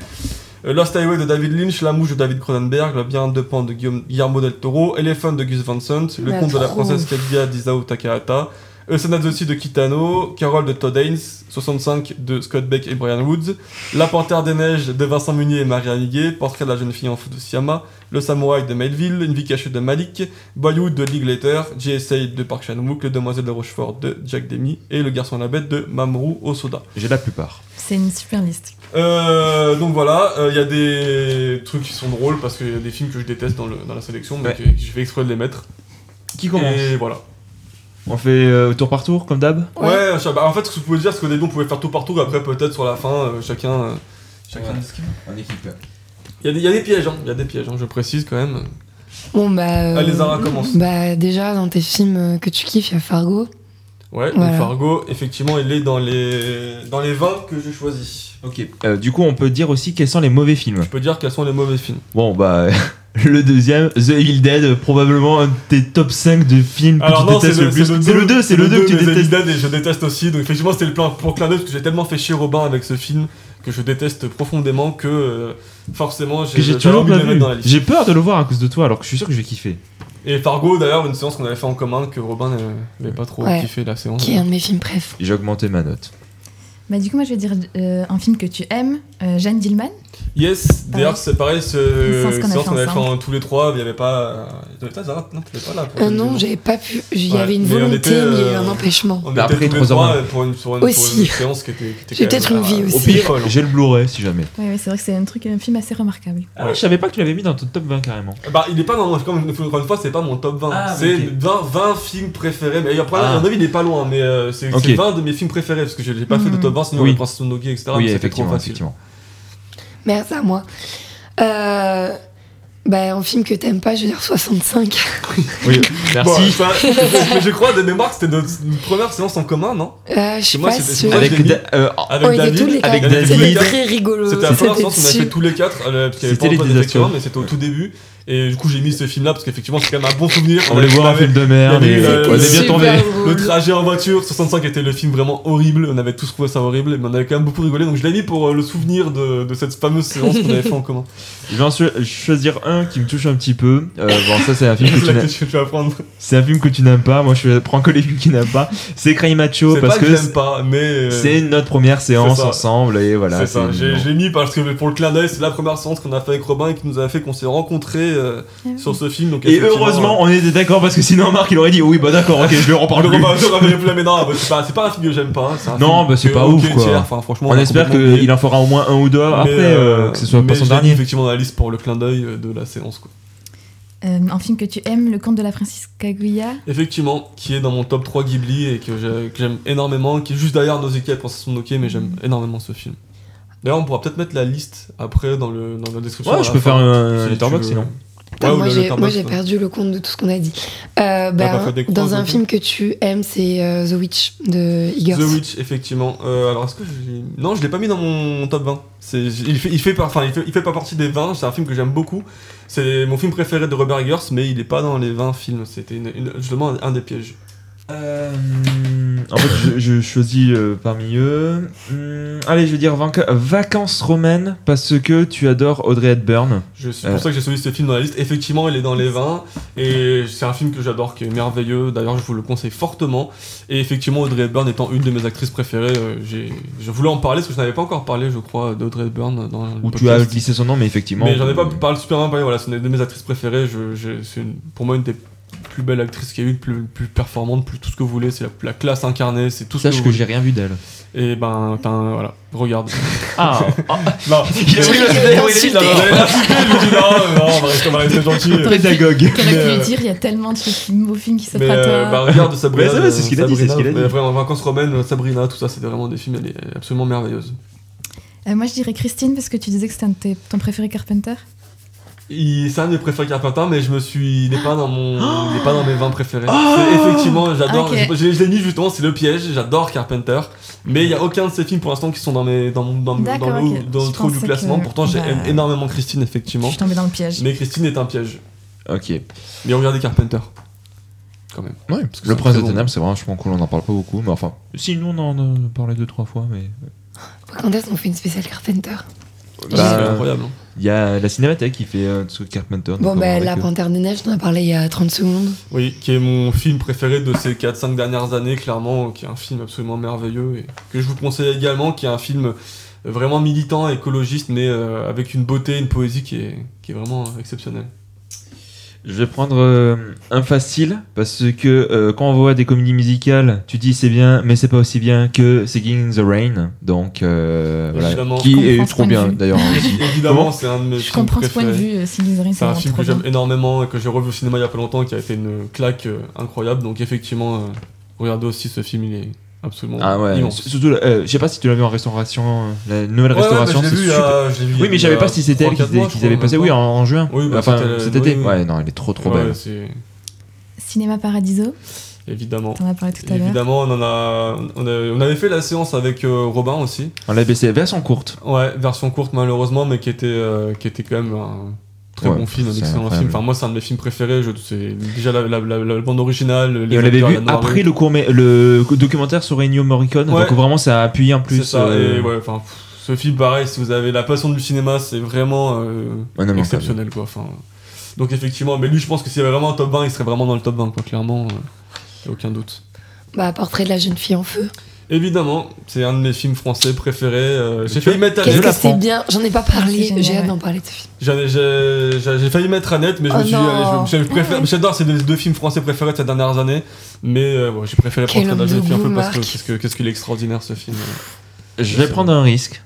euh, Lost Highway de David Lynch, La Mouche de David Cronenberg, Le Bien de Pan de Guillaume- Guillermo del Toro, Elephant de Gus Van Sant, Le Conte de la. Princesse Kaguya d'Isao Takahata, Euthanasie de Kitano, Carole de Todd Haynes, 65 de Scott Beck et Brian Woods, La Panthère des Neiges de Vincent Munier et Maria Amiguet, Portrait de la jeune fille en feu de Siama, Le Samouraï de Melville, Une vie cachée de Malik, Boyhood de Lee Glater, GSA de Park Chan-wook, Le Demoiselle de Rochefort de Jack Demy et Le Garçon à la Bête de Mamoru Osoda. J'ai la plupart. C'est une super liste. Euh, donc voilà, il y a des trucs qui sont drôles parce qu'il y a des films que je déteste dans, le- dans la sélection, Ouais. euh, je vais exprès de les mettre. Qui commence? Et voilà. On fait euh, tour par tour, comme d'hab Ouais. Ouais, je- bah, en fait, ce que vous pouvez dire, c'est qu'au début, on pouvait faire tout partout, après, peut-être sur la fin, euh, chacun. euh, chacun Ouais. En équipe. Il y, a des- il y a des pièges, hein, il y a des pièges, hein, je précise quand même. Bon, bah. euh, Allez, Zara, commence. Bah, déjà, dans tes films que tu kiffes, il y a Fargo. Ouais, Voilà. donc Fargo, effectivement, il est dans les, dans les 20 que j'ai choisis. Ok. Euh, du coup, on peut dire aussi quels sont les mauvais films. Je peux dire quels sont les mauvais films. Bon, bah, le deuxième, The Evil Dead, probablement un de tes top 5 de films que tu détestes le, plus. C'est le 2, c'est le 2 que tu détestes. Evil Dead, et je déteste aussi. Donc, effectivement, c'était le plan pour clin parce que j'ai tellement fait chier Robin avec ce film que je déteste profondément que euh, forcément j'ai toujours envie de le mettre vu. dans la liste. J'ai peur de le voir à cause de toi, alors que je suis sûr que je vais kiffer. Et Fargo, d'ailleurs, une séance qu'on avait fait en commun que Robin euh, n'avait pas trop Ouais. kiffé la séance. Qui est un de mes films préf. J'ai augmenté ma note. Bah, du coup, moi, je vais dire euh, un film que tu aimes, euh, Jeanne Dillman. Yes, d'ailleurs, c'est pareil, ce séance qu'on a fait en tous les trois, il n'y avait pas. Il y avait pas Zara Non, tu n'étais pas là. pour Euh, non, j'avais pas pu. Il y Ouais, avait une mais on volonté, était, mais il y a eu euh, un empêchement. On Bah, était après, tous les trois euh, pour une, pour une, pour Aussi. une séance qui était. J'ai peut-être une vie euh, aussi. J'ai le Blu-ray si jamais. Oui, oui, c'est vrai que c'est un truc, un film assez remarquable. Ouais. Je savais pas que tu l'avais mis dans ton top 20 carrément. Bah, il est pas dans mon. Comme encore une fois, c'est pas mon top 20. Ah, c'est ok. 20, 20 films préférés. Mais après, Ah. à mon avis, il est pas loin. Mais euh, c'est Ok. c'est 20 de mes films préférés. Parce que j'ai pas fait de Mhm. top 20, sinon les Princesse Mononoke, etc. oui, effectivement. Merci à moi. Euh, bah, un film que t'aimes pas, je veux dire 65. Oui, Bon, merci. je, je crois de mémoire que c'était notre première séance en commun, non? Euh, je Moi, pas sûre. Avec. Da- euh, Avec On était David. avec. David. C'était très rigolo. C'était la première séance qu'on a fait tous les quatre, euh, C'était les mais c'était au tout début. Et du coup, j'ai mis ce film-là parce qu'effectivement, c'est quand même un bon souvenir. On voulait voir un film de merde il y et avait eu, on euh, est bien tombé. Le trajet en voiture, 65 était le film vraiment horrible. On avait tous trouvé ça horrible, mais on avait quand même beaucoup rigolé. Donc je l'ai mis pour euh, le souvenir de, de cette fameuse séance qu'on avait fait en commun. Je vais en cho- choisir un qui me touche un petit peu. Euh, bon, ça, c'est un film que tu tu vas prendre. c'est un film que tu n'aimes pas. Moi, je prends que les films que tu n'aimes pas. C'est Cry Macho parce pas que, que pas, mais. euh, c'est notre première séance ensemble et voilà. c'est ça, j'ai mignon. je l'ai mis parce que pour le clin d'œil, c'est la première séance qu'on a fait avec Robin et qui nous a fait qu'on s'est rencontrés euh, sur ce film. Donc Et heureusement, on était d'accord parce que sinon, Marc, il aurait dit oui, bah d'accord, ok, je vais en reviens plus non, bah, c'est pas, c'est pas un film que j'aime pas. hein, c'est un Non, film bah, c'est pas ok, ouf, quoi. tiers, enfin, franchement, On espère qu'il en fera au moins un ou deux après, Mais, euh, que ce soit mais pas son dernier. effectivement dans la liste pour le clin d'œil euh, de la séance. Quoi. Euh, un film que tu aimes, Le Conte de la Princesse Kaguya? Effectivement, qui est dans mon top 3 Ghibli et que j'ai- que j'aime énormément, qui est juste derrière Nausicaa et Princesse Mononoke, mais j'aime énormément ce film. D'ailleurs, on pourra peut-être mettre la liste après dans, le, dans la description. Ouais, je peux fin, faire un- si un letterbox. Ouais, moi, j'ai, perdu le compte de tout ce qu'on a dit. Euh, bah, croix, dans un film que tu aimes, c'est euh, The Witch de Eggers. The Witch, effectivement. Euh, alors, est-ce que je Non, je l'ai pas mis dans mon top 20. C'est... Il, fait, il, fait pas... Enfin, il, fait... il fait pas partie des 20. C'est un film que j'aime beaucoup. C'est mon film préféré de Robert Eggers, mais il est pas dans les 20 films. C'était justement un des pièges. Euh, en fait, je, je choisis euh, parmi eux. Hum, allez, je vais dire Vacances romaines parce que tu adores Audrey Hepburn. Je- C'est Euh. pour ça que j'ai choisi ce film dans la liste. Effectivement, il est dans les 20. Et c'est un film que j'adore, qui est merveilleux. D'ailleurs, je vous le conseille fortement. Et effectivement, Audrey Hepburn étant une de mes actrices préférées, euh, j'ai... je voulais en parler parce que je n'avais pas encore parlé, je crois, d'Audrey Hepburn dans le Où tu as podcast. glissé son nom, mais effectivement. Mais j'en ai pas parlé super bien voilà, c'est une de mes actrices préférées. Je, je- c'est une- pour moi une des plus belle actrice qu'il y a eu, plus, plus performante, plus tout ce que vous voulez. C'est la, la classe incarnée, c'est tout ce que Sache vous que voulez. j'ai rien vu d'elle. Et ben, voilà, regarde. Ah, non, Il a insulté. non, on va rester, on va rester gentil. pédagogue. T'aurais Mais, pu euh, lui dire, il y a tellement de films, films qui s'offrent à toi. euh, bah, regarde Sabrina. C'est vrai, c'est ce qu'il a dit, c'est ce qu'il a dit. Vraiment, Vacances romaines, Sabrina, tout ça, c'était vraiment des films, elle est absolument merveilleuse. Euh, moi, je dirais Christine, parce que tu disais que c'était ton préféré Carpenter? Il- C'est un de mes préférés Carpenter, mais je me suis. Il n'est pas dans mon. il n'est pas dans mes 20 préférés. Oh C'est- effectivement, j'adore. Je, je l'ai mis justement, c'est le piège. J'adore Carpenter. Mais il n'y a aucun de ces films pour l'instant qui sont dans, mes, dans, mon- dans, dans, le, dans le Je trou du classement. que- Pourtant, j'aime bah, énormément Christine, Je effectivement. suis tombée dans le piège. Mais Christine est un piège. Ok. Mais regardez Carpenter. Quand même. Ouais, Parce que le c'est Prince de bon. Ténèbres, c'est vachement cool, on n'en parle pas beaucoup, mais enfin. Si, nous, on en a parlé deux, trois fois, mais. Quand est-ce qu'on fait une spéciale Carpenter? C'est Bah, incroyable. hein. Il y a la Cinémathèque qui fait un truc Carpenter. Bon, bah, avec La. Panthère des Neiges, on en a parlé il y a 30 secondes. Oui, qui est mon film préféré de ces 4-5 dernières années, clairement, qui est un film absolument merveilleux et que je vous conseille également, qui est un film vraiment militant, écologiste, mais euh, avec une beauté, une poésie qui est, qui est vraiment exceptionnelle. Je vais prendre euh, un facile parce que euh, quand on voit des comédies musicales, tu dis c'est bien, mais c'est pas aussi bien que Singing in the Rain, donc euh, voilà, Évidemment. qui est trop bien d'ailleurs. Évidemment, c'est un de mes Je films comprends ce point de préférés. vue, euh, Sylvie Zorin, C'est c'est un film que j'aime énormément et que j'ai revu au cinéma il y a pas longtemps, qui a été une claque euh, incroyable. Donc effectivement, euh, regardez aussi ce film, il est absolument Ah ouais, surtout, euh, je sais pas si tu l'as vu en restauration, euh, la nouvelle Ouais, ouais, bah, restauration, je l'ai c'est vu, super. euh, vu a- Oui, mais je savais a pas si c'était elle qu'ils avaient crois, passé, oui, en, en juin. Oui, bah, enfin, c'était- cet oui, été. oui. Ouais, non, elle est trop trop Ouais, belle. Cinéma Paradiso, évidemment. t'en as parlé tout à l'heure. Évidemment, on, en a, on, a- on avait fait la séance avec euh, Robin aussi. On l'a baissé version courte. Ouais, version courte malheureusement, mais qui était, euh, qui était quand même un très Ouais, bon film, un c'est excellent incroyable. film. Enfin, moi, c'est un de mes films préférés. Je, c'est déjà la, la- la- la bande originale. les Et on l'avait vu la après le court le documentaire sur Ennio Morricone, Ouais. donc vraiment ça a appuyé en plus. Ça. euh, Et ouais, enfin, pff, ce film, pareil, si vous avez la passion du cinéma, c'est vraiment euh, Ouais, non, mais exceptionnel, quoi. Enfin, donc effectivement, mais lui, je pense que s'il y avait vraiment un top 20, il serait vraiment dans le top 20, quoi. Clairement, euh, y a aucun doute. Bah, Portrait de la jeune fille en feu. Évidemment, c'est un de mes films français préférés. euh, j'ai failli mettre Qu'est-ce je que la c'est bien J'en ai pas parlé, j'ai hâte d'en parler de ce film. J'ai j'ai- j'ai failli mettre Annette, mais je me Oh suis dit, non. allez, je, je préfère. Ah ouais. J'adore, c'est les deux films français préférés de ces dernières années, mais euh, bon, j'ai préféré jeune de fille un peu parce qu'est-ce que- qu'est-ce qu'il est extraordinaire ce film. Je vais prendre un risque.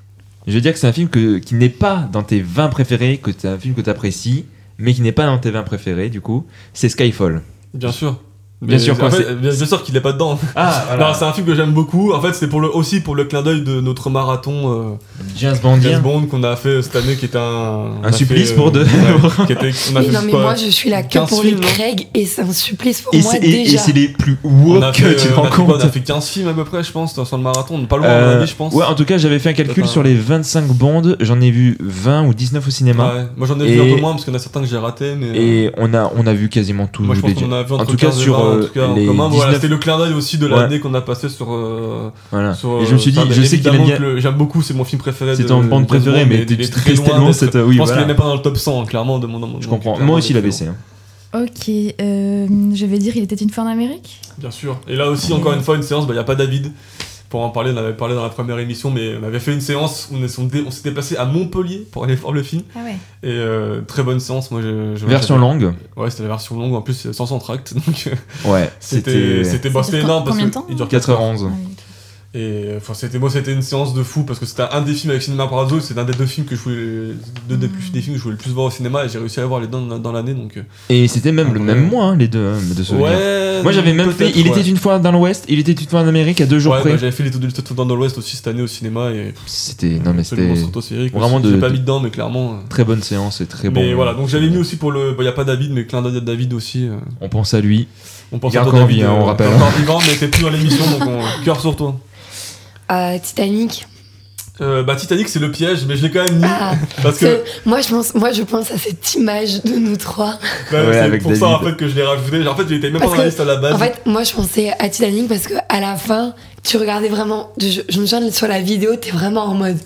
Je vais dire que c'est un film que, qui n'est pas dans tes 20 préférés, que c'est un film que tu apprécies, mais qui n'est pas dans tes 20 préférés, du coup. C'est Skyfall. Bien sûr. Bien sûr, quoi, fait, c'est- bien, bien sûr qu'il est pas dedans. Ah, Non, c'est un film que j'aime beaucoup. En fait, c'est pour le, aussi pour le clin d'œil de notre marathon euh, James Bond. James Bond qu'on a fait cette année, qui était un, Un supplice fait, pour deux. ouais, qui était, on a Oui, fait non, mais quoi, moi, je suis là que 15 pour films, les Craig et c'est un supplice pour Et moi et- et déjà. c'est les plus woke, fait, tu te on rends a fait quoi, compte on a fait 15 films à peu près, je pense, dans sur le marathon. Pas loin, Euh, avis, je pense. Ouais, en tout cas, j'avais fait un calcul sur les 25 bandes. J'en ai vu 20 ou 19 au cinéma. Ouais. Moi, j'en ai vu Et- un peu moins parce qu'il y en a certains que j'ai ratés, mais. euh, Et on a, on a vu quasiment tous Moi, je pense les qu'on en a vu En entre tout cas, 15 et sur 20, en euh, tout cas, en les commun. 19 Voilà, c'était le clin d'œil aussi de Ouais. l'année qu'on a passé sur. euh, Voilà. sur, et je me suis dit, ça, mais je sais qu'il aime bien. le- J'aime beaucoup, c'est mon film préféré. C'est ton bande Bond, mais tu très restes loin tellement cette. Oui, Je pense qu'il voilà. est même pas dans le top 100, clairement, de mon mon- Je comprends. Moi aussi, il a baissé. Ok, euh, je vais dire, il était une fois en Amérique? Bien sûr. Et là aussi, encore une fois, une séance, il n'y a pas David. Pour en parler, on avait parlé dans la première émission, mais on avait fait une séance où on est- on dé- on s'était passé à Montpellier pour aller voir le film. Ah ouais. Et euh, très bonne séance, moi je. Version longue. Ouais, c'était la version longue, en plus c'est sans entracte. Donc euh, Ouais. c'était C'était dure énorme parce combien de que temps il dure 4 heures. 4h11. Et euh, enfin, c'était moi, c'était une séance de fou parce que c'était un des films avec Cinéma Paradiso, c'est un des deux films que je voulais, deux des, plus- des films que je voulais le plus voir au cinéma et j'ai réussi à les voir les deux dans, dans l'année donc. euh, Et c'était même le Ouais. même mois, hein, les deux, hein, de. Ouais. Moi j'avais même fait. Il ouais. était une fois dans l'Ouest, il était une fois en Amérique à deux jours Ouais, près. bah, j'avais fait les Tout dans l'Ouest aussi cette année au cinéma et. C'était non mais c'était vraiment de- J'ai pas mis dedans, mais clairement. euh, très bonne séance et très bon. mais voilà, donc j'avais mis aussi pour le. Il y a pas David, mais clin d'œil à David aussi. euh, On pense à lui. On pense Il à en David, vie, hein, on euh, rappelle. encore vivant, mais t'es plus dans l'émission, donc on... cœur sur toi. Euh, Titanic. Euh, bah Titanic, c'est le piège, mais je l'ai quand même mis Ah, parce que. moi, je pense, moi, je pense à cette image de nous trois. bah, Ouais, c'est avec pour ça en fait que je l'ai rajouté. En fait, il était même Parce pas dans la liste à la base. En fait, moi, je pensais à Titanic parce que à la fin, tu regardais vraiment. Je, je me souviens sur la vidéo, t'es vraiment en mode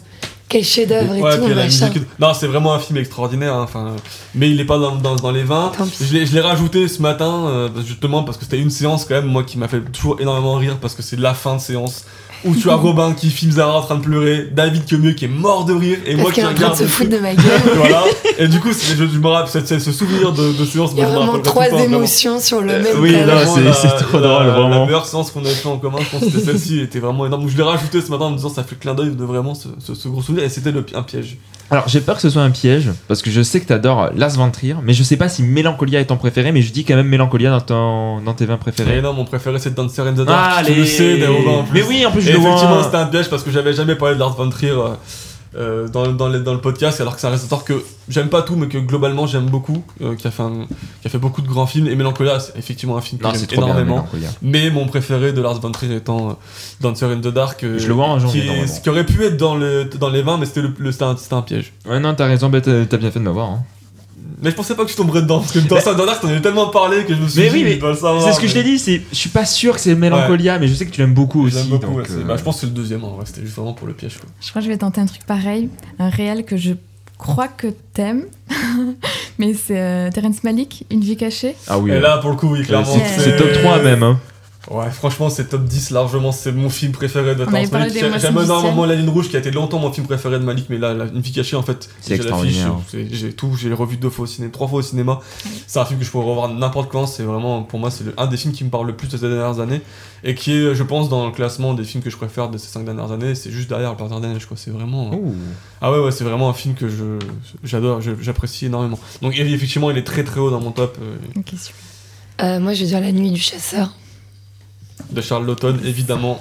quel chef-d'œuvre et Ouais, tout, puis la machin. musique. Non, c'est vraiment un film extraordinaire. hein, Enfin, mais il est pas dans, dans, dans les 20. Tant pis. Je l'ai, je l'ai rajouté ce matin, euh, justement parce que c'était une séance quand même moi qui m'a fait toujours énormément rire parce que c'est la fin de séance où tu as Robin qui filme Zara en train de pleurer, David qui est milieu qui est mort de rire, et moi qui qu'elle est en train de regarde. se foutre de ma gueule. voilà. Et du coup, c'est- je, je me rappelle, c'est- ce souvenir de, de séance, Il y a vraiment trois temps, émotions sur le Euh, même oui, là, Vraiment, c'est- trop la- drôle, vraiment. La meilleure séance qu'on avait fait en commun, je pense que celle-ci, était vraiment énorme. Donc, je l'ai rajouté ce matin en me disant ça fait clin d'œil de vraiment ce, ce- ce gros souvenir, et c'était le- un piège. Alors j'ai peur que ce soit un piège, parce que je sais que t'adores Lars von Trier, mais je sais pas si Mélancolia est ton préféré, mais je dis quand même Mélancolia dans, ton, dans tes 20 Et préférés. non, mon préféré c'est Dancer in the Dark. Ah, tu les... le sais, en plus. Mais oui, en plus je Et le effectivement, vois. c'était un piège parce que j'avais jamais parlé de Lars von Trier euh, euh, dans, dans, les- dans le podcast, alors que c'est un réalisateur que j'aime pas tout, mais que globalement j'aime beaucoup, euh, qui, a fait un- qui a fait beaucoup de grands films. Et Melancholia, c'est effectivement un film que j'aime bien, énormément. Mélancolia. mais mon préféré de Lars von Trier étant euh, Dancer in the Dark. euh, Je le vois en janvier, qui, est- normalement. ce qui aurait pu être dans, le, dans les 20, mais c'était le, le- c'était un, c'était un piège. Ouais, non, t'as raison, t'as t'as bien fait de m'avoir. Hein. Mais je pensais pas que je tomberais dedans, parce que Dancer in the Dark, t'en avais tellement parlé que je me suis Mais dit, oui, mais le savoir. C'est ce que je t'ai dit, c'est, je suis pas sûr que c'est Mélancolia, mais je sais que tu l'aimes beaucoup aussi. Beaucoup, donc, ouais, euh, bah, je pense que c'est le deuxième, en vrai, c'était juste vraiment pour le piège. Quoi. Je crois que je vais tenter un truc pareil, un réel que je crois que t'aimes, mais c'est euh, Terrence Malick, Une vie cachée. Ah oui, Et ouais. là, pour le coup, oui, Euh, clairement. c'est, c'est top 3 même. Hein. Ouais, franchement, c'est top 10 largement. C'est mon film préféré de Terrence Malick. J'aime énormément. La ligne rouge qui a été longtemps mon film préféré de Malik, mais là, la, Une vie cachée, en fait, C'est j'ai l'affiche, J'ai tout, j'ai revu deux fois au cinéma, trois fois au cinéma. C'est un film que je pourrais revoir n'importe quand. C'est vraiment, pour moi, c'est un des films qui me parle le plus de ces dernières années et qui est, je pense, dans le classement des films que je préfère de ces cinq dernières années. C'est juste derrière Le Panther des Neiges, quoi. C'est vraiment. Ouh. Ah ouais, ouais, c'est vraiment un film que je j'adore, j'apprécie énormément. Donc, effectivement, il est très très haut dans mon top. euh, Ok, super. Euh, moi, je vais dire La nuit du chasseur. De Charles Lawton, évidemment.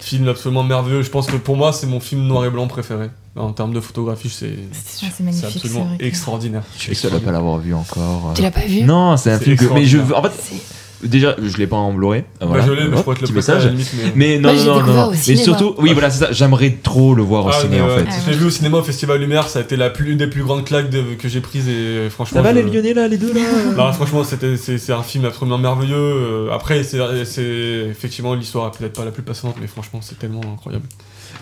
Film absolument merveilleux. Je pense que pour moi, c'est mon film noir et blanc préféré. En termes de photographie, c'est Ah, absolument extraordinaire. Je suis seul à pas l'avoir vu encore. Tu l'as pas vu Non, c'est un film que. Mais je, extraordinaire. en fait, C'est- déjà, je l'ai pas en Blu-ray. Bah, je l'ai, mais je pourrais te le message. limite. Mais... Mais non, Moi, non, non, non. au Mais surtout, oui, voilà, c'est ça. J'aimerais trop le voir au Ah, ciné mais en fait. Je l'ai vu au cinéma au Festival Lumière, ça a été la plus, une des plus grandes claques de- que j'ai prises et franchement. je- Lyonnais là, les deux là Non, franchement, c'était, c'est, un film absolument merveilleux. Euh, Après, c'est, c'est effectivement l'histoire peut-être pas la plus passionnante, mais franchement, c'est tellement incroyable.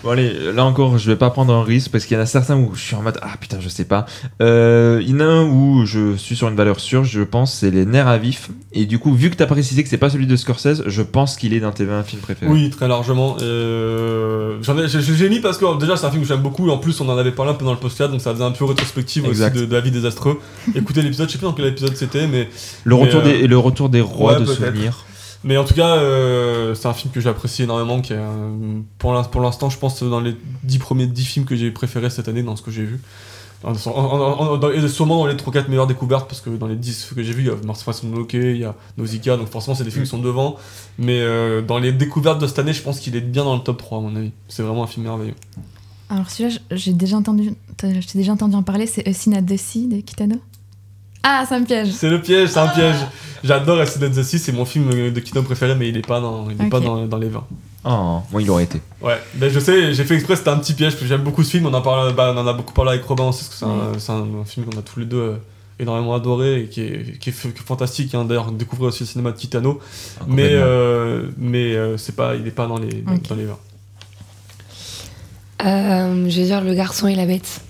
Bon allez, là encore, je vais pas prendre un risque parce qu'il y en a certains où je suis en mode ah putain, je sais pas. Euh, il y en a un où je suis sur une valeur sûre, je pense, c'est les nerfs à vif. Et du coup, vu que t'as précisé que c'est pas celui de Scorsese, je pense qu'il est dans tes 20 films préférés. Oui, très largement. Euh, j'en ai, j'ai, mis parce que déjà, c'est un film que j'aime beaucoup et en plus, on en avait parlé un peu dans le podcast, donc ça faisait un peu rétrospective Exact. aussi de, de La vie désastreux. Écoutez l'épisode, je sais plus dans quel épisode c'était, mais Le Mais, retour euh, des le retour des rois ouais, de souvenirs. Mais en tout cas, euh, c'est un film que j'apprécie énormément. Qui est, un- pour l'in- pour l'instant, je pense dans les 10 premiers 10 films que j'ai préférés cette année, dans ce que j'ai vu. En- en- en- en- dans- et sûrement dans les 3-4 meilleures découvertes, parce que dans les 10 que j'ai vus, il y a Mars Loke, il y a Nausicaa, donc forcément, c'est des films qui sont devant. Mais euh, dans les découvertes de cette année, je pense qu'il est bien dans le top 3, à mon avis. C'est vraiment un film merveilleux. Alors celui-là, j'ai déjà entendu, t'ai déjà entendu en parler, c'est A Sin at the Sea de Kitano. Ah, ça me piège. C'est le piège, c'est un piège. J'adore Accident the Sea, c'est mon film de Kino préféré, mais il est pas dans, il est pas dans, dans les 20. Oh, moi il aurait été. Ouais, ben je sais, j'ai fait exprès, c'était un petit piège, parce que j'aime beaucoup ce film, on en, parle, bah, on en a beaucoup parlé avec Robin aussi, parce que c'est un, un- un film qu'on a tous les deux euh, énormément adoré et qui est, qui est, f- qui est fantastique, hein. d'ailleurs découvrir aussi le cinéma de Kitano, Ah, mais, euh, mais euh, c'est pas, il est pas dans les, dans, Ok. dans les 20. Euh, je vais dire Le garçon et la bête.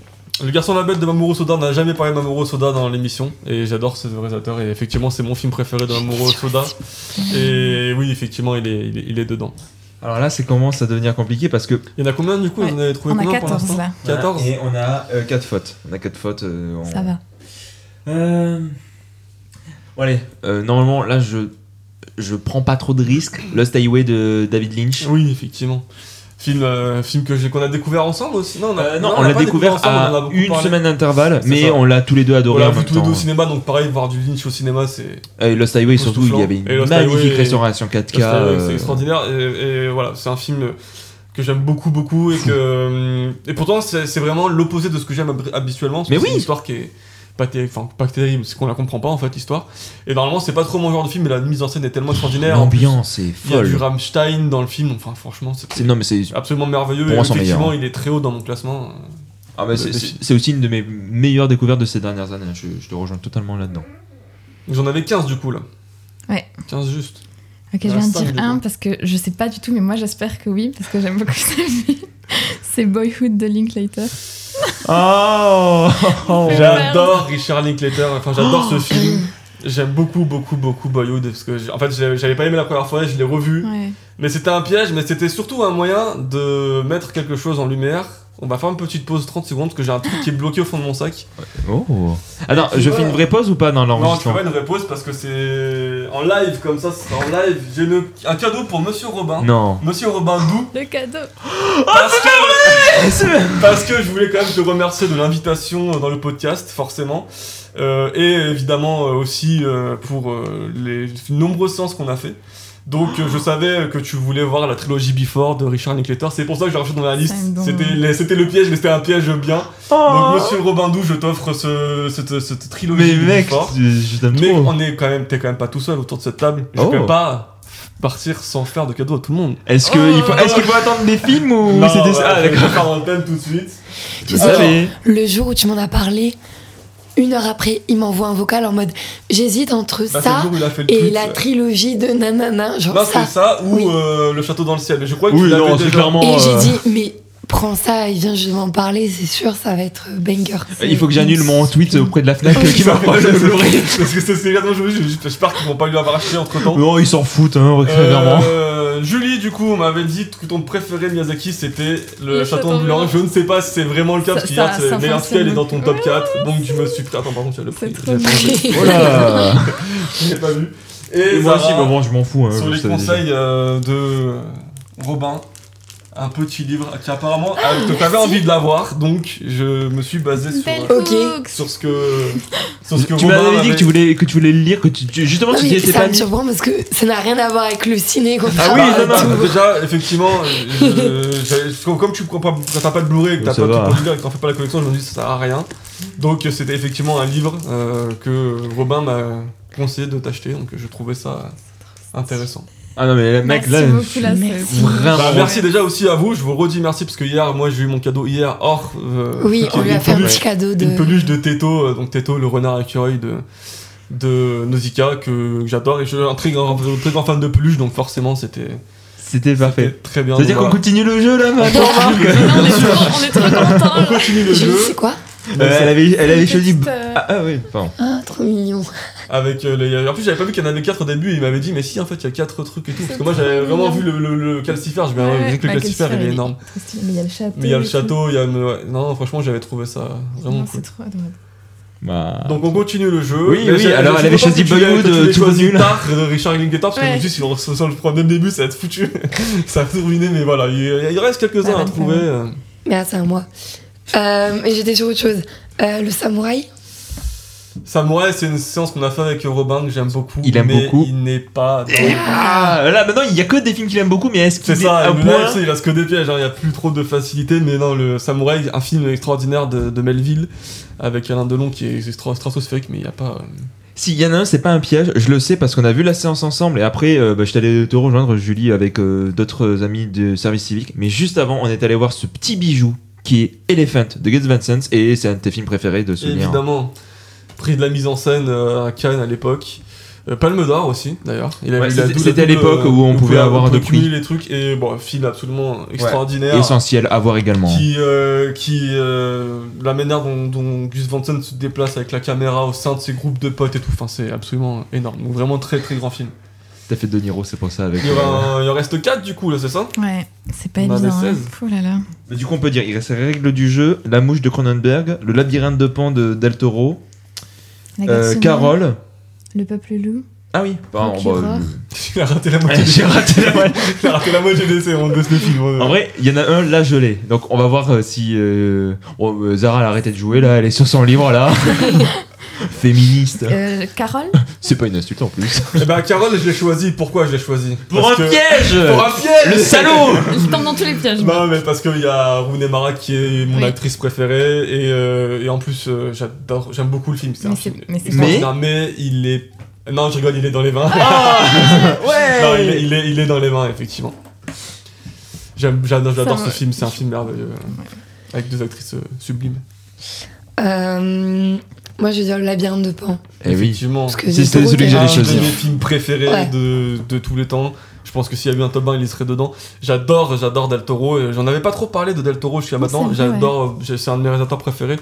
Le garçon la bête de Mamoru Soda, on n'a jamais parlé de Mamoru Soda dans l'émission, et j'adore ce réalisateur, et effectivement c'est mon film préféré de Mamoru Soda, et oui effectivement il est, il est, il est dedans. Alors là, c'est commence à devenir compliqué parce que. Il y en a combien du coup Ouais. Vous en avez trouvé On a combien pour 14 l'instant là. 14 Et on a 4 fautes. On a 4 fautes. euh, on- Ça va. Euh... Bon, allez, euh, normalement, là, je je prends pas trop de risques. Lost Highway de David Lynch. Oui, effectivement. Film, euh, film que j'ai qu'on a découvert ensemble aussi. Non, on, a- Euh, non, non, on l'a découvert ensemble, on a à une parlé. semaine d'intervalle, mais ça. on l'a tous les deux On adoré l'a en vu tous les deux au cinéma, donc pareil, voir du Lynch au cinéma, c'est Et Lost Highway, surtout, il y avait une magnifique restauration 4K. c'est euh, extraordinaire. Et, voilà, c'est un film que j'aime beaucoup, beaucoup. Et, que, et pourtant, c'est vraiment l'opposé de ce que j'aime hab- habituellement. Mais oui. Une histoire qui est pas, terri- enfin, pas terrible, c'est qu'on la comprend pas en fait, l'histoire. Et normalement, c'est pas trop mon genre de film, mais la mise en scène est tellement extraordinaire. En plus, L'ambiance est Il y a du folle. Rammstein dans le film, enfin, franchement, c'est C'est- Non, mais c'est absolument merveilleux. Pour et moi, effectivement, meilleur. il est très haut dans mon classement. ah, bah, c'est- aussi une de mes meilleures découvertes de ces dernières années. Je, je te rejoins totalement là-dedans. J'en avais 15 du coup là. Ouais. 15 juste. Ok, je viens de dire un parce que je sais pas du tout, mais moi j'espère que oui, parce que j'aime beaucoup film. C'est Boyhood de Linklater. Oh, J'adore Richard Linklater, enfin j'adore ce film. J'aime beaucoup, beaucoup, beaucoup Boyhood parce que en fait j'avais pas aimé la première fois, je l'ai revu Ouais. Mais c'était un piège, mais c'était surtout un moyen de mettre quelque chose en lumière. On va faire une petite pause 30 secondes parce que j'ai un truc qui est bloqué au fond de mon sac. Oh. Attends, tu je vois- fais une vraie pause ou pas? Dans Non, tu l'enregistrement fais pas une vraie pause parce que c'est en live comme ça, c'est en live. J'ai une- un cadeau pour Monsieur Robin. Non. Monsieur Robin Doux. Le cadeau. Parce que, parce que je voulais quand même te remercier de l'invitation dans le podcast, forcément. Euh, et évidemment euh, aussi euh, pour euh, les nombreuses séances qu'on a fait. Donc euh, je savais que tu voulais voir la trilogie Before de Richard Linklater, c'est pour ça que j'ai rajouté dans la liste. C'était le piège, mais c'était un piège bien. Donc Monsieur Robin Doux, je t'offre ce, cette, cette trilogie Mais mec, Before. je je Mais trop. on est quand même, t'es quand même pas tout seul autour de cette table. Je Oh. peux pas partir sans faire de cadeaux à tout le monde. Est-ce que il faut, est-ce qu'il faut attendre des films ou c'était ouais, ça Ah, je vais faire dans le thème tout de suite. Tu sais, le jour où tu m'en as parlé, une heure après, il m'envoie un vocal en mode j'hésite entre bah, ça et tweet. la trilogie de nanana. Genre Non, ça. c'est ça ou Oui. euh, le château dans le ciel. Mais je crois que Oui, tu non, c'est déjà. clairement. Et j'ai euh, dit, mais prends ça et viens, je vais en parler, c'est sûr, ça va être banger. Il faut que j'annule mon tweet auprès de la Fnac qui Ça, m'envoie le. Parce que c'est que je. J'espère qu'ils vont pas lui avoir acheté entre temps. Non, ils s'en foutent, hein, clairement. Euh, Julie, du coup, m'avait dit que ton préféré de Miyazaki c'était le, Le château château ambulant. Je ne sais pas si c'est vraiment le cas, parce tout cas, elle est dans ton top 4. Donc je me suis. Attends, par contre, il y a le prix. C'est je l'ai trop changé. Là Je l'ai pas vu. Et, moi aussi, bon, je m'en fous. Hein, sur je les conseils euh, de Robin, un petit livre qui apparemment ah, t'avais envie de l'avoir, donc je me suis basé sur, Belle Ok. cooks. sur ce que sur ce que Tu m'avais dit avait- que tu voulais que tu voulais le lire, que tu, tu- justement Non, tu étais pas me mis. surprend parce que ça n'a rien à voir avec le ciné. qu'on Ah oui, de non, non. Déjà, effectivement, je- je- comme tu prends pas, quand t'as pas de Blu-ray, et que t'as pas va. tout pour le lire et que t'en fais pas la collection, je me dis ça sert à rien. Donc c'était effectivement un livre euh, que Robin m'a conseillé de t'acheter, donc je trouvais ça intéressant. Ah non mais le mec Merci là, beaucoup, là, Merci. vraiment. Bah, merci déjà aussi à vous, je vous redis merci parce que hier, moi j'ai eu mon cadeau hier hors. euh, Oui, on lui a une fait un peluche- petit cadeau de. Une peluche de Teto, euh, donc Teto, le renard écureuil de, de Nausicaa que, que j'adore et je suis un très grand, très grand fan de peluche donc forcément c'était C'était parfait. très bien. C'est-à-dire Donc, qu'on voilà. continue le jeu là maintenant Marc on est trop, contents. On continue le jeu c'est quoi Euh, Elle avait elle avait choisi. Euh, Ah, ah oui, pardon. Ah, trop mignon. avec euh, les... En plus j'avais pas vu qu'il y en avait 4 au début et il m'avait dit mais si en fait il y a 4 trucs et tout. Parce que moi j'avais vraiment vu le, le, le calcifère, je me Ouais, disais que le calcifère il est énorme. Mais il y a le château. Mais il y a le château, il y a ouais. Non franchement j'avais trouvé ça vraiment Non, cool. C'est trop adorable. Bah. Donc on continue le jeu. Oui, Mais oui, j'ai- alors elle avait choisi Bollywood, tout nul. tard de Richard Linklater parce que je me Ouais. dis si on se sent le problème dès le début ça va être foutu. ça va tout ruiner mais voilà, il, il reste quelques-uns Ah, à bah, trouver. Mais c'est à moi. Euh, et j'étais sur autre chose. Euh, le samouraï Samouraï c'est une séance qu'on a fait avec Robin que j'aime beaucoup. Il aime mais beaucoup. Il n'est pas... Ah, là maintenant il y a que des films qu'il aime beaucoup, mais est-ce qu'il C'est est ça, un le point il reste que des pièges, hein, il n'y a plus trop de facilité, mais non, le Samouraï, un film extraordinaire de, de Melville, avec Alain Delon qui est stra- stratosphérique, mais il n'y a pas... euh, Si, il y en a un, c'est pas un piège, je le sais parce qu'on a vu la séance ensemble et après, euh, bah, je suis allé te rejoindre, Julie, avec euh, d'autres amis de service civique. Mais juste avant, on est allé voir ce petit bijou qui est Elephant de Gus Van Sant et c'est un de tes films préférés de souvenir. Évidemment, prix de la mise en scène euh, à Cannes à l'époque. Euh, Palme d'or aussi, d'ailleurs. Ouais, c'était- à l'époque euh, où on pouvait avoir de prix. les trucs, et bon, film absolument extraordinaire. Essentiel à voir également. Qui, euh, qui euh, la manière dont, dont Gus Van Sant se déplace avec la caméra au sein de ses groupes de potes et tout, enfin c'est absolument énorme. Donc vraiment très très grand film. T'as fait De Niro, c'est pour ça avec. Il, y aura euh, un- il en reste 4 du coup là, c'est ça? Ouais, c'est pas On évident. hein. 16. Oh là là. Mais du coup, on peut dire, il reste les règles du jeu, La mouche de Cronenberg, Le labyrinthe de Pan de Del Toro, La euh, Carole. Le peuple loup. Ah oui. Procureur. bah, Il a raté la moitié. J'ai raté la moitié. Il a raté la moitié des séances de ce film. En vrai, il y en a un là gelé. Donc on va voir euh, si euh, oh, euh, Zara elle a arrêté de jouer là, elle est sur son livre là. Féministe. Euh, Carole C'est pas une insulte en plus. Eh ben Carole, je l'ai choisi. Pourquoi je l'ai choisi Pour Parce un que- piège Pour un piège Le salaud Je tombe dans tous les pièges. Non mais parce qu'il y a Rooney Mara qui est mon Oui. actrice préférée et, euh, et en plus euh, j'adore j'aime beaucoup le film c'est un Mais film c'est- mais extraordinaire, mais il est non je rigole il est dans les vins Ah Ouais non il est, il, est, il est dans les vins effectivement j'aime j'adore ce me- film c'est un film merveilleux avec deux actrices euh, sublimes Euh, Moi, je vais dire le labyrinthe de Pan. Eh oui. effectivement Parce que C'est- celui que t'as- j'allais un de mes films préférés Ouais. de, de tous les temps Je pense que s'il y a eu un top 1, il y serait dedans. J'adore, j'adore Del Toro. et J'en avais pas trop parlé de Del Toro jusqu'à Oh, maintenant. c'est J'adore, j'ai- c'est un de mes réalisateurs préférés.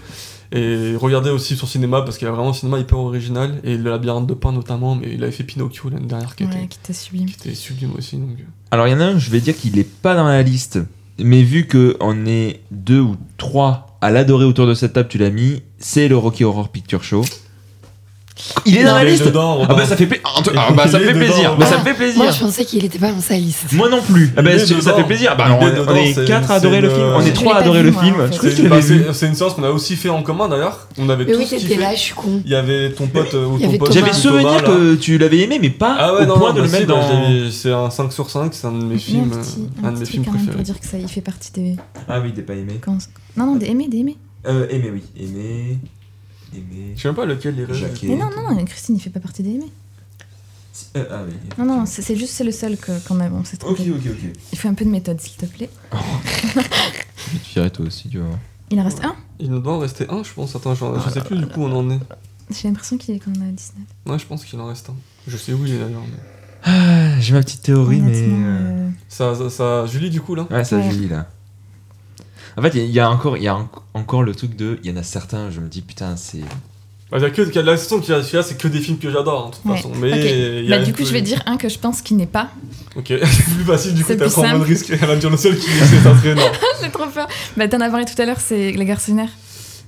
Et regardez aussi son cinéma parce qu'il a vraiment un cinéma hyper original. Et le labyrinthe de pain notamment, mais il avait fait Pinocchio l'année dernière qui, Ouais, était, qui était sublime. qui était sublime aussi. Donc... euh. Alors il y en a un, je vais dire qu'il est pas dans la liste, mais vu que on est deux ou trois à l'adorer autour de cette table, tu l'as mis, c'est le Rocky Horror Picture Show. Il est dans la liste. dedans, Ah bah ça fait, pla- ah, ah, bah, ça plaisir. Robin. Bah, ça me fait plaisir. Moi, je pensais qu'il était pas dans sa liste. Moi non plus. Ah bah, ça dedans. fait plaisir. Bah, est on, est quatre à adorer le film. On est trois à adorer le moi, film. en fait. C'est bah, c'est- c'est une séance qu'on a aussi fait en commun d'ailleurs. On avait Mais oui, tous t'étais kiffé. là, je suis con. Il y avait ton pote euh, ou ton pote. J'avais souvenir que tu l'avais aimé, mais pas Ah ouais, au non, point non, de le bah mettre dans. c'est un 5 sur 5, c'est un de mes films, un euh, un de mes films préférés. pour dire que ça, il fait partie des. Ah oui, t'es pas aimé. Non, non, des aimés, des aimés. Euh, aimé, oui. Aimé. Aimé. Je sais même pas lequel il reste. Jacquet. Mais non, non, non, Christine, il fait pas partie des aimés. Euh, ah oui. Non, non, c'est c'est juste, c'est le seul que, quand même, on s'est Ok, ok, ok. Il faut un peu de méthode, s'il te plaît. Je vais te virer toi aussi, tu vois. Il en reste un Il nous doit en rester un, je pense. Attends, je sais plus du coup où on en est. J'ai l'impression qu'il est qu'on a 19. Ouais, je pense qu'il en reste un. Je sais où il est d'ailleurs. mais- Ah, J'ai ma petite théorie, mais. Euh, euh, Ça, ça, ça- Julie du coup là Ouais, ça Ouais. Julie là. En fait, il y, a- il y a encore, il y a en- encore le truc de, il y en a certains, je me dis putain, c'est. Bah, il y a que, qu'il y a de la a celui-là, c'est que des films que j'adore, hein, de toute Ouais. façon. Mais Ok. il y a Bah, du coup, peu- je vais dire un que je pense qu'il n'est pas. Ok, c'est plus facile, du coup, C'est t'as en mode simple. risque. Elle va dire le seul qui serait non. J'ai trop peur. Bah, t'en as parlé tout à l'heure, c'est Les Garçonnaires.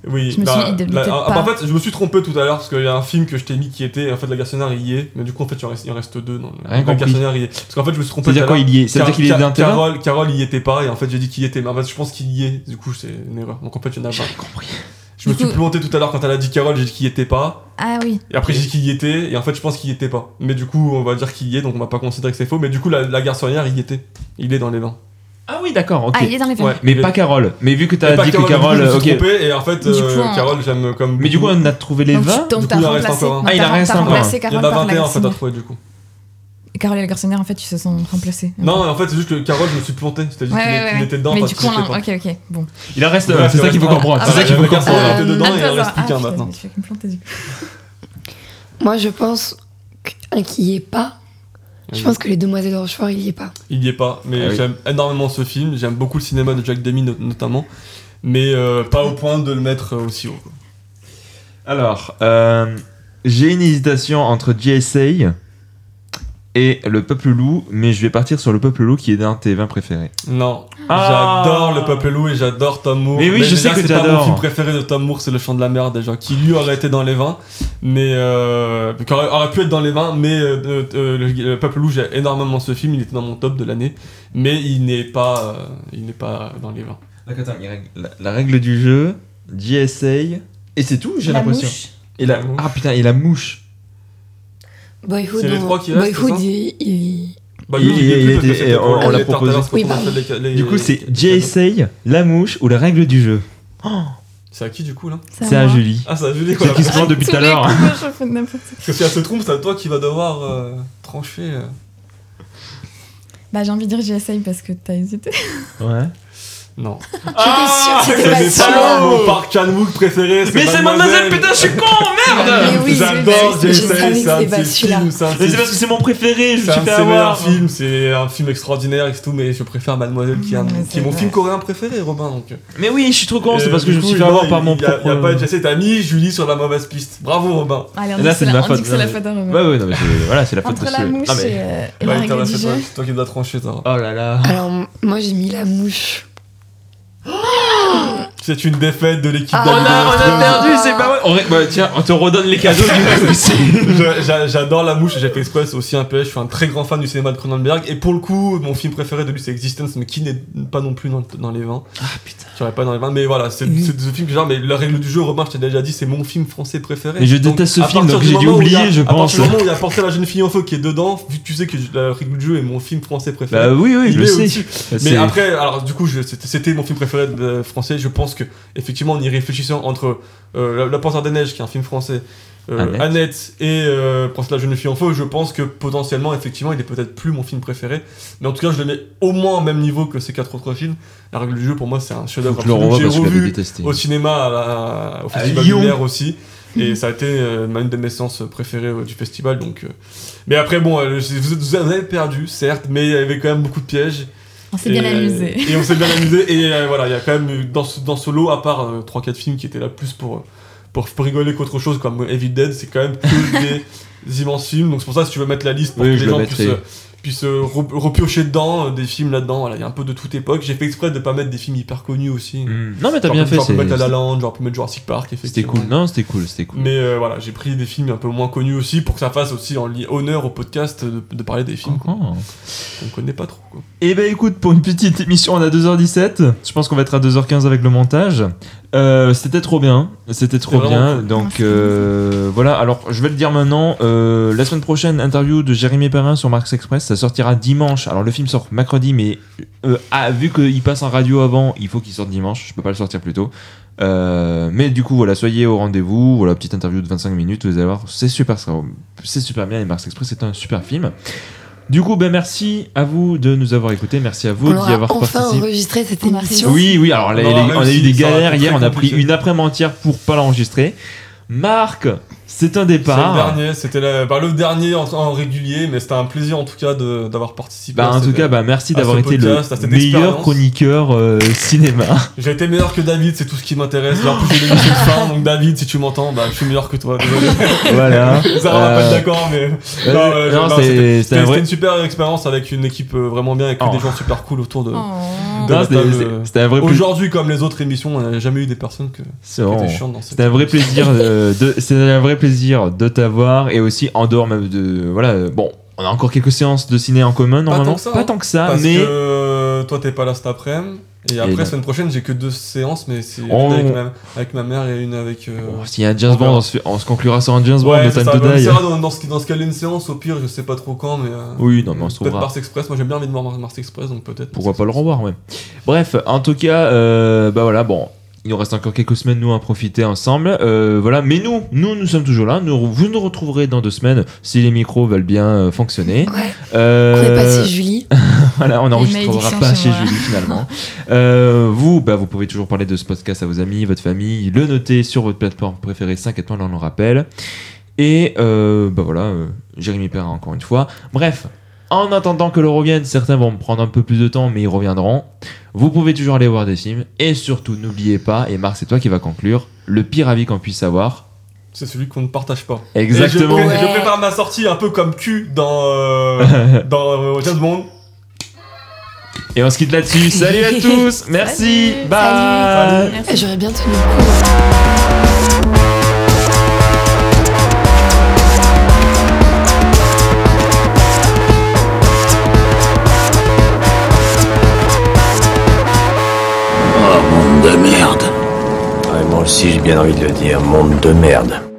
Oui, Je me bah, suis dit, il la- était ah, pas. bah, en fait, je me suis trompé tout à l'heure parce qu'il y a un film que je t'ai mis qui était, en fait, La Garçonnière il y est, mais du coup, en fait, il en reste, il en reste deux. Non, Rien La compris. Garçonnière il y est. Parce qu'en fait, je me suis trompé. C'est-à-dire tout à quoi, il y est? Ça veut dire qu'il est tes Carole, Carole y était pas, et en fait, j'ai dit qu'il y était, mais en fait, je pense qu'il y est. Du coup, c'est une erreur. Donc, en fait, il y en a pas. compris. Je me suis planté tout à l'heure quand elle a dit Carole, j'ai dit qu'il y était pas. Ah oui. Et après, j'ai dit qu'il y était, et en fait, je pense qu'il y était pas. Mais du coup, on va dire qu'il y est, donc on va pas considérer que c'est faux. Mais du coup, la, la garçonnière, il y était. Il est dans les vins. Ah oui, d'accord, ok. Ah, il est dans les films. Ouais. Mais Il pas Carole. Mais vu que t'as dit que Carole, je me ok. suis trompé, et en fait, euh, Carole, j'aime comme. Mais du coup, on a trouvé les Donc, tu- 20 donc Du coup, t'as il en reste remplacé. encore un. non, Ah, il en reste encore il y Carole en a par la 21 en fait à trouver du coup. Carole et la garçonnière, en fait, ils se sont remplacés. Non, en fait, c'est juste que Carole, je me suis planté. C'est-à-dire Ouais, qu'il ouais, qu'il était dedans, Mais du qu'il coup, on ok, ok. Bon. Il en reste, Ouais, c'est ça il qu'il faut comprendre. Ah, C'est ça qu'il faut comprendre. était dedans, et il en reste plus qu'un ah, maintenant. Moi, je pense qu'un qui y est pas. Je pense que les Demoiselles de Rochefort, il y est pas. Il y est pas, mais Ah oui. j'aime énormément ce film. J'aime beaucoup le cinéma de Jack Demy no- notamment, mais euh, pas au point de le mettre euh, aussi haut. quoi. Alors, euh, j'ai une hésitation entre GSA et le Peuple Loup, mais je vais partir sur le Peuple Loup qui est d'un de tes 20 préférés. Non, Ah. j'adore le Peuple Loup et j'adore Tom Moore. Mais oui, je sais que c'est pas mon film préféré de Tom Moore, c'est Le Chant de la Mer déjà, qui lui aurait été dans les 20, mais euh, qui aurait, aurait pu être dans les 20, mais euh, euh, le, le Peuple Loup, j'ai énormément ce film, il était dans mon top de l'année, mais il n'est pas, euh, il n'est pas dans les 20. Donc attends, la, la règle du jeu, GSA, et c'est tout, j'ai l'impression. Et la, ah putain, et la mouche. Boyhood, C'est les on- trois qui restent, Boyhood, c'est il, il- Bah, était- pour on- l'a proposé. Oui, les- les- Du coup, c'est GSA, la mouche ou la règle du jeu. C'est à qui du coup là C'est à. Julie. Ah, c'est à Julie quoi. Celle qui se depuis tout à l'heure. Parce que si elle se trompe, c'est à toi qui va devoir euh, trancher. euh. Bah, j'ai envie de dire j'essaye parce que t'as hésité. Ouais. Non. Ah, J'étais sûre que n'est c'était pas pas mon parc Chan-wook préféré. Mais c'est mademoiselle, putain, je suis con, merde Mais oui, J'adore je savais que c'est un c'était pas celui-là. c'est Mais c'est parce que c'est mon préféré, je me c'est suis un fait de ses meilleurs avoir. films, c'est un film extraordinaire et tout, mais je préfère Mademoiselle qui est, un- Mais qui est c'est mon vrai. film coréen préféré, Robin. Donc. Mais oui, je suis trop con, c'est parce que je me suis fait avoir par mon il y a- propre. Il a pas Jesse, t'as mis Julie sur la mauvaise piste. Bravo, Robin. Allez, on Et dit là, que c'est c'est de la, dit faute. que c'est la faute Romain. Ouais, ouais, non, mais c'est- voilà, c'est la faute Entre de la ce- mouche Non, mais- et, euh, et Bah, la règle du toi, jeu. c'est toi qui dois trancher, Tara. Oh là là. Alors, moi, j'ai mis la mouche. C'est une défaite de l'équipe Ah, On a, on a perdu, c'est pas vrai. On ré- bah, tiens, on te redonne les cadeaux du coup aussi. Je- j'a- J'adore la mouche, j'ai fait exprès, c'est aussi un PS, je suis un très grand fan du cinéma de Cronenberg, et pour le coup, mon film préféré de lui c'est Existence, mais qui n'est pas non plus dans, dans les 20. Ah putain. Dirais pas dans les 20, mais voilà, c'est Mhm. c'est ce film que genre, mais la règle du jeu, Robin, je t'ai déjà dit, c'est mon film français préféré. Mais je Donc, déteste ce à film, partir donc du j'ai dû moment où il y a- oublier, je À partir pense. du moment où il y a Porter la jeune fille en feu qui est dedans, vu que tu sais que la règle du jeu est mon film français préféré. Bah oui, oui, il je le est sais. au-dessus. C'est- Mais après, alors du coup, je- c'était c'était mon film préféré de français. Je pense que effectivement, en y réfléchissant entre euh, La, la Panthère des Neiges, qui est un film français, euh, Annette. Annette. et euh, Prince la jeune fille en feu, je pense que potentiellement, effectivement, il est peut-être plus mon film préféré. Mais en tout cas, je le mets au moins au même niveau que ces quatre autres films. La règle du jeu, pour moi, c'est un chef-d'œuvre que j'ai revu au cinéma, à la- au Festival. Lumière aussi. Et ça a été euh, ma- une de mes séances préférées euh, du festival. Donc, euh. Mais après, bon, euh, vous, vous avez perdu, certes, mais il y avait quand même beaucoup de pièges. On s'est bien euh, amusé. Et on s'est bien amusé. Et euh, voilà, il y a quand même eu dans ce, dans ce lot, à part 3-4 films qui étaient là plus pour, pour rigoler qu'autre chose, comme Evil Dead, c'est quand même que des immenses films. Donc c'est pour ça, si tu veux mettre la liste pour Oui, que les le gens puissent, puissent euh, re- repiocher dedans euh, des films là-dedans. Voilà, il y a un peu de toute époque. J'ai fait exprès de pas mettre des films hyper connus aussi. Hmm. Non, mais t'as bien fait. Genre, pu mettre La La Land, genre pu mettre Jurassic Park, C'était cool. Non, c'était cool, c'était cool. Mais euh, voilà, j'ai pris des films un peu moins connus aussi pour que ça fasse aussi en honneur au podcast de, de parler des films qu'on Oh. qu'on connaît pas trop. Quoi. Eh ben écoute, pour une petite émission, on a 2h17. Je pense qu'on va être à 2h15 avec le montage. Euh, c'était trop bien. C'était trop bien. cool. Donc euh, voilà. Alors je vais le dire maintenant. Euh, la semaine prochaine, interview de Jérémy Perrin sur Marx Express. Ça sortira dimanche. Alors le film sort mercredi, mais euh, ah, vu qu'il passe en radio avant, il faut qu'il sorte dimanche. Je peux pas le sortir plus tôt. Euh, mais du coup voilà, soyez au rendez-vous. Voilà, petite interview de 25 minutes. Vous allez voir, c'est super, c'est super bien. Et Marx Express, c'est un super film. Du coup, ben merci à vous de nous avoir écoutés. Merci à vous d'y avoir enfin participé. enregistré cette émission. Oui, oui, alors là, On les- aura on a eu des galères hier, on a pris compliqué. une après-midi entière pour pas l'enregistrer. Marc, c'est un C'est le départ. dernier, c'était bah, le dernier en, en régulier, mais c'était un plaisir en tout cas de- d'avoir participé. Bah, en tout cas, bah, merci d'avoir été podcast, le meilleur chroniqueur euh, cinéma. J'ai été meilleur que David, c'est tout ce qui m'intéresse. En plus, j'ai l'émission de fin, donc David, si tu m'entends, bah, je suis meilleur que toi. Désolé. voilà. Ça va pas Euh, être d'accord, mais. euh, Non, euh, non, non, c'est- c'était- une super expérience avec une équipe euh, vraiment bien, avec que Oh. des gens super cool autour de. Oh. Non, c'était- un vrai plaisir. Aujourd'hui, comme les autres émissions, on n'a jamais eu des personnes que, qui étaient chiantes dans cette C'était un vrai plaisir euh, de, c'est un vrai plaisir de t'avoir et aussi en dehors même de voilà euh, bon on a encore quelques séances de ciné en commun normalement tant que ça, pas hein. tant que ça Parce mais que euh, toi, t'es pas là cet après-midi. Et après, là- semaine prochaine, j'ai que deux séances, mais c'est Oh. une avec ma, avec ma mère et une avec. euh, Bon, s'il y a un James on Bond on se, fait- on se conclura sur un James Bond Ouais, de Time ça. to On Die essaiera dans, dans ce, dans ce cas une séance, au pire, je sais pas trop quand, mais. euh, oui non mais on se Peut-être trouvera Mars Express, moi j'ai bien envie de voir Mars- Mars Express, donc peut-être. pourquoi pas le revoir ouais bref en tout cas euh, bah voilà bon il nous reste encore quelques semaines nous à profiter ensemble euh, voilà mais nous nous nous sommes toujours là nous, vous nous retrouverez dans deux semaines si les micros veulent bien euh, fonctionner Ouais. Euh, On est passé Julie. Voilà, on n'enregistrera pas chez chez. Julie finalement. Euh, vous, bah, vous pouvez toujours parler de ce podcast à vos amis, votre famille, le noter sur votre plateforme préférée 5 étoiles, on le rappelle. Et bah voilà, Jérémy Perrin encore une fois. Bref, en attendant que le revienne, certains vont prendre un peu plus de temps, mais ils reviendront. Vous pouvez toujours aller voir des films. Et surtout, n'oubliez pas, et Marc, c'est toi qui va conclure, le pire avis qu'on puisse avoir. C'est celui qu'on ne partage pas. Exactement. Et je, pré- Ouais. je prépare ma sortie un peu comme Q dans, euh, dans euh, James Bond. Et on se quitte là-dessus. Salut à tous. Merci. Salut. Bye. Salut. Merci. Eh, J'aurais bien tenu le coup. Aussi j'ai bien envie de le dire, monde de merde.